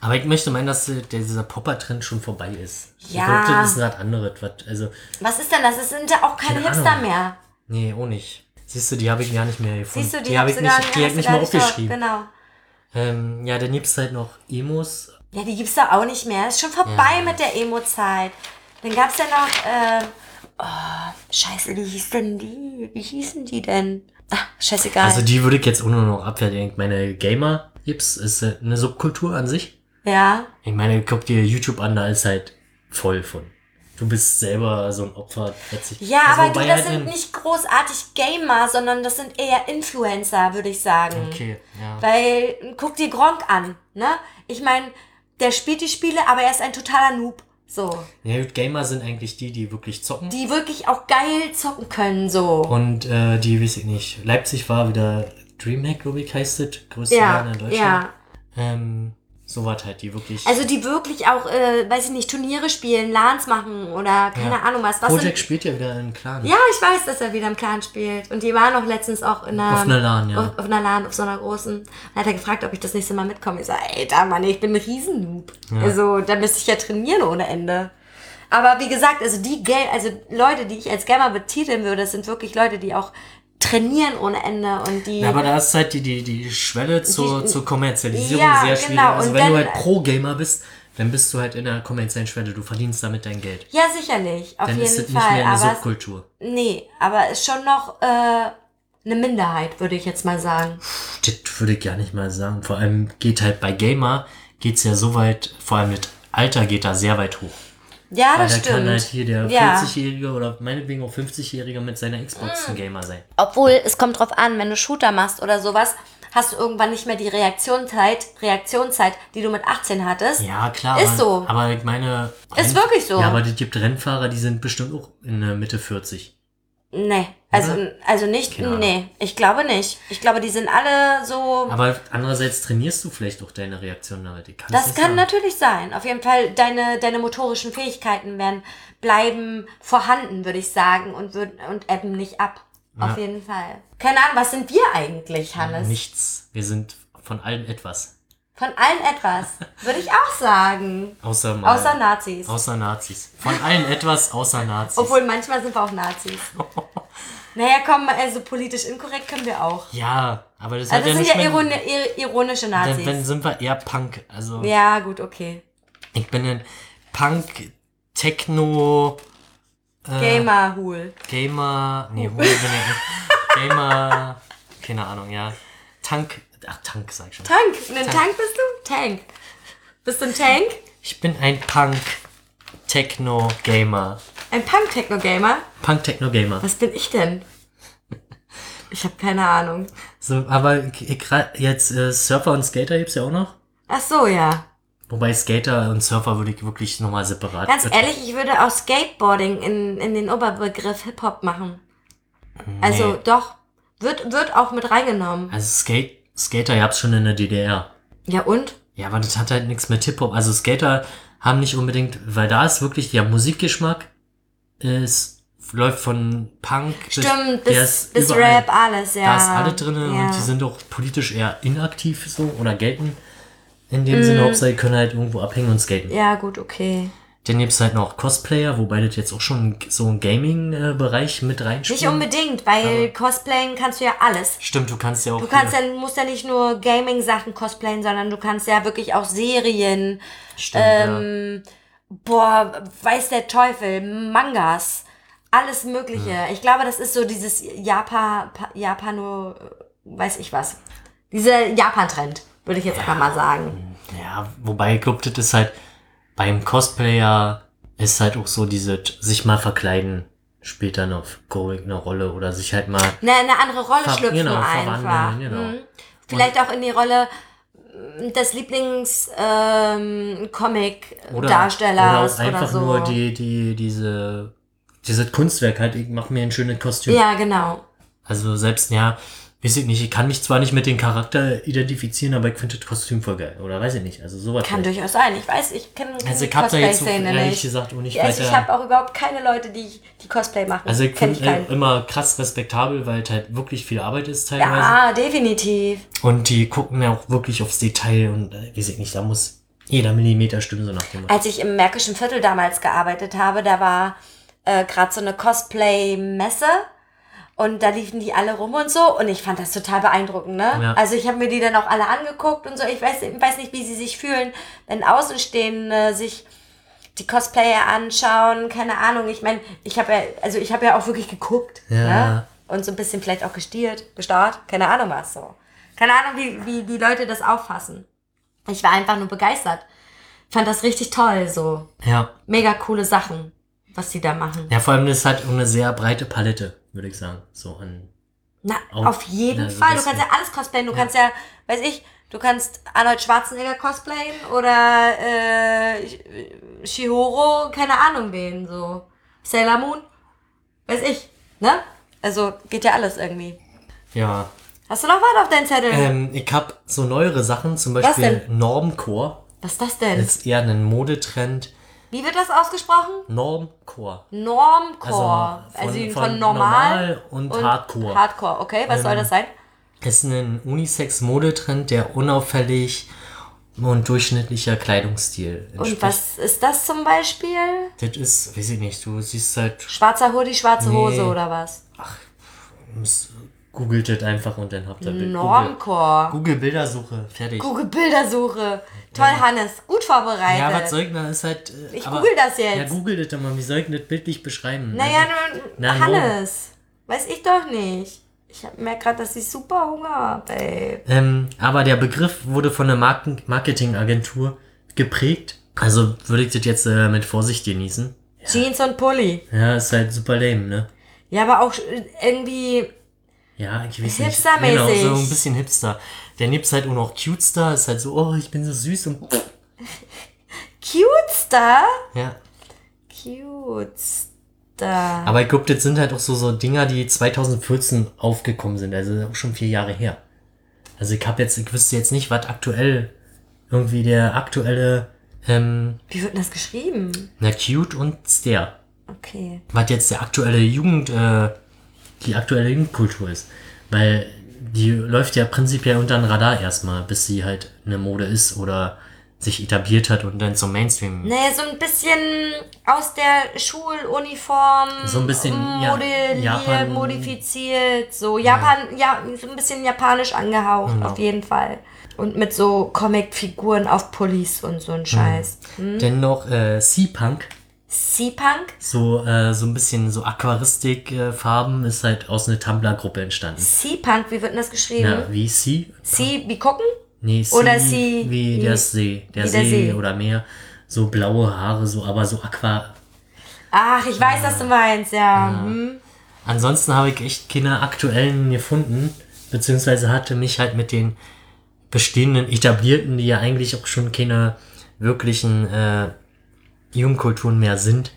Aber ich möchte meinen, dass äh, dieser Popper-Trend schon vorbei ist. Ja. Ich glaube, das ist was anderes. Was, also, was ist denn das? Es sind ja auch keine Keine Hipster Ahnung. mehr. nee, auch nicht. Siehst du, die habe ich gar nicht mehr gefunden. Siehst du, die, habe hast ich nicht, die hab nicht mal aufgeschrieben. Genau. Ähm, ja, dann gibt es halt noch Emos. Ja, die gibt's da auch nicht mehr. Ist schon vorbei Ja. mit der Emo-Zeit. Dann gab's ja noch, äh, oh, scheiße, wie hieß denn die? Wie hießen die denn? Ach, scheißegal. Also die würde ich jetzt auch nur noch abwerten. Ich meine, Gamer gibt's, ist äh, eine Subkultur an sich. ja. Ich meine, guck dir YouTube an, da ist halt voll von. Du bist selber so ein Opfer letztlich. Ja, Also aber du, das halt sind in- nicht großartig Gamer, sondern das sind eher Influencer, würde ich sagen. Okay, ja. Weil, guck dir Gronk an, ne? Ich meine, der spielt die Spiele, aber er ist ein totaler Noob. So. ja, gut, Gamer sind eigentlich die, die wirklich zocken. Die wirklich auch geil zocken können, so. Und äh, die, weiß ich nicht, Leipzig war wieder Dreamhack, glaube ich, heißt es. Größte ja, Laden in Deutschland. ja. Ähm, Sowas halt, die wirklich. Also die wirklich auch, äh, weiß ich nicht, Turniere spielen, LANs machen oder keine Ja. Ahnung was. was Project spielt ja wieder in Clan. ja, ich weiß, dass er wieder im Clan spielt. Und die waren auch letztens auch in einer, Auf einer LAN, ja. Auf, auf einer LAN, auf so einer großen. Dann hat er gefragt, ob ich das nächste Mal mitkomme. Ich sage, ey, da Mann, ich bin ein Riesennoob. Also da müsste ich ja trainieren ohne Ende. Aber wie gesagt, also die Gel also Leute, die ich als Gamer betiteln würde, das sind wirklich Leute, die auch trainieren ohne Ende und die. Ja, aber da ist halt die, die, die Schwelle zur, Die- zur Kommerzialisierung Ja, sehr schwierig. genau. Also Und wenn du dann- halt Pro-Gamer bist, dann bist du halt in der kommerziellen Schwelle. Du verdienst damit dein Geld. ja, sicherlich, auf Dann ist es jeden nicht Fall. mehr eine Aber es, Subkultur. nee, aber ist schon noch äh, eine Minderheit, würde ich jetzt mal sagen. Das würde ich gar nicht mal sagen. Vor allem geht halt bei Gamer, geht's ja so weit, vor allem mit Alter geht da sehr weit hoch. Ja, Weil das da stimmt. kann halt hier der Ja. 40-Jährige oder meinetwegen auch 50-Jährige mit seiner Xbox ein Gamer sein. Obwohl, es kommt drauf an, wenn du Shooter machst oder sowas, hast du irgendwann nicht mehr die Reaktionszeit, Reaktionszeit, die du mit 18 hattest. Ja, klar. Ist so. Aber ich meine. Ist wirklich so. Ja, aber es gibt Rennfahrer, die sind bestimmt auch in der Mitte 40. Nee, also, Oder? also nicht, Keine Ahnung. nee, ich glaube nicht. Ich glaube, die sind alle so. Aber andererseits trainierst du vielleicht auch deine Reaktion damit. Ich kann's Das nicht kann sagen. natürlich sein. Auf jeden Fall, deine, deine motorischen Fähigkeiten werden bleiben vorhanden, würde ich sagen, und, würd, und ebben nicht ab. Auf jeden Fall. Keine Ahnung, was sind wir eigentlich, Hannes? Nichts. Wir sind von allem etwas. Von allen etwas, würde ich auch sagen. Außer mal, Außer Nazis. außer Nazis. Von allen etwas außer Nazis. Obwohl manchmal sind wir auch Nazis. naja, komm, also politisch inkorrekt können wir auch. ja, aber das Also hat das ja sind nicht ja ironi ir ironische dann, Nazis. dann sind wir eher Punk. Also ja, gut, okay. ich bin ein Punk, Techno, Äh. Gamer-Hul. Gamer. Nee, Hol bin ich nicht. Gamer. Keine Ahnung, ja. Tank. Ach, Tank sag ich schon. Tank. Ein Tank. bist du? Tank. Bist du ein Tank? Ich bin ein Punk, Techno, Gamer. Ein Punk-Techno-Gamer? Punk, Techno, Gamer. Was bin ich denn? Ich habe keine Ahnung. So, aber jetzt äh, Surfer und Skater gibt's ja auch noch. Ach so, ja. Wobei Skater und Surfer würde ich wirklich nochmal separat. Ganz betrachten. ehrlich, ich würde auch Skateboarding in, in den Oberbegriff Hip-Hop machen. Also Nee. doch. Wird, wird auch mit reingenommen. Also Skate, Skater gab's schon in der DDR. Ja und? Ja, aber das hat halt nichts mit Hip-Hop. Also Skater haben nicht unbedingt, weil da ist wirklich der Musikgeschmack, es läuft von Punk Stimmt, bis, ist bis überall- Rap, alles, ja. Da ist alle drin ja. und die sind auch politisch eher inaktiv so oder gelten in dem Sinne, Hauptsache die können halt irgendwo abhängen und skaten. Mhm. Ja, gut, okay. Dann gibt's halt noch Cosplayer, wobei das jetzt auch schon so ein Gaming-Bereich mit reinspielt. Nicht unbedingt, weil Cosplayen kannst du ja alles. Stimmt, du kannst ja auch. Du kannst ja, musst ja nicht nur Gaming-Sachen cosplayen, sondern du kannst ja wirklich auch Serien, Stimmt, ähm, boah, weiß der Teufel, Mangas, alles Mögliche. Ich glaube, das ist so dieses Japan, Pa- Japano, weiß ich was. Dieser Japan-Trend, würde ich jetzt einfach mal sagen. ja. ja, wobei ich glaube, das ist halt beim Cosplayer ist halt auch so diese sich mal verkleiden spielt dann auf Going eine Rolle oder sich halt mal Eine, eine andere Rolle schlüpfen genau, einfach. genau. Mhm. Vielleicht auch in die Rolle mm, des Lieblings ähm, Comic oder, Darstellers oder auch einfach so. nur die die diese dieses Kunstwerk halt ich mach mir ein schönes Kostüm. Ja, genau. Also selbst, ja, weiß ich nicht, ich kann mich zwar nicht mit dem Charakter identifizieren, aber ich finde das Kostüm voll geil. Oder weiß ich nicht. Also sowas. Kann vielleicht. durchaus sein. Ich weiß, ich kenne Also ich habe da jetzt so ehrlich gesagt auch nicht also ich habe auch überhaupt keine Leute, die, die Cosplay machen. Also ich finde äh, immer krass respektabel, weil es halt wirklich viel Arbeit ist teilweise. Ja, definitiv. Und die gucken ja auch wirklich aufs Detail und äh, weiß ich nicht, da muss jeder Millimeter stimmen, so nach dem Motto. Als ich im Märkischen Viertel damals gearbeitet habe, da war äh, gerade so eine Cosplay-Messe und da liefen die alle rum und so und ich fand das total beeindruckend, ne? Ja. Also ich habe mir die dann auch alle angeguckt und so. Ich weiß, ich weiß nicht, wie sie sich fühlen, wenn Außenstehende sich die Cosplayer anschauen, keine Ahnung. Ich meine, ich habe ja, also ich habe ja auch wirklich geguckt, Ja. ne? Und so ein bisschen vielleicht auch gestiert, gestarrt, keine Ahnung was so. Keine Ahnung, wie, wie die Leute das auffassen. Ich war einfach nur begeistert. Fand das richtig toll, so. Ja. Mega coole Sachen, was die da machen. Ja, vor allem das ist halt eine sehr breite Palette, würde ich sagen. So an. Na, Auch- auf jeden ja, so Fall. Du kannst ja alles cosplayen. Du kannst ja, weiß ich, du kannst Arnold Schwarzenegger cosplayen oder äh, Shihoro, keine Ahnung wen, so. Sailor Moon, weiß ich, ne? Also geht ja alles irgendwie. Ja. Hast du noch was auf deinem Zettel? Ähm, ich hab so neuere Sachen, zum Was Beispiel denn? Normcore. Was ist das denn? ist eher ein Modetrend. Wie wird das ausgesprochen? Normcore. Normcore. Also Also von- von, von normal, normal und Hardcore. Ähm, Hardcore, okay. Was soll das sein? ist ein Unisex-Modetrend, der unauffällig und durchschnittlicher Kleidungsstil Und entspricht. was ist das zum Beispiel? Das ist, weiß ich nicht, du siehst halt, Schwarzer Hoodie, schwarze Nee. Hose oder was? mus- googelt das einfach und dann habt ihr Bild. Google, Normcore. Google Bildersuche, fertig. Google Bildersuche. Toll, Hannes. Gut vorbereitet. Ja, was soll ich denn? Ist halt. äh, Ich aber- google das jetzt. Ja, google das doch mal. Wie soll ich das bildlich beschreiben? naja, Also, nun, Na, Hannes. Weiß ich doch nicht. Ich hab- merk gerade, dass ich super Hunger habe, ey. ähm, aber der Begriff wurde von einer Marken Marketingagentur geprägt. Also würde ich das jetzt äh, mit Vorsicht genießen. Jeans und Pulli. Ja, ist halt super lame, ne? Ja, aber auch irgendwie. Ja, ich weiß nicht. Hipstermäßig. Genau, so ein bisschen Hipster. Der Nips halt auch noch Cutestar, ist halt so, oh, ich bin so süß und. Cutestar? Ja. Cutestar. Aber ich glaube, das sind halt auch so, so Dinger, die 2014 aufgekommen sind. Also auch schon vier Jahre her. Also ich habe jetzt, ich wüsste jetzt nicht, was aktuell irgendwie der aktuelle, ähm, Wie wird denn das geschrieben? na cute und stare. Okay. Was jetzt der aktuelle Jugend, äh, die aktuelle Jugendkultur ist. Weil die läuft ja prinzipiell unter den Radar erstmal, bis sie halt eine Mode ist oder sich etabliert hat und dann zum Mainstream. Nee, so ein bisschen aus der Schuluniform So ein bisschen, ja, modelliert, Japan- modifiziert, so Japan, ja, so ein bisschen japanisch angehaucht, Genau. auf jeden Fall. Und mit so Comic-Figuren auf Pullis und so ein Scheiß. Hm? Dann noch äh, Sea-Punk. Sea-Punk? So, äh, so ein bisschen so Aquaristik-Farben ist halt aus einer Tumblr-Gruppe entstanden. Sea-Punk, wie wird denn das geschrieben? Ja, wie Sea? Sea, wie gucken? Nee, sea Oder Sea- wie der See. Der See, der See. oder Meer. So blaue Haare, so, aber so Aqua. Ach, ich weiß, was du meinst, ja. Hm? Ansonsten habe ich echt keine aktuellen gefunden, beziehungsweise hatte mich halt mit den bestehenden, etablierten, die ja eigentlich auch schon keine wirklichen äh, Jugendkulturen mehr sind.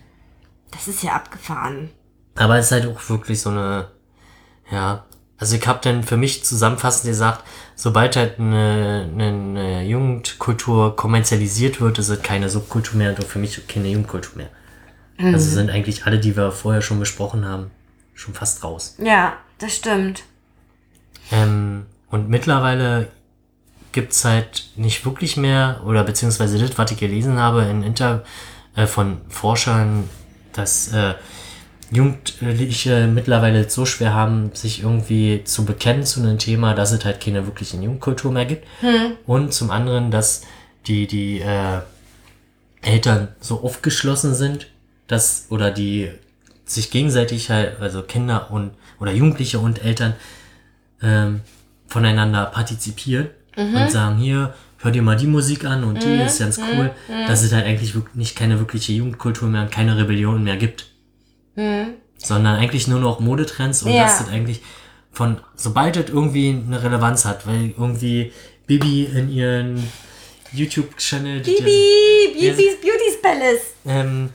Das ist ja abgefahren. Aber es ist halt auch wirklich so eine, ja, also ich habe dann für mich zusammenfassend gesagt, sobald halt eine, eine, eine Jugendkultur kommerzialisiert wird, ist es keine Subkultur mehr und auch für mich keine Jugendkultur mehr. Also sind eigentlich alle, die wir vorher schon besprochen haben, schon fast raus. Ja, das stimmt. Ähm, und mittlerweile gibt's halt nicht wirklich mehr, oder beziehungsweise das, was ich gelesen habe in Inter äh, von Forschern, dass äh, Jugendliche mittlerweile so schwer haben, sich irgendwie zu bekennen zu einem Thema, dass es halt keine wirkliche Jugendkultur mehr gibt. Und zum anderen, dass die, die äh, Eltern so aufgeschlossen sind, dass, oder die sich gegenseitig halt, also Kinder und, oder Jugendliche und Eltern, ähm, voneinander partizipieren und sagen, hier, hör dir mal die Musik an und die ist ganz cool, dass es halt eigentlich wirklich nicht keine wirkliche Jugendkultur mehr und keine Rebellion mehr gibt. Sondern eigentlich nur noch Modetrends und Ja. dass das eigentlich von, sobald es irgendwie eine Relevanz hat, weil irgendwie Bibi in ihren YouTube-Channel, Bibi, Beauty's, Beauty's Palace. ähm,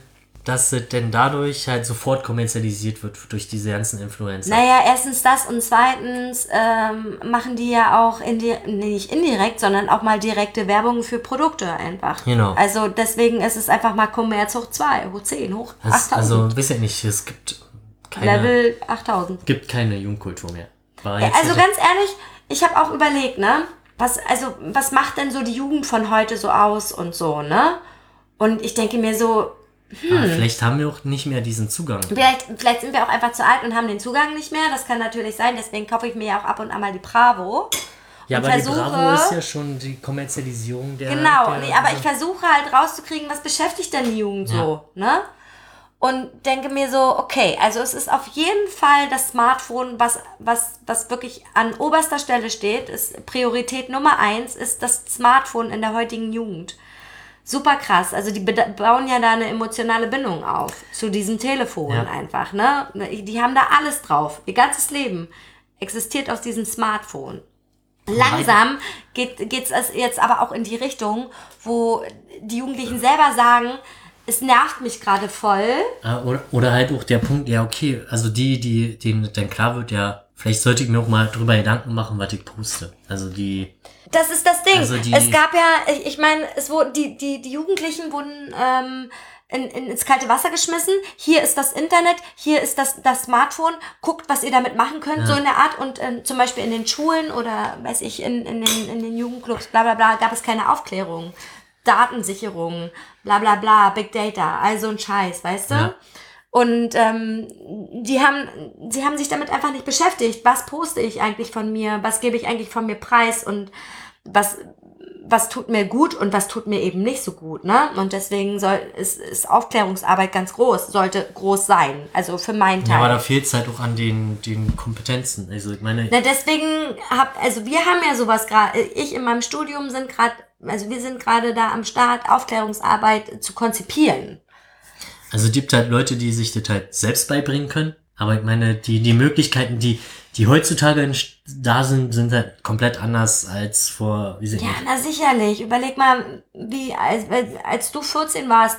dass es denn dadurch halt sofort kommerzialisiert wird durch diese ganzen Influencer. Naja, erstens das und zweitens ähm, machen die ja auch indi nee, nicht indirekt, sondern auch mal direkte Werbung für Produkte einfach. Genau. Also deswegen ist es einfach mal Kommerz hoch 2, hoch 10, hoch Es, 8000. also, weiß ja nicht, es gibt keine, Level 8000. gibt keine Jugendkultur mehr. Ja, also ganz ehrlich, ich habe auch überlegt, ne? Was, also, was macht denn so die Jugend von heute so aus und so, ne? Und ich denke mir so, ah, vielleicht haben wir auch nicht mehr diesen Zugang. Vielleicht, vielleicht sind wir auch einfach zu alt und haben den Zugang nicht mehr. Das kann natürlich sein. Deswegen kaufe ich mir ja auch ab und an mal die Bravo. Ja, und aber die versuche- Bravo ist ja schon die Kommerzialisierung der. Genau, der, nee, aber ich versuche halt rauszukriegen, was beschäftigt denn die Jugend so, ne? Und denke mir so, okay, also es ist auf jeden Fall das Smartphone, was, was, was wirklich an oberster Stelle steht, ist Priorität Nummer eins, ist das Smartphone in der heutigen Jugend. Super krass. Also die bauen ja da eine emotionale Bindung auf zu diesem Telefon Ja. einfach, ne? Die haben da alles drauf. Ihr ganzes Leben existiert aus diesem Smartphone. Langsam geht geht's es jetzt aber auch in die Richtung, wo die Jugendlichen selber sagen, es nervt mich gerade voll. Ah, Oder, oder halt auch der Punkt, ja, okay, also die, die, denen dann klar wird, ja, vielleicht sollte ich mir auch mal drüber Gedanken machen, was ich poste. Also die, Das ist das Ding. Also es gab ja, ich, ich meine, es wurde, die, die, die Jugendlichen wurden ähm, in, in, ins kalte Wasser geschmissen. Hier ist das Internet, hier ist das, das Smartphone. Guckt, was ihr damit machen könnt, Ja. so in der Art. Und ähm, zum Beispiel in den Schulen oder, weiß ich, in, in, den, in den Jugendclubs, bla bla bla, gab es keine Aufklärung. Datensicherung, bla bla bla, Big Data, all so ein Scheiß, weißt du? Ja. Und ähm, die haben, sie haben sich damit einfach nicht beschäftigt. Was poste ich eigentlich von mir? Was gebe ich eigentlich von mir preis? Und was, was tut mir gut und was tut mir eben nicht so gut, ne? Und deswegen soll, ist, ist Aufklärungsarbeit ganz groß, sollte groß sein. Also für meinen Ja, aber Teil. da fehlt es halt auch an den, den Kompetenzen. Also ich meine, Na, deswegen hab, also wir haben ja sowas gerade, ich in meinem Studium sind gerade, also wir sind gerade da am Start, Aufklärungsarbeit zu konzipieren. Also es gibt halt Leute, die sich das halt selbst beibringen können. Aber ich meine, die, die Möglichkeiten, die, die heutzutage da sind, sind halt komplett anders als vor, wie sind Ja, na sicherlich. Überleg mal, wie als, als du 14 warst,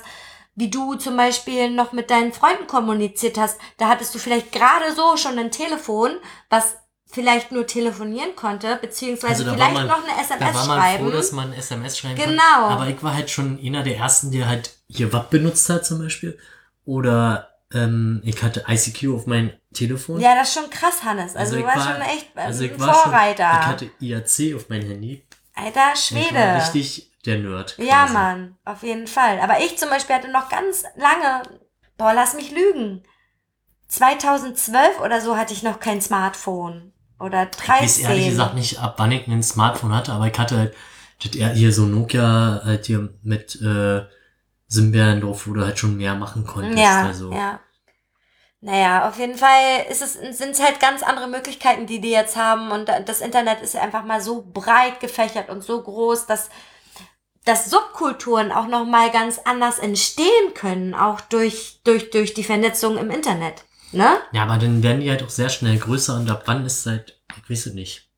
wie du zum Beispiel noch mit deinen Freunden kommuniziert hast. Da hattest du vielleicht gerade so schon ein Telefon, was vielleicht nur telefonieren konnte, beziehungsweise Also da vielleicht man- noch eine Da SMS war man schreiben. froh, dass man SMS schreiben Genau. konnte. Aber ich war halt schon einer der ersten, der halt hier WAP benutzt hat zum Beispiel. Oder ähm, ich hatte ICQ auf mein Telefon. ja, das ist schon krass, Hannes. Also, ich du warst war- schon echt äh, also ich ein war schon, Vorreiter. ich hatte IAC auf mein Handy. Alter Ich war Schwede. richtig der Nerd. Ja, quasi. Mann, auf jeden Fall. Aber ich zum Beispiel hatte noch ganz lange, boah, lass mich lügen. 2012 oder so hatte ich noch kein Smartphone. Oder Ich weiß ehrlich 13. gesagt nicht, ab wann ich ein Smartphone hatte, aber ich hatte halt hier so Nokia halt hier mit äh, Simberndorf, wo du halt schon mehr machen konntest. Ja, also. ja. Naja, auf jeden Fall ist es, sind es halt ganz andere Möglichkeiten, die die jetzt haben. Und das Internet ist ja einfach mal so breit gefächert und so groß, dass, dass Subkulturen auch nochmal ganz anders entstehen können, auch durch, durch, durch die Vernetzung im Internet. Ne? ja, aber dann werden die halt auch sehr schnell größer und ab wann ist halt, ich weiß es nicht.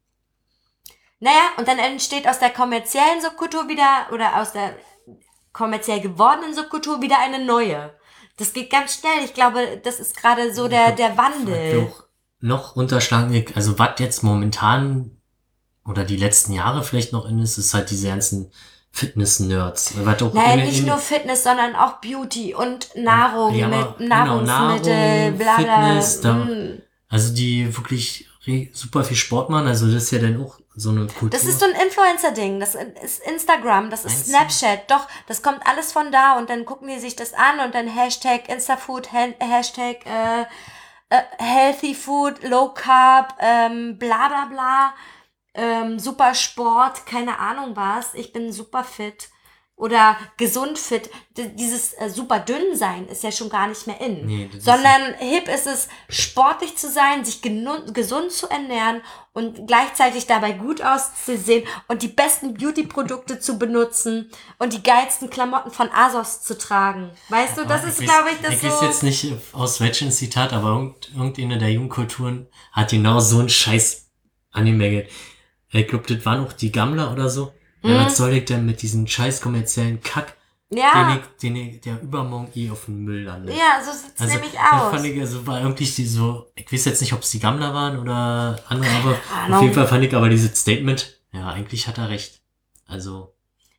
Naja, und dann entsteht aus der kommerziellen Subkultur wieder oder aus der kommerziell gewordenen Subkultur wieder eine neue. Das geht ganz schnell. Ich glaube, das ist gerade so der, der Wandel. auch noch unterschlagen, also was jetzt momentan oder die letzten Jahre vielleicht noch in ist, ist halt diese ganzen Fitness-Nerds. Was auch Naja, in- nicht nur Fitness, sondern auch Beauty und Nahrung Ja, mit genau, Nahrungsmittel, Nahrung, bla bla. Fitness, da- Mm. Also die wirklich super viel Sport machen, also das ist ja dann auch so eine Kultur. Das ist so ein Influencer-Ding. Das ist Instagram, das ist? Snapchat. Doch, das kommt alles von da und dann gucken die sich das an und dann Hashtag Instafood, Ha- Hashtag äh, äh, Healthy Food, Low Carb, ähm, bla bla bla, ähm, super Sport, keine Ahnung was. Ich bin super fit. Oder gesund fit. Dieses äh, super dünn sein ist ja schon gar nicht mehr in. Nee, das ist- sondern hip ist es, sportlich zu sein, sich gesund zu ernähren und gleichzeitig dabei gut auszusehen und die besten Beauty-Produkte zu benutzen und die geilsten Klamotten von Asos zu tragen. Weißt du, das Aber ist, glaube ich, das Ich weiß so. jetzt nicht aus welchem Zitat, aber irgend, irgendeine der Jugendkulturen hat genau so einen Scheiß angemeldet. Ich glaube, das waren auch die Gammler oder so. Ja, Mhm. was soll ich denn mit diesem scheiß kommerziellen Kack, Ja, den ich, den ich, der übermorgen eh auf den Müll landet? ja, so sieht's Also, nämlich aus. fand ich, also war irgendwie die so, ich weiß jetzt nicht, ob es die Gammler waren oder andere, aber auf jeden Fall fand ich aber dieses Statement, ja, eigentlich hat er recht. Also,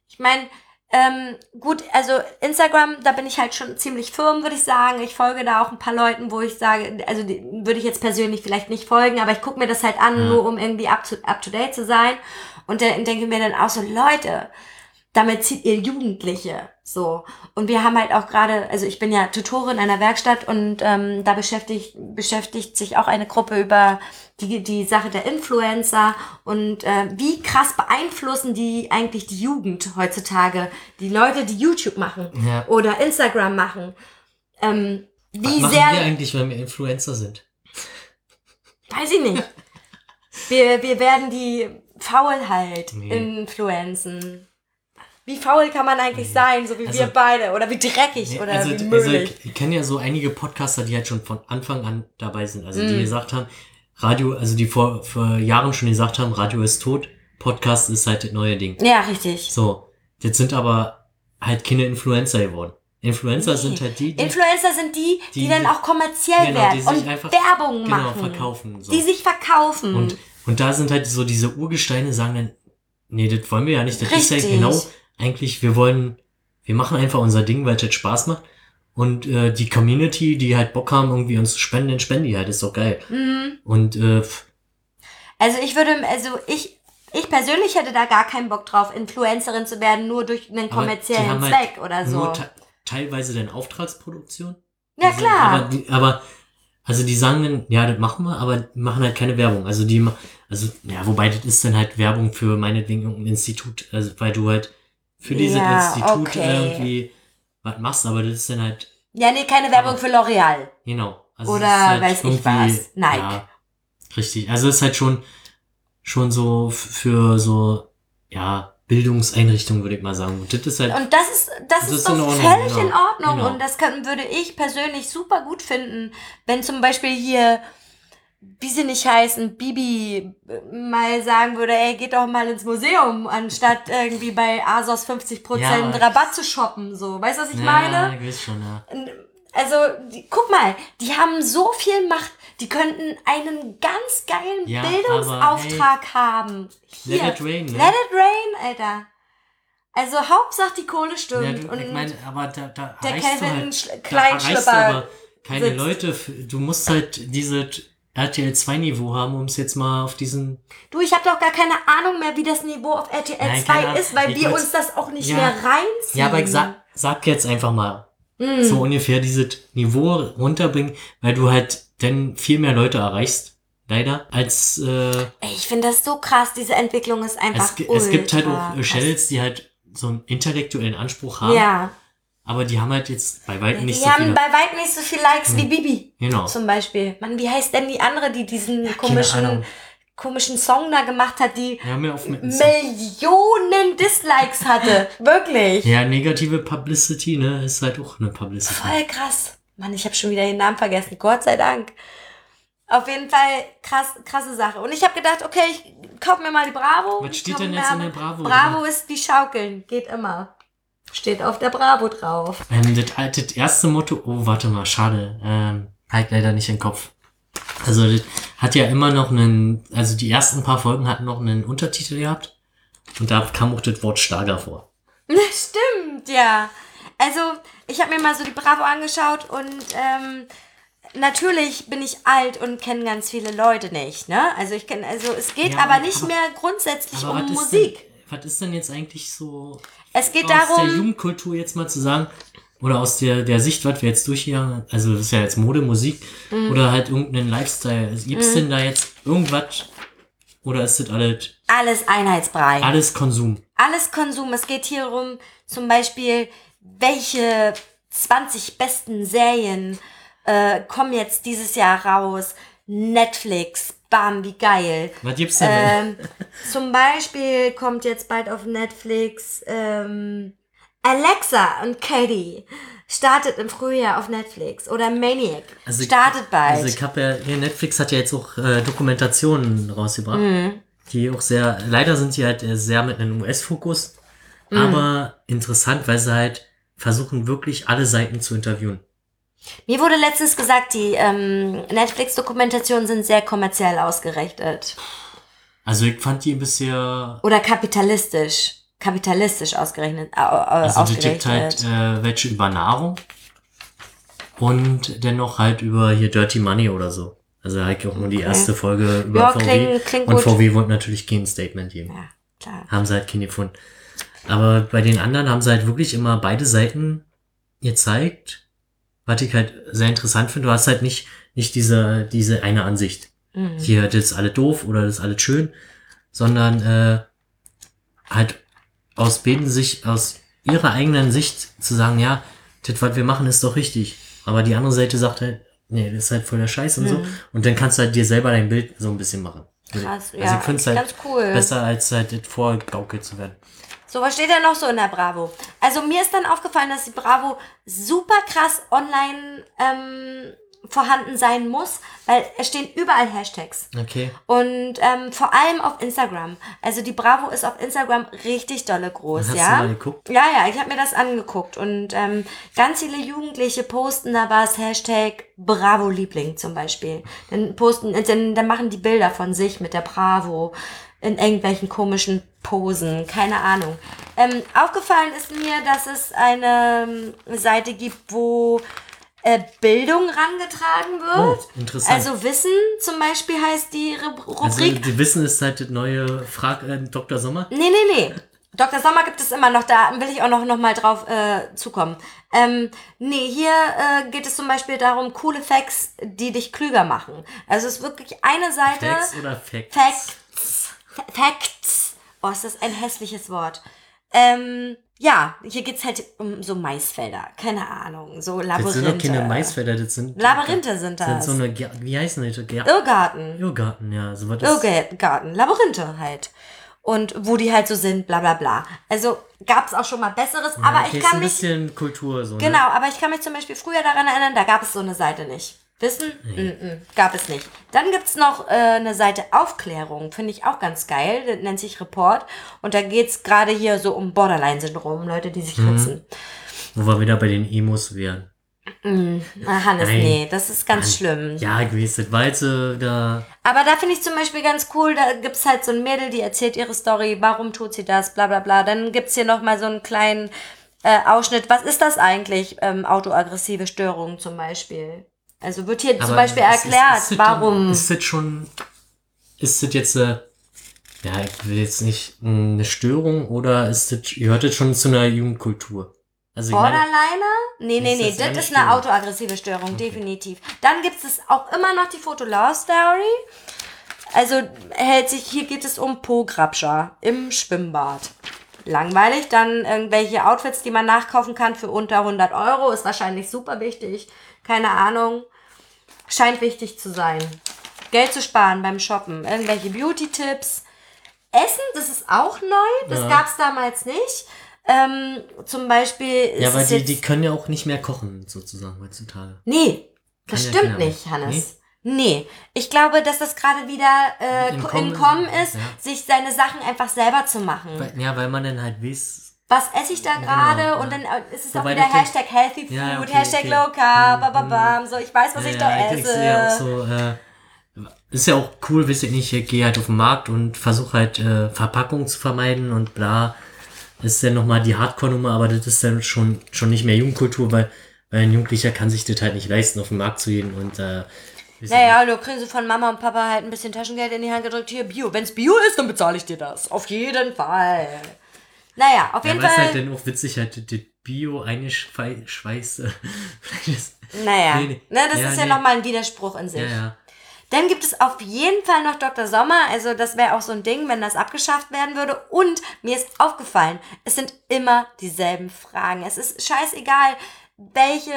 Ich meine, ähm, gut, also Instagram, da bin ich halt schon ziemlich firm, würde ich sagen. Ich folge da auch ein paar Leuten, wo ich sage, also die würde ich jetzt persönlich vielleicht nicht folgen, aber ich gucke mir das halt an, Ja. nur um irgendwie up to, up to date zu sein. Und dann denke mir dann auch so, Leute, damit zieht ihr Jugendliche so. Und wir haben halt auch gerade, also ich bin ja Tutorin einer Werkstatt und ähm, da beschäftigt, beschäftigt sich auch eine Gruppe über die, die Sache der Influencer und äh, wie krass beeinflussen die eigentlich die Jugend heutzutage, die Leute, die YouTube machen ja. oder Instagram machen. Ähm, Was wie machen sehr, wir eigentlich, wenn wir Influencer sind? weiß ich nicht. Wir, wir werden die faul halt Nee. influenzen. Wie faul kann man eigentlich sein, so wie Also- wir beide? Oder wie dreckig Nee, oder also, wie also möglich? ich, ich kenne ja so einige Podcaster, die halt schon von Anfang an dabei sind. Also Mm. die gesagt haben, Radio, also die vor, vor Jahren schon gesagt haben, Radio ist tot, Podcast ist halt das neue Ding. ja, richtig. So, jetzt sind aber halt keine Influencer geworden. Influencer Nee. sind halt die, die Influencer sind die, die, die- dann auch kommerziell genau, werden die sich und einfach- Werbung genau machen. verkaufen. So. Die sich verkaufen. Und, und da sind halt so diese Urgesteine, sagen dann, Nee, das wollen wir ja nicht. Das ist ja Richtig. genau eigentlich, wir wollen, wir machen einfach unser Ding, weil es jetzt Spaß macht. Und äh, die Community, die halt Bock haben, irgendwie uns zu spenden, den spenden die halt, ist doch geil. Mhm. Und äh, Also ich würde, also ich, ich persönlich hätte da gar keinen Bock drauf, Influencerin zu werden, nur durch einen kommerziellen halt Zweck oder so. nur te teilweise dann Auftragsproduktion. Ja, Also, klar. Aber, die, aber also die sagen dann, ja, das machen wir, aber machen halt keine Werbung. Also die, also ja, wobei das ist dann halt Werbung für meinetwegen irgendein Institut, also weil du halt für dieses Ja, Institut okay. irgendwie was machst, aber das ist dann halt Ja, nee, keine Werbung für L'Oreal. Genau. Also Oder halt weiß ich was, Nike. Ja, richtig. Also es ist halt schon, schon so für so, ja, Bildungseinrichtungen, würde ich mal sagen. Und das ist halt, Und das ist, das, Das ist doch in Ordnung, völlig genau. in Ordnung. Genau. Und das kann, würde ich persönlich super gut finden, wenn zum Beispiel hier, wie sie nicht heißen, Bibi äh, mal sagen würde, ey, geht doch mal ins Museum, anstatt irgendwie bei ASOS 50% Ja, aber- Rabatt zu shoppen. So, weißt du, was ich ja, meine? weiß schon, ja. Also, die, guck mal, die haben so viel Macht, die könnten einen ganz geilen Ja, Bildungsauftrag haben. Hier, Let it rain, ne? Let it rain, Alter. Also Hauptsache die Kohle ja stimmt. du, und ich meine, aber da, da der du Kevin halt, du Kleinschlipper aber keine. Leute, du musst halt diese RTL 2 Niveau haben, um es jetzt mal auf diesen, Du, ich habe doch gar keine Ahnung mehr, wie das Niveau auf RTL Nein, 2 keine Ahnung. ist, weil wir uns das auch nicht Ja. mehr reinziehen. ja, aber ich sag, sag jetzt einfach mal, Mm. so ungefähr dieses Niveau runterbringen, weil du halt dann viel mehr Leute erreichst, leider, als äh, Ey, ich finde das so krass, diese Entwicklung ist einfach es, es gibt halt auch. Channels, die halt so einen intellektuellen Anspruch haben, Ja, aber die haben halt jetzt bei weitem nicht die so haben viele. bei weitem nicht so viel Likes wie Bibi Genau. zum Beispiel. Mann, wie heißt denn die andere, die diesen Keine komischen, komischen Song da gemacht hat, die Ja, Millionen Dislikes hatte? Wirklich. ja, negative Publicity, ne, ist halt auch eine Publicity. Voll krass. Mann, ich habe schon wieder den Namen vergessen. Gott sei Dank. Auf jeden Fall krass, krasse Sache. Und ich habe gedacht, okay, ich kauf mir mal die Bravo. Was steht denn jetzt in der Bravo? Bravo ist die Schaukeln. Geht immer. Steht auf der Bravo drauf. Ähm, das, das erste Motto, oh, warte mal, schade, ähm, halt leider nicht im Kopf. Also, das hat ja immer noch einen, also die ersten paar Folgen hatten noch einen Untertitel gehabt. Und da kam auch das Wort Starker vor. Stimmt, ja. Also, ich habe mir mal so die Bravo angeschaut und ähm, natürlich bin ich alt und kenne ganz viele Leute nicht, ne? Also ich kenne, also es geht Ja, aber aber- nicht aber- mehr grundsätzlich um was Musik. Denn, was ist denn jetzt eigentlich so Es geht aus der darum, Jugendkultur jetzt mal zu sagen, oder aus der, der Sicht, was wir jetzt durchgegangen haben, also das ist ja jetzt Mode, Musik Mhm. oder halt irgendeinen Lifestyle. Also, Gibt's denn da jetzt irgendwas oder ist das alles, alles Einheitsbrei. alles Konsum? alles Konsum. Es geht hier um zum Beispiel, welche 20 besten Serien äh, kommen jetzt dieses Jahr raus. Netflix, bam, wie geil. Was gibt's denn? Ähm, zum Beispiel kommt jetzt bald auf Netflix ähm, Alexa und Katie startet im Frühjahr auf Netflix oder Maniac Also startet bald. Also ich habe ja, hier Netflix hat ja jetzt auch äh, Dokumentationen rausgebracht, Mhm. die auch sehr, leider sind die halt äh, sehr mit einem US-Fokus, Mhm. aber interessant, weil sie halt versuchen wirklich alle Seiten zu interviewen. Mir wurde letztens gesagt, die ähm, Netflix-Dokumentationen sind sehr kommerziell ausgerichtet. Also ich fand die bisher, Oder kapitalistisch. Kapitalistisch ausgerechnet. Äh, also die ausgerichtet. gibt halt äh, welche über Nahrung und dennoch halt über hier Dirty Money oder so. Also halt auch nur die Okay. erste Folge über Ja, VW. klingt- klingt und gut. VW wollte natürlich kein Statement geben. ja, klar. haben sie halt keine gefunden. Aber bei den anderen haben sie halt wirklich immer beide Seiten gezeigt, was ich halt sehr interessant finde. Du hast halt nicht, nicht diese, diese eine Ansicht. Mhm. Hier, das ist alles doof oder das ist alles schön, sondern äh, halt aus beiden Sicht, aus ihrer eigenen Sicht zu sagen, ja, das, was wir machen, ist doch richtig. Aber die andere Seite sagt halt, nee, das ist halt voll der Scheiß und so. Mhm. Und dann kannst du halt dir selber dein Bild so ein bisschen machen. Krass, also ja, ich finde es halt cool. besser, als halt das vorgaukelt zu werden. So, was steht denn noch so in der Bravo? Also mir ist dann aufgefallen, dass die Bravo super krass online ähm, vorhanden sein muss, weil es stehen überall Hashtags. Okay. Und ähm, vor allem auf Instagram. Also die Bravo ist auf Instagram richtig dolle groß, Hast ja. du mal geguckt? Ja, ja, ich habe mir das angeguckt und ähm, ganz viele Jugendliche posten da was, Hashtag Bravo-Liebling zum Beispiel. Dann posten, dann, dann machen die Bilder von sich mit der Bravo. In irgendwelchen komischen Posen, keine Ahnung. Ähm, aufgefallen ist mir, dass es eine ähm, Seite gibt, wo äh, Bildung rangetragen wird. Oh, interessant. Also Wissen zum Beispiel heißt die Re- Rubrik. Also, die Wissen ist halt das neue Frag äh, Dr. Sommer. Nee, nee, nee. Dr. Sommer gibt es immer noch, da will ich auch noch, noch mal drauf äh, zukommen. Ähm, nee, hier äh, geht es zum Beispiel darum, coole Facts, die dich klüger machen. Also es ist wirklich eine Seite. Facts oder Facts? Facts. Fa- Facts. Oh, ist das ein hässliches Wort. Ähm, ja, hier geht's halt um so Maisfelder. Keine Ahnung. So Das Labyrinthe. sind doch keine Maisfelder, das sind. Labyrinthe sind Das das. sind so eine, wie heißen die? Ger Irrgarten. Irrgarten, ja. So was ist, Irrgarten. Labyrinthe halt. Und wo die halt so sind, bla bla bla. Also gab's auch schon mal Besseres, ja, aber okay, ich ist kann ein mich bisschen Kultur so. Genau, aber ich kann mich zum Beispiel früher daran erinnern, da gab es so eine Seite nicht. Wissen? Mm -mm, gab es nicht. Dann gibt's noch äh, eine Seite Aufklärung, finde ich auch ganz geil. Das nennt sich Report. Und da geht's gerade hier so um Borderline-Syndrom, Leute, die sich Mhm. ritzen. Wo wir wieder bei den Emos wären. Na, Hannes, Nein. nee, das ist ganz schlimm. Ja, war jetzt äh, da. Aber da finde ich zum Beispiel ganz cool, da gibt's halt so ein Mädel, die erzählt ihre Story, warum tut sie das, bla bla bla. Dann gibt's hier nochmal so einen kleinen äh, Ausschnitt. Was ist das eigentlich, ähm, autoaggressive Störungen zum Beispiel? Also wird hier zum aber Beispiel ist- ist- erklärt, ist das warum. Ist das schon. Ist das jetzt. Äh, ja, ich will jetzt nicht eine Störung oder ist das, gehört das schon zu einer Jugendkultur? Also Borderliner? Nee, nee, Ist nee, das das eine ist Störung? eine autoaggressive Störung, definitiv. Dann gibt es auch immer noch die Foto-Love-Story. Also hält sich, hier geht es um Po-Grabscher im Schwimmbad. Langweilig, dann irgendwelche Outfits, die man nachkaufen kann für unter 100 Euro, ist wahrscheinlich super wichtig. Keine Ahnung. Scheint wichtig zu sein. Geld zu sparen beim Shoppen. Irgendwelche Beauty-Tipps. Essen, das ist auch neu. Das Ja. gab's damals nicht. Ähm, zum Beispiel ist ja, aber es die, die können ja auch nicht mehr kochen, sozusagen, heutzutage. Nee, das Kann ja stimmt keiner nicht. Hannes. Nee, ich glaube, dass das gerade wieder äh, Im im Kommen- Kommen ist, ja. sich seine Sachen einfach selber zu machen. Ja, weil man dann halt weiß, Was esse ich da gerade? ja. Und dann äh, ist es auch Wobei wieder das klingt- Hashtag Healthy Food, Ja, okay, Hashtag okay. Low Carb, Mhm, bababam, so, ich weiß, was ich da esse. sehe auch so, äh, ist ja auch cool, weiß ich nicht, ich gehe halt auf den Markt und versuche halt äh, Verpackung zu vermeiden und bla. Das ist ja nochmal die Hardcore-Nummer, aber das ist dann schon, schon nicht mehr Jugendkultur, weil, weil ein Jugendlicher kann sich das halt nicht leisten, auf den Markt zu gehen und äh, Naja, du kriegst von Mama und Papa halt ein bisschen Taschengeld in die Hand gedrückt. Hier, Bio. Wenn's Bio ist, dann bezahle ich dir das. Auf jeden Fall. Naja, auf Ja, jeden aber ist Fall. halt dann auch witzig, halt das Bio eingeschweißte. naja, Nee, nee. Ne, das Ja, ist ja nee. nochmal ein Widerspruch in sich. ja, ja. Dann gibt es auf jeden Fall noch Dr. Sommer. Also das wäre auch so ein Ding, wenn das abgeschafft werden würde. Und mir ist aufgefallen, es sind immer dieselben Fragen. Es ist scheißegal, welche,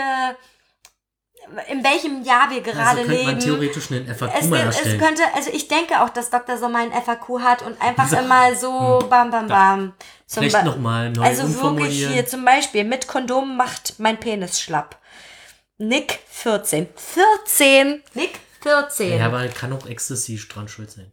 in welchem Jahr wir gerade Also könnte man leben. theoretisch einen FAQ Es, mal es könnte, also ich denke auch, dass Dr. Sommer ein FAQ hat und einfach So. immer so bam bam bam. Zum Vielleicht nochmal neu Also wirklich hier zum Beispiel mit Kondom macht mein Penis schlapp. Nick 14. 14! Nick 14. Ja, aber kann auch Ecstasy dran schuld sein.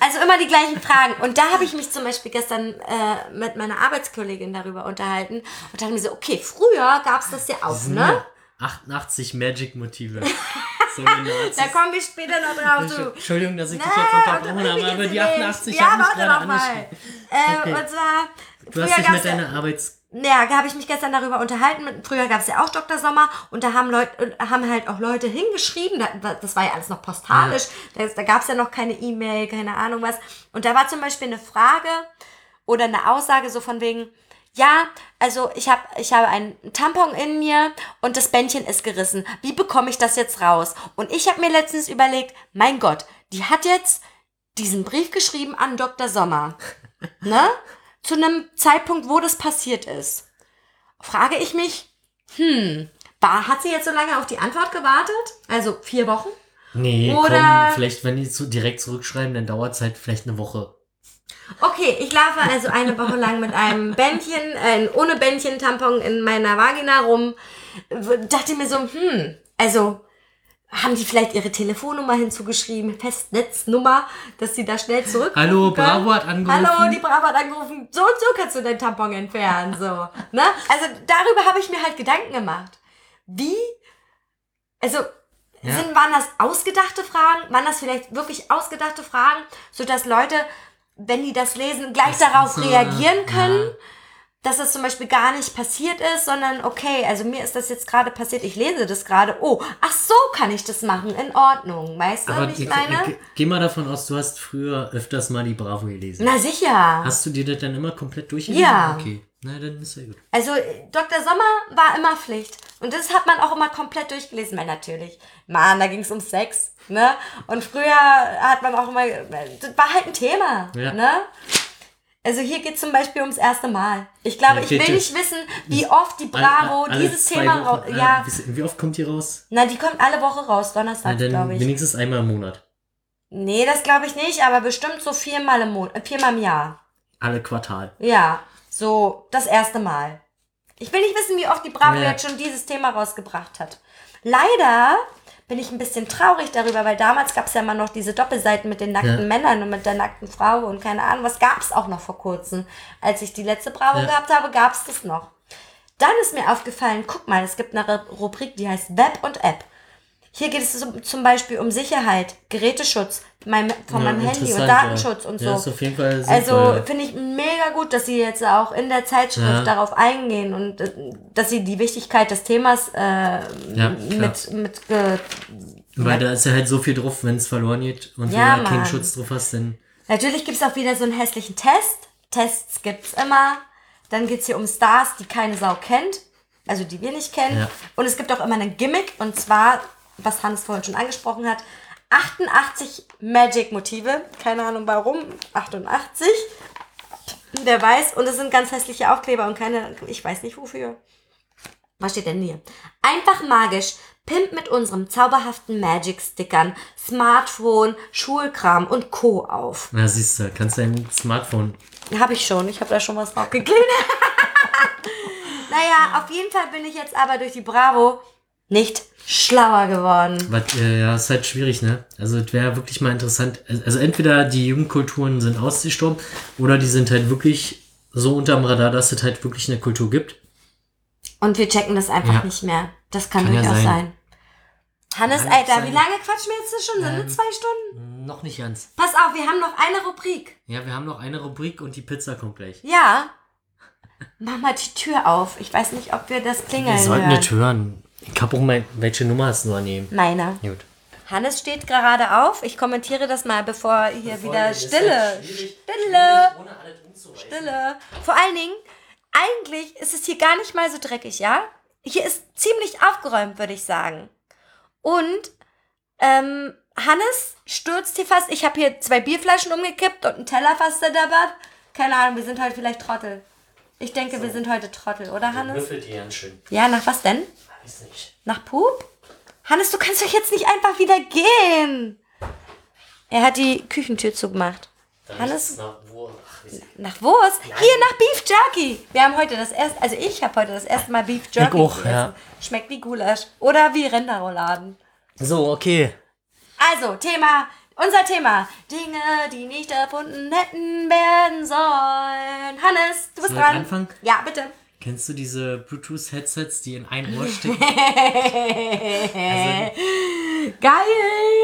Also immer die gleichen Fragen. Und da habe ich mich zum Beispiel gestern äh, mit meiner Arbeitskollegin darüber unterhalten und dachte mir so, okay, früher gab es das ja auch, ne? 88 Magic-Motive. so. Da kommen wir später noch drauf zu. Entschuldigung, dass ich dich jetzt unterbrochen habe, aber die nicht. 88 ja, haben warte gerade doch mal. Äh, Okay. Und zwar, Du hast dich mit ja- deiner Arbeits... Ja, da habe ich mich gestern darüber unterhalten. Früher gab es ja auch Dr. Sommer und da haben Leute, haben halt auch Leute hingeschrieben. Da, das war ja alles noch postalisch. Da, da gab es ja noch keine E-Mail, keine Ahnung was. Und da war zum Beispiel eine Frage oder eine Aussage so von wegen, ja, also ich habe ich habe einen Tampon in mir und das Bändchen ist gerissen. Wie bekomme ich das jetzt raus? Und ich habe mir letztens überlegt, mein Gott, die hat jetzt diesen Brief geschrieben an Dr. Sommer. Ne? Zu einem Zeitpunkt, wo das passiert ist. Frage ich mich, hm, hat sie jetzt so lange auf die Antwort gewartet? Also vier Wochen? Nee, Oder- komm, vielleicht, wenn die zu, direkt zurückschreiben, dann dauert es halt vielleicht eine Woche. Okay, ich laufe also eine Woche lang mit einem Bändchen, äh, ohne Bändchen-Tampon in meiner Vagina rum. Dachte mir so, hm, also haben die vielleicht ihre Telefonnummer hinzugeschrieben, Festnetznummer, dass sie da schnell zurück. Hallo, Bravo hat angerufen. Hallo, die Bravo hat angerufen. So und so kannst du deinen Tampon entfernen, so. Ne? Also darüber habe ich mir halt Gedanken gemacht. Wie, also Ja. sind, waren das ausgedachte Fragen? Waren das vielleicht wirklich ausgedachte Fragen, sodass Leute, wenn die das lesen, gleich Das darauf so, reagieren können? ja. Dass das zum Beispiel gar nicht passiert ist, sondern okay, also mir ist das jetzt gerade passiert, ich lese das gerade, oh, ach so kann ich das machen, in Ordnung. Weißt du, Aber ich meine? ich, geh mal davon aus, du hast früher öfters mal die Bravo gelesen. Na sicher. Hast du dir das dann immer komplett durchgelesen? Ja. Okay. Na, dann ist ja gut. Also äh, Dr. Sommer war immer Pflicht. Und das hat man auch immer komplett durchgelesen, weil natürlich, Mann, da ging es um Sex, ne? Und früher hat man auch immer, das war halt ein Thema, Ja. ne? Also hier geht zum Beispiel ums erste Mal. Ich glaube, Ja, ich will nicht wissen, wie oft die Bravo Alle- alle dieses Thema raus. Ja, wie, wie oft kommt die raus? na, die kommt alle Woche raus, Donnerstag, glaube ich. wenigstens einmal im Monat. Nee, das glaube ich nicht, aber bestimmt so viermal im Monat, äh, viermal im Jahr. Alle Quartal. Ja, so das erste Mal. Ich will nicht wissen, wie oft die Bravo Ja. jetzt schon dieses Thema rausgebracht hat. Leider bin ich ein bisschen traurig darüber, weil damals gab es ja immer noch diese Doppelseiten mit den nackten Ja. Männern und mit der nackten Frau und keine Ahnung, was gab es auch noch vor kurzem. Als ich die letzte Bravo Ja. gehabt habe, gab es das noch. Dann ist mir aufgefallen, guck mal, es gibt eine Rubrik, die heißt Web und App. Hier geht es zum- Beispiel um Sicherheit, Geräteschutz mein, von Ja, meinem Handy und Datenschutz ja. und Ja, so. ist auf jeden Fall sinnvoll. Also ja. finde ich mega gut, dass sie jetzt auch in der Zeitschrift Ja. darauf eingehen und äh, dass sie die Wichtigkeit des Themas äh, Ja, mit, mit ge Weil da ist ja halt so viel drauf, wenn es verloren geht und Ja, du da keinen. Schutz drauf hast, dann. Natürlich gibt es auch wieder so einen hässlichen Test. Tests gibt's immer. Dann geht's hier um Stars, die keine Sau kennt. Also die wir nicht kennen. Ja. Und es gibt auch immer einen Gimmick. Und zwar, was Hannes vorhin schon angesprochen hat, 88 Magic-Motive. Keine Ahnung warum. 88. Wer weiß. Und es sind ganz hässliche Aufkleber und keine, ich weiß nicht wofür. Was steht denn hier? Einfach magisch. Pimp mit unserem zauberhaften Magic-Stickern, Smartphone, Schulkram und Co. auf. Na, siehst du, kannst dein Smartphone. Habe ich schon. Ich habe da schon was draufgeklebt. naja, auf jeden Fall bin ich jetzt aber durch die Bravo nicht schlauer geworden. Was, äh, ja, ist halt schwierig, ne? Also, es wäre wirklich mal interessant. Also, entweder die Jugendkulturen sind ausgestorben oder die sind halt wirklich so unterm Radar, dass es halt wirklich eine Kultur gibt. Und wir checken das einfach Ja. nicht mehr. Das kann, Kann ja durchaus sein. sein. Hannes, Kann Alter, sein. wie lange quatschen wir jetzt schon? Sind Ähm, zwei Stunden? Noch nicht ganz. Pass auf, wir haben noch eine Rubrik. Ja, wir haben noch eine Rubrik und die Pizza kommt gleich. Ja. Mach mal die Tür auf. Ich weiß nicht, ob wir das klingeln Wir sollten hören. nicht hören. Ich hab auch mal, welche Nummer hast du annehmen? Meine. Gut. Hannes steht gerade auf. Ich kommentiere das mal, bevor hier wieder halt Stille. Stille. Stille. Vor allen Dingen, eigentlich ist es hier gar nicht mal so dreckig, ja? Hier ist ziemlich aufgeräumt, würde ich sagen. Und ähm, Hannes stürzt hier fast. Ich habe hier zwei Bierflaschen umgekippt und einen Teller fast dabei. Keine Ahnung, wir sind heute vielleicht Trottel. Ich denke, wir sind heute Trottel, oder Hannes? Würfelt die ganz schön. Ja, nach was denn? Weiß nicht. Nach Pup? Hannes, du kannst doch jetzt nicht einfach wieder gehen. Er hat die Küchentür zugemacht. Hannes? Na, wo? Ach, wie- Nach Wurst? Hier, nach Beef Jerky. Wir haben heute das erste, also ich habe heute das erste Mal Beef Jerky Ich auch, ja. Schmeckt wie Gulasch. Oder wie Rinderrouladen. So, okay. Also, Thema, unser Thema. Dinge, die nicht erfunden hätten werden sollen. Hannes, du bist Soll dran. anfangen? Ja, bitte. Kennst du diese Bluetooth-Headsets, die in ein Ohr stecken? Geil.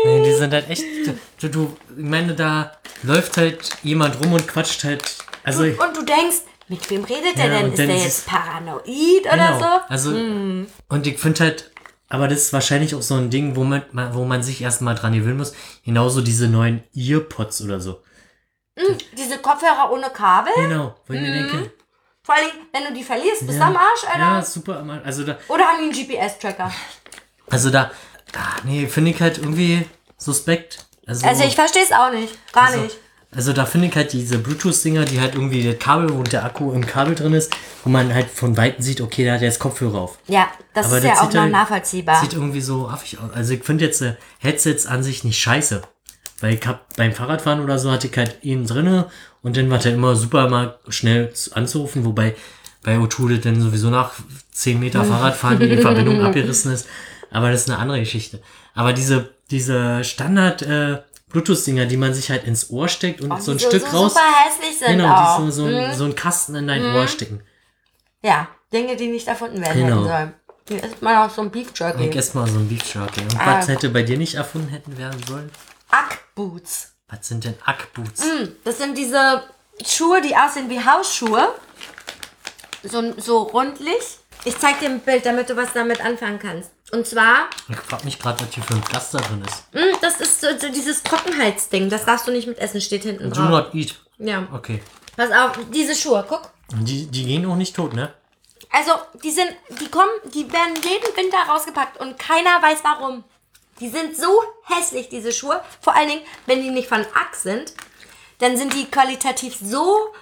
Nee, die sind halt echt. Du, du, ich meine, da läuft halt jemand rum und quatscht halt. Also, Und, und du denkst, mit wem redet der Ja, denn? Ist der jetzt paranoid oder genau. so? Hm. Also, und ich finde halt, aber das ist wahrscheinlich auch so ein Ding, wo man, wo man sich erstmal dran gewöhnen muss. Genauso diese neuen Earpods oder so. Diese Kopfhörer ohne Kabel? Genau, wo ich mir denke. Vor allem, wenn du die verlierst, bist du ja, am Arsch, Alter. Ja, super. am Arsch. Also da, Oder haben die einen GPS-Tracker? also da, ah, nee, finde ich halt irgendwie suspekt. Also, Also ich verstehe es auch nicht. Gar Also, nicht. Also da finde ich halt diese Bluetooth-Dinger, die halt irgendwie das Kabel und der Akku im Kabel drin ist, wo man halt von Weitem sieht, okay, da hat er jetzt Kopfhörer auf. Ja, das Aber ist das ja auch noch halt- nachvollziehbar. Sieht irgendwie so affig aus. Also ich finde jetzt äh, Headsets an sich nicht scheiße. Weil ich hab beim Fahrradfahren oder so hatte ich halt ihn drinne und dann war halt immer super mal schnell zu- anzurufen, wobei bei O2 das dann sowieso nach 10 Meter Fahrradfahren die Verbindung abgerissen ist. Aber das ist eine andere Geschichte. Aber diese, diese Standard äh, Bluetooth-Dinger, die man sich halt ins Ohr steckt und Oh, so ein die Stück so raus. super hässlich sind Genau, auch. die so, so, Hm? ein, so ein Kasten in dein Ohr stecken. Ja, Dinge, die nicht erfunden werden Genau. sollen. Hier ist mal auch so ein Beef Ich Jerky. esse mal so ein Beef Jerky. Und Ah. was hätte bei dir nicht erfunden hätten werden sollen? Ack Boots. Was sind denn Ackboots? Mm, Das sind diese Schuhe, die aussehen wie Hausschuhe. So, so rundlich. Ich zeig dir ein Bild, damit du was damit anfangen kannst. Und zwar, Ich frag mich gerade, was hier für ein Pflaster drin ist. mm, das ist so, so dieses Trockenheitsding. Das darfst du nicht mit essen, steht hinten Do drauf. not eat. Ja. Okay. Pass auf, diese Schuhe, guck. Die, die gehen auch nicht tot, ne? Also, die sind, die kommen, die werden jeden Winter rausgepackt und keiner weiß warum. Die sind so hässlich, diese Schuhe. Vor allen Dingen, wenn die nicht von Ack sind, dann sind die qualitativ so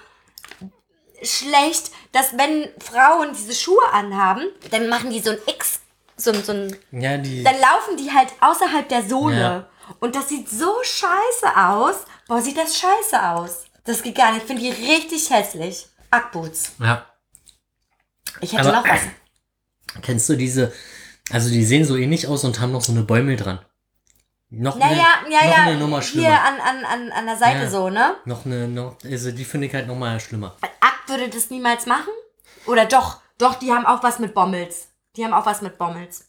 schlecht, dass wenn Frauen diese Schuhe anhaben, dann machen die so ein X, so, ein- so ein, Ja, die. dann laufen die halt außerhalb der Sohle. Ja. Und das sieht so scheiße aus. Boah, sieht das scheiße aus. Das geht gar nicht. Ich finde die richtig hässlich. Ackboots. Ja. Ich hätte Aber- noch was. Kennst du diese? Also die sehen so ähnlich aus und haben noch so eine Bäumel dran. Noch Naja, eine, ja, noch ja. eine Nummer schlimmer. Hier an, an, an, an der Seite Ja. so, ne? Noch eine, noch, also die finde ich halt noch mal schlimmer. Ack würde das niemals machen? Oder doch? Doch, die haben auch was mit Bommels. Die haben auch was mit Bommels.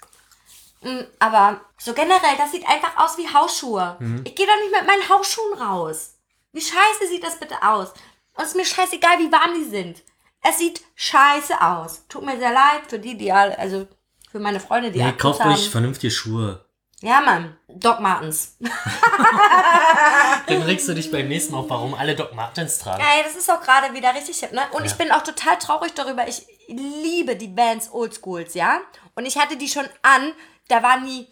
Mm, Aber so generell, das sieht einfach aus wie Hausschuhe. Mhm. Ich gehe doch nicht mit meinen Hausschuhen raus. Wie scheiße sieht das bitte aus? Und es ist mir scheißegal, wie warm die sind. Es sieht scheiße aus. Tut mir sehr leid für die, die alle, also für meine Freunde, die Nee, Akkus kauft haben. euch vernünftige Schuhe. Ja, Mann. Doc Martens. Dann regst du dich beim nächsten Mal auf, warum alle Doc Martens tragen. Ey, das ist auch gerade wieder richtig hip, ne? Und Ja. ich bin auch total traurig darüber. Ich liebe die Bands Oldschools, ja? Und ich hatte die schon an, da waren die,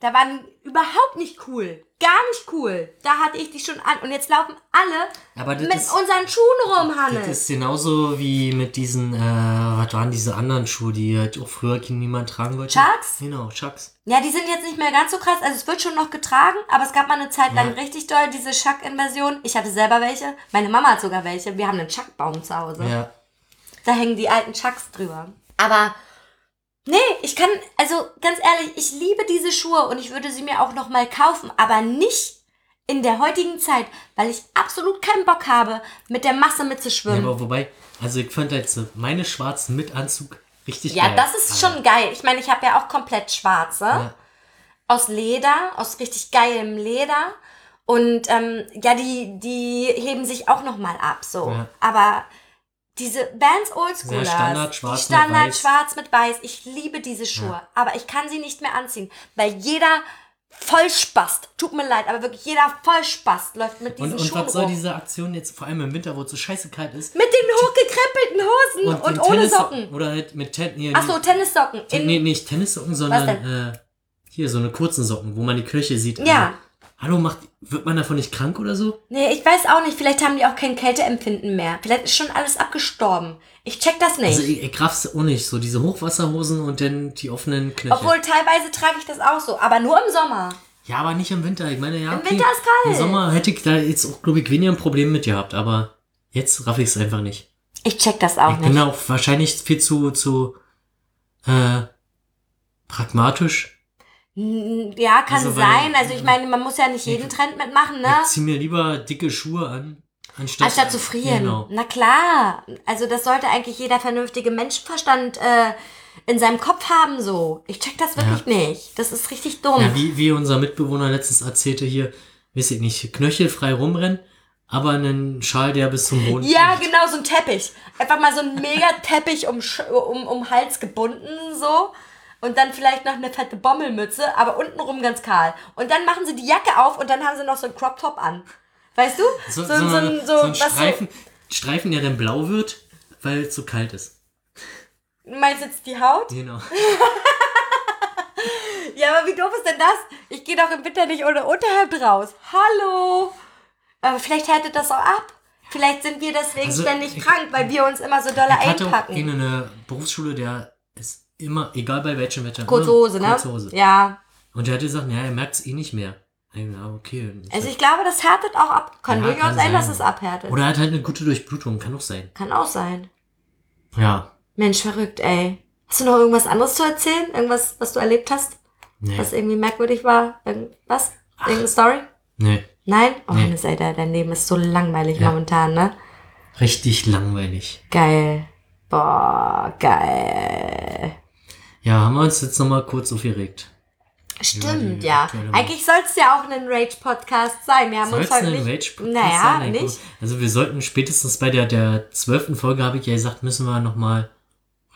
da waren überhaupt nicht cool. Gar nicht cool. Da hatte ich die schon an. Und jetzt laufen alle Aber das mit ist- unseren Schuhen rum, Das Hannes. ist genauso wie mit diesen, äh, was waren diese anderen Schuhe, die halt auch früher niemand tragen wollte? Chucks? Genau, Chucks. Ja, die sind jetzt nicht mehr ganz so krass. Also es wird schon noch getragen, aber es gab mal eine Zeit lang Ja. richtig doll diese Chuck-Inversion. Ich hatte selber welche. Meine Mama hat sogar welche. Wir haben einen Chuck-Baum zu Hause. Ja. Da hängen die alten Chucks drüber. Aber nee, ich kann, also ganz ehrlich, ich liebe diese Schuhe und ich würde sie mir auch noch mal kaufen, aber nicht in der heutigen Zeit, weil ich absolut keinen Bock habe, mit der Masse ja. mitzuschwimmen. Aber wobei, also ich fand halt so meine schwarzen mit Anzug richtig Ja, geil. das ist schon geil. Ich meine, ich habe ja auch komplett schwarze. Ja. Aus Leder, aus richtig geilem Leder. Und ähm, ja, die, die heben sich auch noch mal ab, so. Ja. Aber diese Bands Oldschoolers, Sehr Standard, schwarz die mit Standard weiß. schwarz mit weiß, ich liebe diese Schuhe. Aber ich kann sie nicht mehr anziehen, weil jeder Vollspast, tut mir leid, aber wirklich jeder Vollspast läuft mit diesen Und, und Schuhen was soll rum. diese Aktion jetzt, vor allem im Winter, wo es so scheiße kalt ist? Mit den hochgekrempelten Hosen und, den ohne Tennis- Socken. Oder halt mit Ten hier, Ach so, Tennissocken. Ten, nee, nicht Tennissocken, sondern äh, hier so eine kurzen Socken, wo man die Knöchel sieht. Ja. Also, hallo, macht, wird man davon nicht krank oder so? Nee, ich weiß auch nicht. Vielleicht haben die auch kein Kälteempfinden mehr. Vielleicht ist schon alles abgestorben. Ich check das nicht. Also ich, ich raff's auch nicht. So diese Hochwasserhosen und dann die offenen Knöchel. Obwohl teilweise trage ich das auch so, aber nur im Sommer. ja, aber nicht im Winter. Ich meine, ja, Im okay. Winter ist kalt. Im Sommer hätte ich da jetzt auch, glaube ich, weniger ein Problem mit gehabt. Aber jetzt raff ich es einfach nicht. Ich check das auch ich bin nicht. da auch wahrscheinlich viel zu, zu äh, pragmatisch. Ja, kann Also, weil- sein. Also ich meine, man muss ja nicht jeden Trend mitmachen, ne? Ich zieh mir lieber dicke Schuhe an, anstatt, Anstatt zu frieren. Genau. Na klar. Also das sollte eigentlich jeder vernünftige Menschenverstand äh, in seinem Kopf haben so. Ich check das wirklich nicht. Das ist richtig dumm. Ja, wie, wie unser Mitbewohner letztens erzählte hier, weiß ich nicht, knöchelfrei rumrennen, aber einen Schal, der bis zum Boden Ja, reicht. genau, so ein Teppich. Einfach mal so ein mega Teppich um, um, um Hals gebunden, so. Und dann vielleicht noch eine fette Bommelmütze, aber untenrum ganz kahl. Und dann machen sie die Jacke auf und dann haben sie noch so einen Crop Top an. Weißt du? So, so, ein- ein, so, ein Streifen, Streifen, der dann blau wird, weil es so kalt ist. So, meinst du jetzt die Haut? Genau. Ja, aber wie doof ist denn das? Ich gehe doch im Winter nicht ohne Unterhemd raus. Hallo! Aber vielleicht härtet das auch ab. Vielleicht sind wir deswegen Also, ständig ich- krank, weil wir uns immer so doll Ich hatte auch einpacken. in einer Berufsschule, der immer, egal bei welchem Wetter, Kurze immer Hose, ne? Kurze Hose. Ja. Und der hat gesagt, ja, er merkt es eh nicht mehr. Ja, okay. Also ich glaube, das härtet auch ab. Kann Ja, durchaus sein, dass es abhärtet. Oder er hat halt eine gute Durchblutung, kann auch sein. Kann auch sein. Ja. Mensch, verrückt, ey. Hast du noch irgendwas anderes zu erzählen? Irgendwas, was du erlebt hast? Nee. Was irgendwie merkwürdig war? Irgendwas? Irgendeine Story? Nee. Nein? Oh, Nee. Ey, dein dein Leben ist so langweilig Ja. momentan, ne? Richtig langweilig. Geil. Boah, geil. Ja, haben wir uns jetzt nochmal kurz aufgeregt. Stimmt, ja. Eigentlich soll es ja auch ein Rage-Podcast sein. Wir haben uns es heute ein nicht... Rage-Podcast naja, sein? Nicht. Also wir sollten spätestens bei der, der zwölften Folge, habe ich ja gesagt, müssen wir nochmal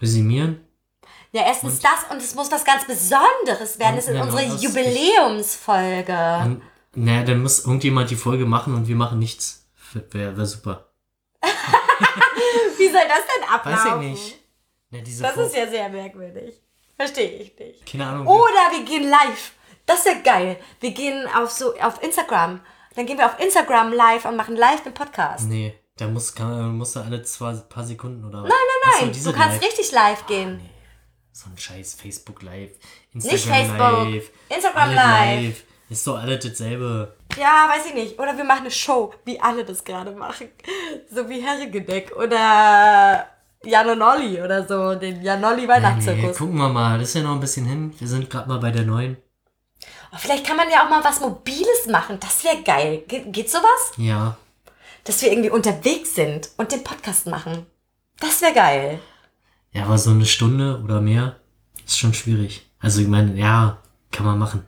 resümieren. Ja, erstens das und es muss was ganz Besonderes werden. Das ist Ja, unsere das ist Jubiläumsfolge. Und, naja, dann muss irgendjemand die Folge machen und wir machen nichts. Wäre wär super. Wie soll das denn ablaufen? Weiß ich nicht. Ja, Das Fol- ist ja sehr merkwürdig. Verstehe ich nicht. Keine Ahnung. Oder wir gehen live. Das ist ja geil. Wir gehen auf so auf Instagram. Dann gehen wir auf Instagram live und machen live den Podcast. Nee, da muss, kann, muss da alle zwei paar Sekunden oder Nein, Nein, nein, du kannst richtig live gehen. So ein scheiß Facebook Live, Nicht Instagram Facebook, Live, Instagram alles live. Ist doch alles dasselbe. Ja, weiß ich nicht. Oder wir machen eine Show, wie alle das gerade machen. So wie Herregedeck oder Jan und Olli oder so, den Jan Olli Nee, Weihnachtszirkus. gucken wir mal. Das ist ja noch ein bisschen hin. Wir sind gerade mal bei der neuen. Oh, vielleicht kann man ja auch mal was Mobiles machen. Das wäre geil. Ge geht sowas? Ja. Dass wir irgendwie unterwegs sind und den Podcast machen. Das wäre geil. Ja, aber so eine Stunde oder mehr ist schon schwierig. Also ich meine, ja, kann man machen.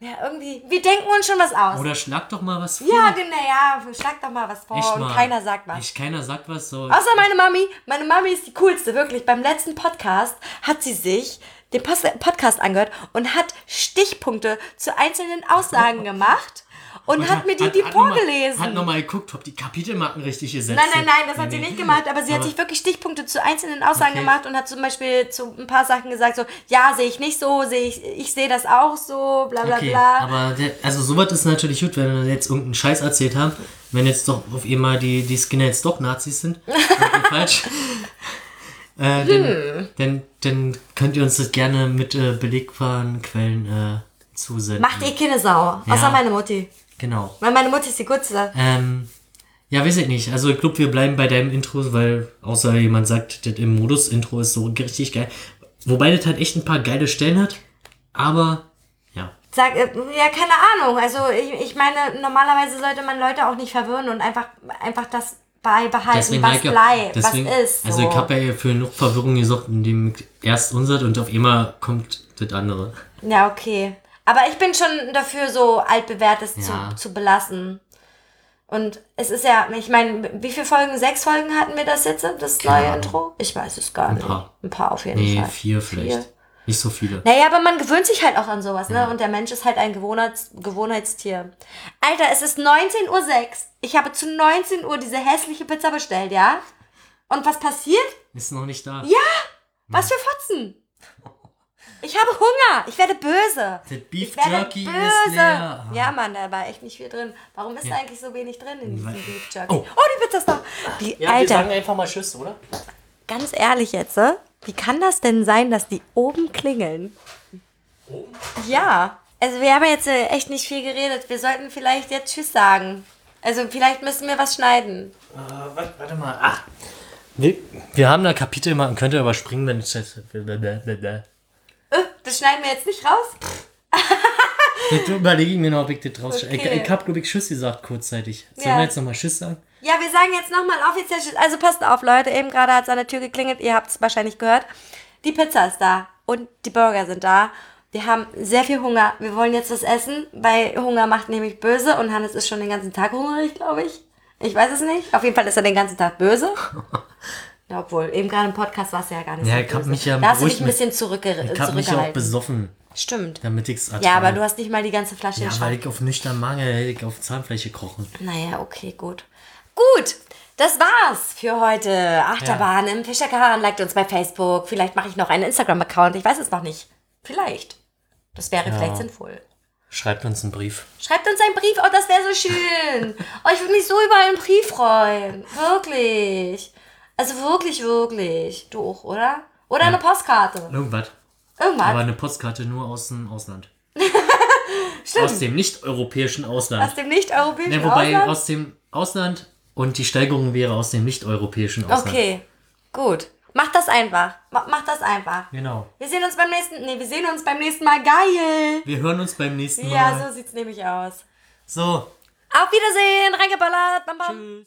Ja, irgendwie. Wir denken uns schon was aus. Oder schlag doch mal was vor. ja, genau, ja. Schlag doch mal was vor Echt und mal. keiner sagt was. Echt, keiner sagt was so. Außer meine Mami. Meine Mami ist die coolste, wirklich. Beim letzten Podcast hat sie sich den Post Podcast angehört und hat Stichpunkte zu einzelnen Aussagen gemacht und Und hat mir die, die hat mal- vorgelesen. Hat nochmal geguckt, ob die Kapitelmarken richtig gesetzt Nein, nein, sind. nein, das hat Nee, sie nicht gemacht, aber sie hat Aber- sich wirklich Stichpunkte zu einzelnen Aussagen Okay. gemacht und hat zum Beispiel zu ein paar Sachen gesagt, so, ja, sehe ich nicht so, sehe ich, ich sehe das auch so, bla bla Okay, bla. aber der, also sowas ist natürlich gut, wenn wir jetzt irgendeinen Scheiß erzählt haben, wenn jetzt doch auf einmal die, die Skinheads doch Nazis sind, falsch, äh, Hm. dann, dann, dann könnt ihr uns das gerne mit äh, belegbaren Quellen äh, zusenden. Macht eh keine Sau, außer Ja. meine Mutti. Genau. Weil meine Mutti ist die Gutze. Ähm, ja, weiß ich nicht. Also ich glaube, wir bleiben bei deinem Intro, weil außer jemand sagt, das im Modus-Intro ist so richtig geil. Wobei das halt echt ein paar geile Stellen hat, aber ja. Sag, äh, ja, keine Ahnung. Also ich, ich meine, normalerweise sollte man Leute auch nicht verwirren und einfach, einfach das beibehalten, was Maike, bleibt, deswegen- was ist. So. Also ich habe ja für genug Verwirrung gesorgt, indem ich erst unser und auf einmal kommt das andere. Ja, okay. Aber ich bin schon dafür, so altbewährtes Ja. zu, zu belassen. Und es ist ja, ich meine, wie viele Folgen? Sechs Folgen hatten wir das jetzt, das Keine neue. Intro? Ich weiß es gar nicht. paar. Ein paar auf jeden Nee, Fall. vier vielleicht. Vier. Nicht so viele. Naja, aber man gewöhnt sich halt auch an sowas, ne? Und der Mensch ist halt ein Gewohnheits Gewohnheitstier. Alter, es ist 19.06 Uhr. Ich habe zu 19 Uhr diese hässliche Pizza bestellt, ja? Und was passiert? Ist noch nicht da. Ja! Was für Fotzen! Ich habe Hunger! Ich werde böse! Das Beef Ich werde Jerky böse! ist leer. Ja, Mann, da war echt nicht viel drin. Warum ist Ja. da eigentlich so wenig drin in diesem Beef Jerky? Oh. Oh, die Pizza ist da! Wie, Alter, einfach mal Tschüss, oder? ganz ehrlich jetzt, äh? wie kann das denn sein, dass die oben klingeln? Ja, also wir haben jetzt äh, echt nicht viel geredet. Wir sollten vielleicht jetzt Tschüss sagen. Also vielleicht müssen wir was schneiden. Äh, warte, warte mal. Ach. Wir, wir haben da Kapitel mal, könnt ihr überspringen, wenn es jetzt. Äh, das schneiden wir jetzt nicht raus? Das überlege ich mir noch, ob ich das draus Okay. Ich, ich hab, glaube ich, Tschüss gesagt kurzzeitig. Sollen Ja. wir jetzt nochmal Tschüss sagen? Ja, wir sagen jetzt nochmal offiziell Tschüss. Also passt auf, Leute. Eben gerade hat es an der Tür geklingelt. Ihr habt es wahrscheinlich gehört. Die Pizza ist da und die Burger sind da. Wir haben sehr viel Hunger. Wir wollen jetzt was essen, weil Hunger macht nämlich böse und Hannes ist schon den ganzen Tag hungrig, glaube ich. Ich weiß es nicht. Auf jeden Fall ist er den ganzen Tag böse. Ja, obwohl, eben gerade im Podcast war es ja gar nicht Ja, so ich hab mich ja da hast du dich ein bisschen zurückge Ich habe mich auch zurückgehalten. besoffen, Stimmt. damit ich's ertrage. Ja, aber du hast nicht mal die ganze Flasche Ja, weil ich auf nüchtern Mangel hätte ich auf Zahnfläche krochen. Naja, okay, gut. Gut, das war's für heute. Achterbahn im Fischerkahn. Liked uns bei Facebook. Vielleicht mache ich noch einen Instagram-Account. Ich weiß es noch nicht. Vielleicht. Das wäre vielleicht sinnvoll. Schreibt uns einen Brief. Schreibt uns einen Brief. Oh, das wäre so schön. Oh, ich würde mich so über einen Brief freuen. Wirklich. Also wirklich, wirklich. Du auch, oder? Oder eine Postkarte. Irgendwas. Irgendwas. Aber eine Postkarte nur aus dem Ausland. Stimmt. Aus dem nicht-europäischen Ausland. Aus dem nicht-europäischen Ja, wobei Ausland? aus dem Ausland und die Steigerung wäre aus dem nicht-europäischen Ausland. Okay, gut. Mach das einfach. Mach, mach das einfach. Genau. Wir sehen uns beim nächsten. Nee, wir sehen uns beim nächsten Mal. Geil! Wir hören uns beim nächsten Mal. Ja, so sieht's nämlich aus. so. Auf Wiedersehen, reingeballert. Bam, bam. Tschüss.